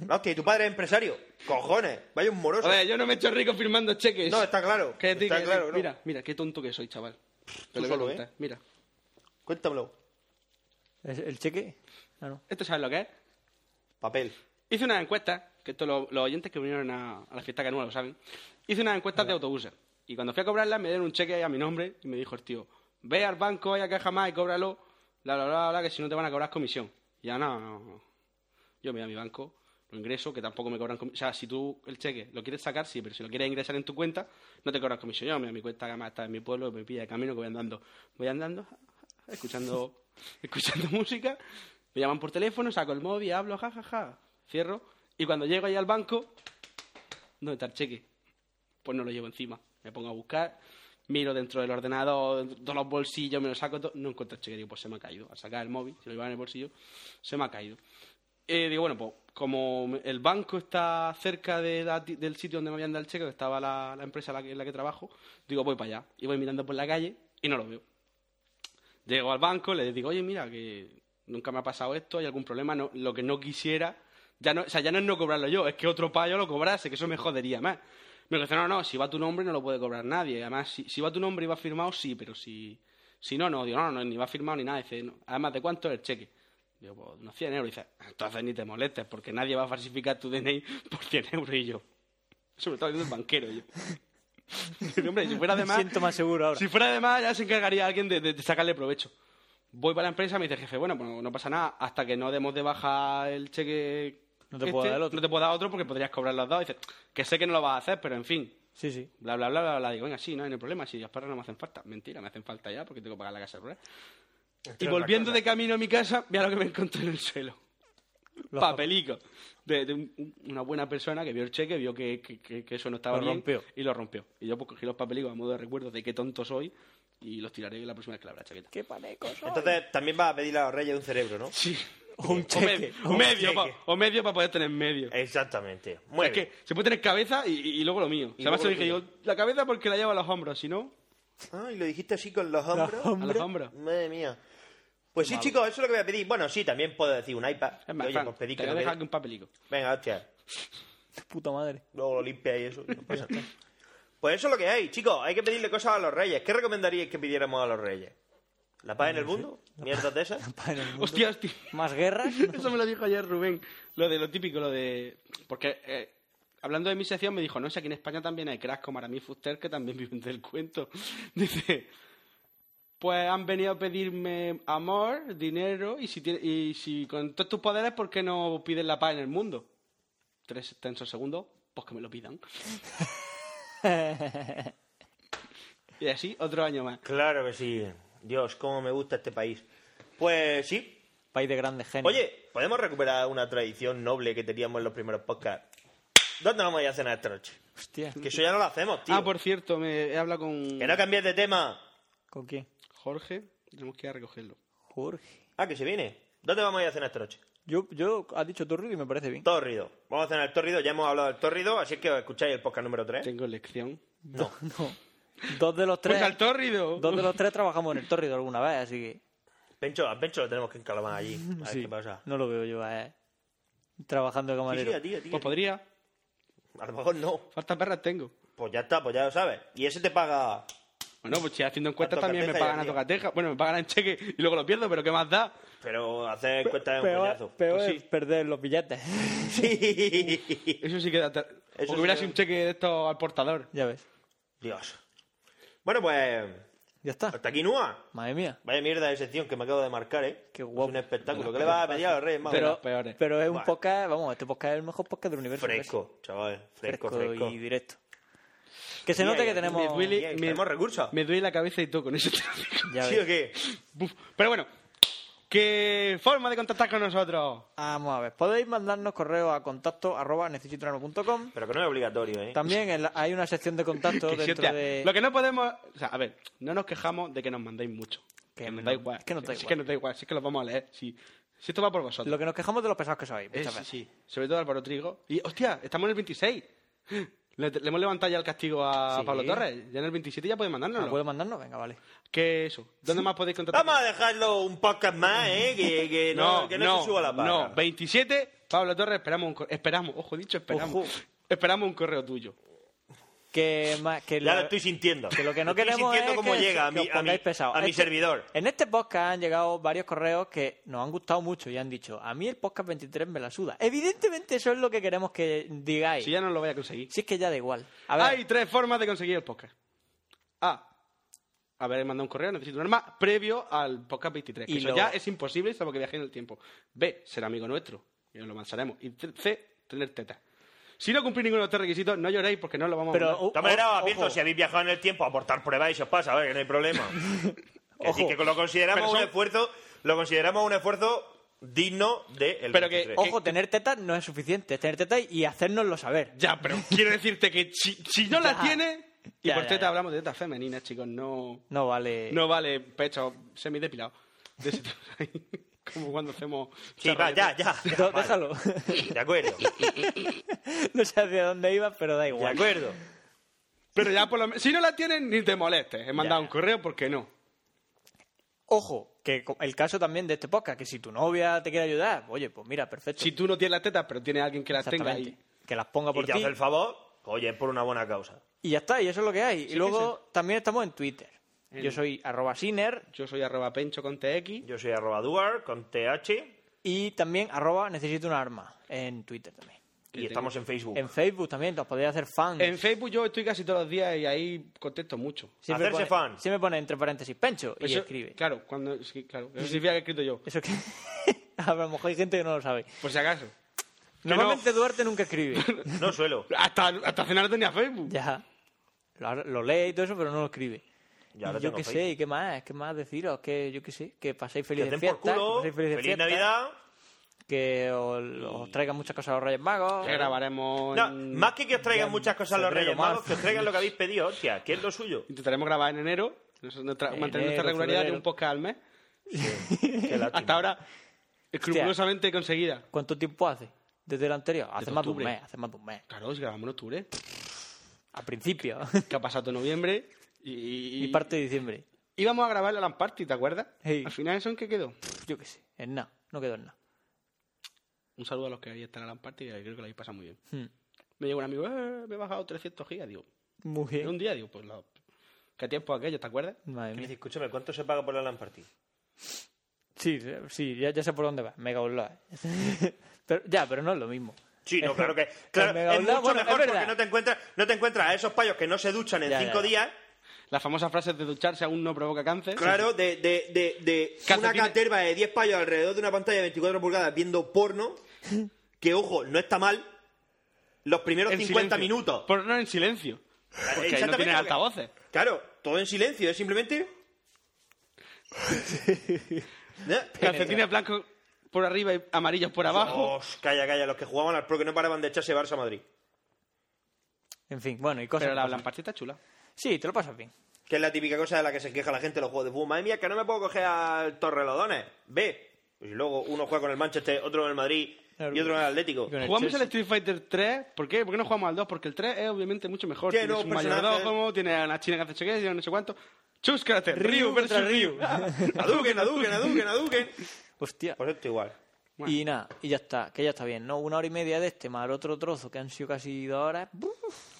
No, hostia, y tu padre es empresario. Cojones, vaya un moroso. A ver, yo no me he hecho rico firmando cheques. No, está claro. Está que- claro, ¿no? Mira, mira, qué tonto que soy, chaval. Te Tú lo voy a solo, contar. ¿eh? Mira, Cuéntamelo. ¿Es ¿El cheque? Ah, no. ¿esto sabes lo que es? Papel. Hice una encuesta, que esto lo- los oyentes que vinieron a, a la fiesta que no lo saben. Hice unas encuestas de autobuses. Y cuando fui a cobrarlas me dieron un cheque a mi nombre y me dijo el tío, ve al banco, vaya caja más y cóbralo, bla, bla, bla, bla, que si no te van a cobrar comisión. Ya no, no, no. Yo me voy a mi banco, lo ingreso, que tampoco me cobran comisión. O sea, si tú el cheque lo quieres sacar, sí, pero si lo quieres ingresar en tu cuenta, no te cobran comisión. Yo me voy a mi cuenta, que además está en mi pueblo, me pilla de camino que voy andando. Voy andando, escuchando, escuchando música, Me llaman por teléfono, saco el móvil, hablo, jajaja, cierro. Y cuando llego ahí al banco, ¿dónde está el cheque? Pues no lo llevo encima. Me pongo a buscar, miro dentro del ordenador, todos los bolsillos, me lo saco todo, no encuentro el cheque. Digo, pues se me ha caído. Al sacar el móvil, se lo llevaba en el bolsillo, se me ha caído. Eh, digo, bueno, pues como el banco está cerca del sitio donde me habían dado el cheque, que estaba la, empresa en la, que, trabajo, digo, voy para allá. Y voy mirando por la calle y no lo veo. Llego al banco, le digo, oye, mira, que nunca me ha pasado esto, hay algún problema, lo que no quisiera, ya no, o sea, ya no es no cobrarlo yo, es que otro payo lo cobrase, que eso me jodería más. Me dice, no, no, si va tu nombre no lo puede cobrar nadie. Además, si, si va tu nombre y va firmado, sí, pero si, si no, no. Digo, no, no, ni va firmado ni nada. Dice, no. además, ¿de cuánto es el cheque? Digo, pues unos 100 euros. Dice, entonces ni te molestes, porque nadie va a falsificar tu DNI por 100 euros. Y yo, sobre todo el banquero, yo. Digo, hombre, si fuera de Me más, siento más seguro ahora. si fuera de más, ya se encargaría alguien de, de- de sacarle provecho. Voy para la empresa, me dice el jefe, bueno, pues no pasa nada, hasta que no demos de baja el cheque. Este, No te puedo dar otro. No te puedo dar otro porque podrías cobrar los dos. Dice, que sé que no lo vas a hacer, pero en fin. Sí, sí. Bla, bla, bla, bla, bla. Digo, venga, sí, no hay ningún problema, si los perros no me hacen falta. Mentira, me hacen falta ya porque tengo que pagar la casa rural. Y volviendo de camino a mi casa, mira lo que me encontré en el suelo. Los Papelico. De, de un- una buena persona que vio el cheque, vio que, que- que- que eso no estaba Lo bien rompió. y lo rompió. Y yo pues cogí los papelicos a modo de recuerdo de qué tonto soy y los tiraré la próxima vez que la abra la chaqueta. ¡Qué paneco soy! Entonces también vas a pedirle a los reyes un cerebro, ¿no? Sí. O un O, cheque. medio, o un medio, cheque. pa- o medio para poder tener medio. Exactamente. Muy es bien. que se puede tener cabeza y, y- y luego lo mío. Y Además dije yo, la cabeza porque la llevo a los hombros, si no, Ah, y lo dijiste así con los hombros. a los hombros. Madre mía. Pues sí, chicos, eso es lo que voy a pedir. Bueno, sí, también puedo decir un iPad. Es más, Oye, pues pedí te que voy a dejar aquí un papelico. Venga, hostia. Puta madre. Luego lo limpia y eso. y no pasa nada. Pues eso es lo que hay, chicos. Hay que pedirle cosas a los reyes. ¿Qué recomendaríais que pidiéramos a los reyes? ¿La paz en el mundo? ¿Mierdas de esas? Pa' en el mundo. Hostia, hostia. ¿Más guerras? Eso me lo dijo ayer Rubén. Lo de lo típico, lo de. Porque eh, hablando de mi sección, me dijo: No, si aquí en España también hay cracks como Aramis Fuster que también viven del cuento. Dice: Pues han venido a pedirme amor, dinero, y si, tiene- y si con todos tus poderes, ¿por qué no piden la paz en el mundo? Tres tensos segundos, pues que me lo pidan. y así, otro año más. Claro que sí. Dios, cómo me gusta este país. Pues sí. País de grandes genios. Oye, ¿podemos recuperar una tradición noble que teníamos en los primeros podcasts? ¿Dónde vamos a ir a cenar esta noche? Hostia. Que eso ya no lo hacemos, tío. Ah, por cierto, me he hablado con Que no cambies de tema. ¿Con quién? Jorge. Tenemos que ir a recogerlo. Jorge. Ah, que se viene. ¿Dónde vamos a ir a cenar esta noche? Yo, yo, has dicho Torrido y me parece bien. Tórrido. Vamos a cenar el tórrido. Ya hemos hablado del tórrido, así que escucháis el podcast número 3. Tengo lección. No. No. Dos de los tres. Pues al tórrido. Dos de los tres trabajamos en el Torrido alguna vez, así que. Pencho, a Pencho lo tenemos que encalomar allí. A ver sí, qué pasa. No lo veo yo, eh. Trabajando de Sí, camarero. sí, a ti, a ti. Pues podría. A lo mejor no. Falta perras tengo. Pues ya está, pues ya lo sabes. Y ese te paga. Bueno, pues si haciendo encuestas también me pagan a tocateja. Bueno, me pagan en cheque y luego lo pierdo, pero ¿qué más da? Pero hacer cuenta de un Peor, coñazo. peor Pues es perder los billetes. Sí. Eso sí que da... Eso o que hubiera sí sido un cheque de esto al portador. ya ves. Dios. Bueno, pues. Ya está. Hasta aquí, Nua. Madre mía. Vaya mierda de sección que me acabo de marcar, ¿eh? Qué Es guapo. un espectáculo. ¿Qué le vas a pedir a los Reyes Magos? Pero, las peores. pero es un Bueno. podcast, vamos, este podcast es el mejor podcast del universo. Fresco, chaval. Fresco, Fresco, fresco. y directo. Que se Sí, note ahí- que tenemos. me duele- Bien, me- ¿Tenemos recursos? Me duele la cabeza y todo con lo digo. Ya ¿Sí ves. o qué? Buf. Pero bueno, ¿qué forma de contactar con nosotros? Vamos a ver. Podéis mandarnos correo a contacto arroba. Pero que no es obligatorio, ¿eh? También en la- hay una sección de contacto Que sí, dentro hostia, de. Lo que no podemos... O sea, a ver, no nos quejamos de que nos mandéis mucho. Que Que nos no- da igual. es que nos da Sí, igual. que nos da igual. Sí que los vamos a leer. Sí. Si esto va por vosotros. Lo que nos quejamos de los pesados que sois. Eh, Muchas sí, veces. sí. Sobre todo Álvaro Trigo. Y, hostia, estamos en el 26. Le, le hemos levantado ya el castigo a Sí. Pablo Torres. Ya en el 27 ya puede mandárnoslo. ¿No puede mandarnos? Venga, vale. ¿Qué eso? ¿Dónde más podéis contactar? Vamos a dejarlo un podcast más, ¿eh? Que, que no, que no, se suba la barra. No, 27, Pablo Torres, esperamos un correo. Esperamos, ojo, dicho, esperamos. Ojo. Esperamos un correo tuyo. Que, que Ya lo- lo estoy sintiendo. Que lo que no estoy queremos sintiendo es cómo que, llega a que mi, a mi, pongáis pesados. a mi servidor. En este podcast han llegado varios correos que nos han gustado mucho y han dicho, a mí el podcast 23 me la suda. Evidentemente eso es lo que queremos que digáis. Si ya no lo voy a conseguir. Si es que ya da igual. A ver, Hay tres formas de conseguir el podcast. A. Haber mandado un correo, necesito un arma, previo al podcast 23. Que Y eso lo- ya es imposible, salvo que viaje en el tiempo. B. Ser amigo nuestro. Y nos lo mandaremos. Y C. Tener tetas. Si no cumplís ninguno de los tres requisitos, no lloréis porque no lo vamos a pero mandar. o- De todas maneras, o- abierto, ojo, si habéis viajado en el tiempo, aportar pruebas y se os pasa, a ver, que no hay problema. que sí, que lo consideramos Pero un son- esfuerzo, lo consideramos un esfuerzo digno de el Pero que- 23. Ojo, tener tetas no es suficiente. Es tener tetas y hacérnoslo saber. Ya, pero quiero decirte que si, si no la Ya. tiene... Y Ya, por ya, teta ya. hablamos de tetas femeninas, chicos, no... No vale. No vale pecho semidepilado. De ese tipo ahí. Como cuando hacemos... Sí, va, ya, ya. ya, No, vale. déjalo. De acuerdo, no sé hacia dónde iba, pero da de igual. acuerdo. Pero ya por lo menos... Si no la tienes, ni te molestes. He mandado Ya. un correo porque no. Ojo, que el caso también de este podcast, que si tu novia te quiere ayudar, oye, pues mira, perfecto. Si tú no tienes las tetas, pero tienes a alguien que las tenga y... Que las ponga por Y te ti. hace el favor, oye, es por una buena causa. Y ya está, y eso es lo que hay. y luego también estamos en Twitter. En- Yo soy arroba Siner Yo soy arroba pencho con TX. Yo soy arroba duar con TH y también arroba necesito un arma en Twitter también. y estamos en Facebook. En Facebook también, nos podéis hacer fans. En Facebook yo estoy casi todos los días y ahí contesto mucho. Siempre Hacerse pone, fan. Siempre pone entre paréntesis Pencho y Eso- escribe. Claro, cuando, sí, claro. Eso significa que he escrito yo. Eso que. a lo mejor hay gente que no lo sabe. Por si acaso. Normalmente Duarte nunca escribe. No suelo. hasta, hasta cenar tenía Facebook. ya. Lo, lo lee y todo eso, pero no lo escribe. Ya lo Y yo qué sé, ¿y qué más? ¿Qué más deciros? Que yo qué sé, que paséis os den por fiestas. que culo, paséis felices feliz fiestas, Navidad. Que os, os traigan muchas cosas a los Reyes Magos. Que grabaremos. No, en- más que que os traigan muchas cosas los febrero, Reyes Magos, que os traigan lo que habéis pedido, hostia, que es lo suyo. Intentaremos grabar en enero. Nuestra- nuestra- Enero, mantener nuestra regularidad febrero. de un podcast al mes. Qué. Hasta ahora, escrupulosamente conseguida. ¿Cuánto tiempo hace? Desde el anterior. Hace Desde más de un mes, hace más de un mes. Claro, si grabamos en octubre. Al principio. Que ha pasado todo noviembre. Y, y parte de diciembre. Íbamos a grabar la LAN Party, ¿te acuerdas? Sí. Al final, ¿eso en qué quedó? Yo qué sé. En nada. No quedó en nada. Un saludo a los que ahí están en la LAN Party, que creo que lo habéis pasado muy bien. Hmm. Me llegó un amigo, eh, me he bajado 300 gigas. Digo, Muy en bien. un día, digo, pues lo... ¿Qué tiempo aquello, te acuerdas? Madre Que mía. dice, escúchame, ¿cuánto se paga por la LAN Party? Sí, sí, ya, ya sé por dónde va. Mega Upload. pero, ya, pero no es lo mismo. Sí, no, claro que claro, es mucho bueno, es mejor porque no te encuentras no te encuentras a esos payos que no se duchan en Ya, cinco ya, ya. días, Las famosas frases de ducharse aún no provoca cáncer. claro, de, de, de, de una caterva de 10 payos alrededor de una pantalla de 24 pulgadas viendo porno, que ojo, no está mal, los primeros En 50 silencio. minutos. Por no en silencio. Porque ahí no porque- altavoces. Claro, todo en silencio, es simplemente... Calcetines blancos por arriba y amarillos por abajo. Os, calla, calla, los que jugaban al Pro que no paraban de echarse Barça a Madrid. En fin, bueno, y cosas. Pero la está chula. Sí, te lo pasas bien. Que es la típica cosa de la que se queja la gente en los juegos de fútbol. Madre mía, que no me puedo coger al Torrelodones. Ve. Pues y luego uno juega con el Manchester, otro con el Madrid Claro. y otro con el Atlético. El Jugamos el Street Fighter 3. ¿Por qué? ¿Por qué no jugamos al 2? Porque el 3 es obviamente mucho mejor. Tiene un mayordomo, tiene a una china que hace cheques, tiene no sé cuánto. Chúscate, Ryu versus contra Ryu. Ryu. Aduken, aduken, aduken, aduken. Hostia. Pues esto igual. Bueno. Y nada, y ya está, que ya está bien, ¿no? Una hora y media de este, más el otro trozo, que han sido casi dos horas. ¡buf!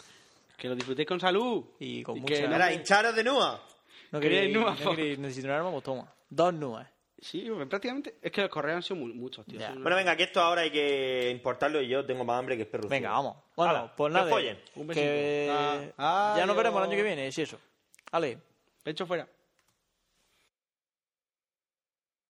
Que lo disfrutéis con salud. Y con que mucha- no- Ahora, hincharos de Nua. No Queríais queréis, Nua, no queréis necesitar un arma, pues toma. Dos nuas. Sí, prácticamente. Es que los correos han sido mu- muchos, tío. Ya. Bueno, venga, que esto ahora hay que importarlo y yo tengo más hambre que es perro. Venga, vamos. Bueno, Hala, pues que nada. follen. Un besito. Que Ah, ya nos veremos el año que viene, si eso. Vale. Pecho fuera.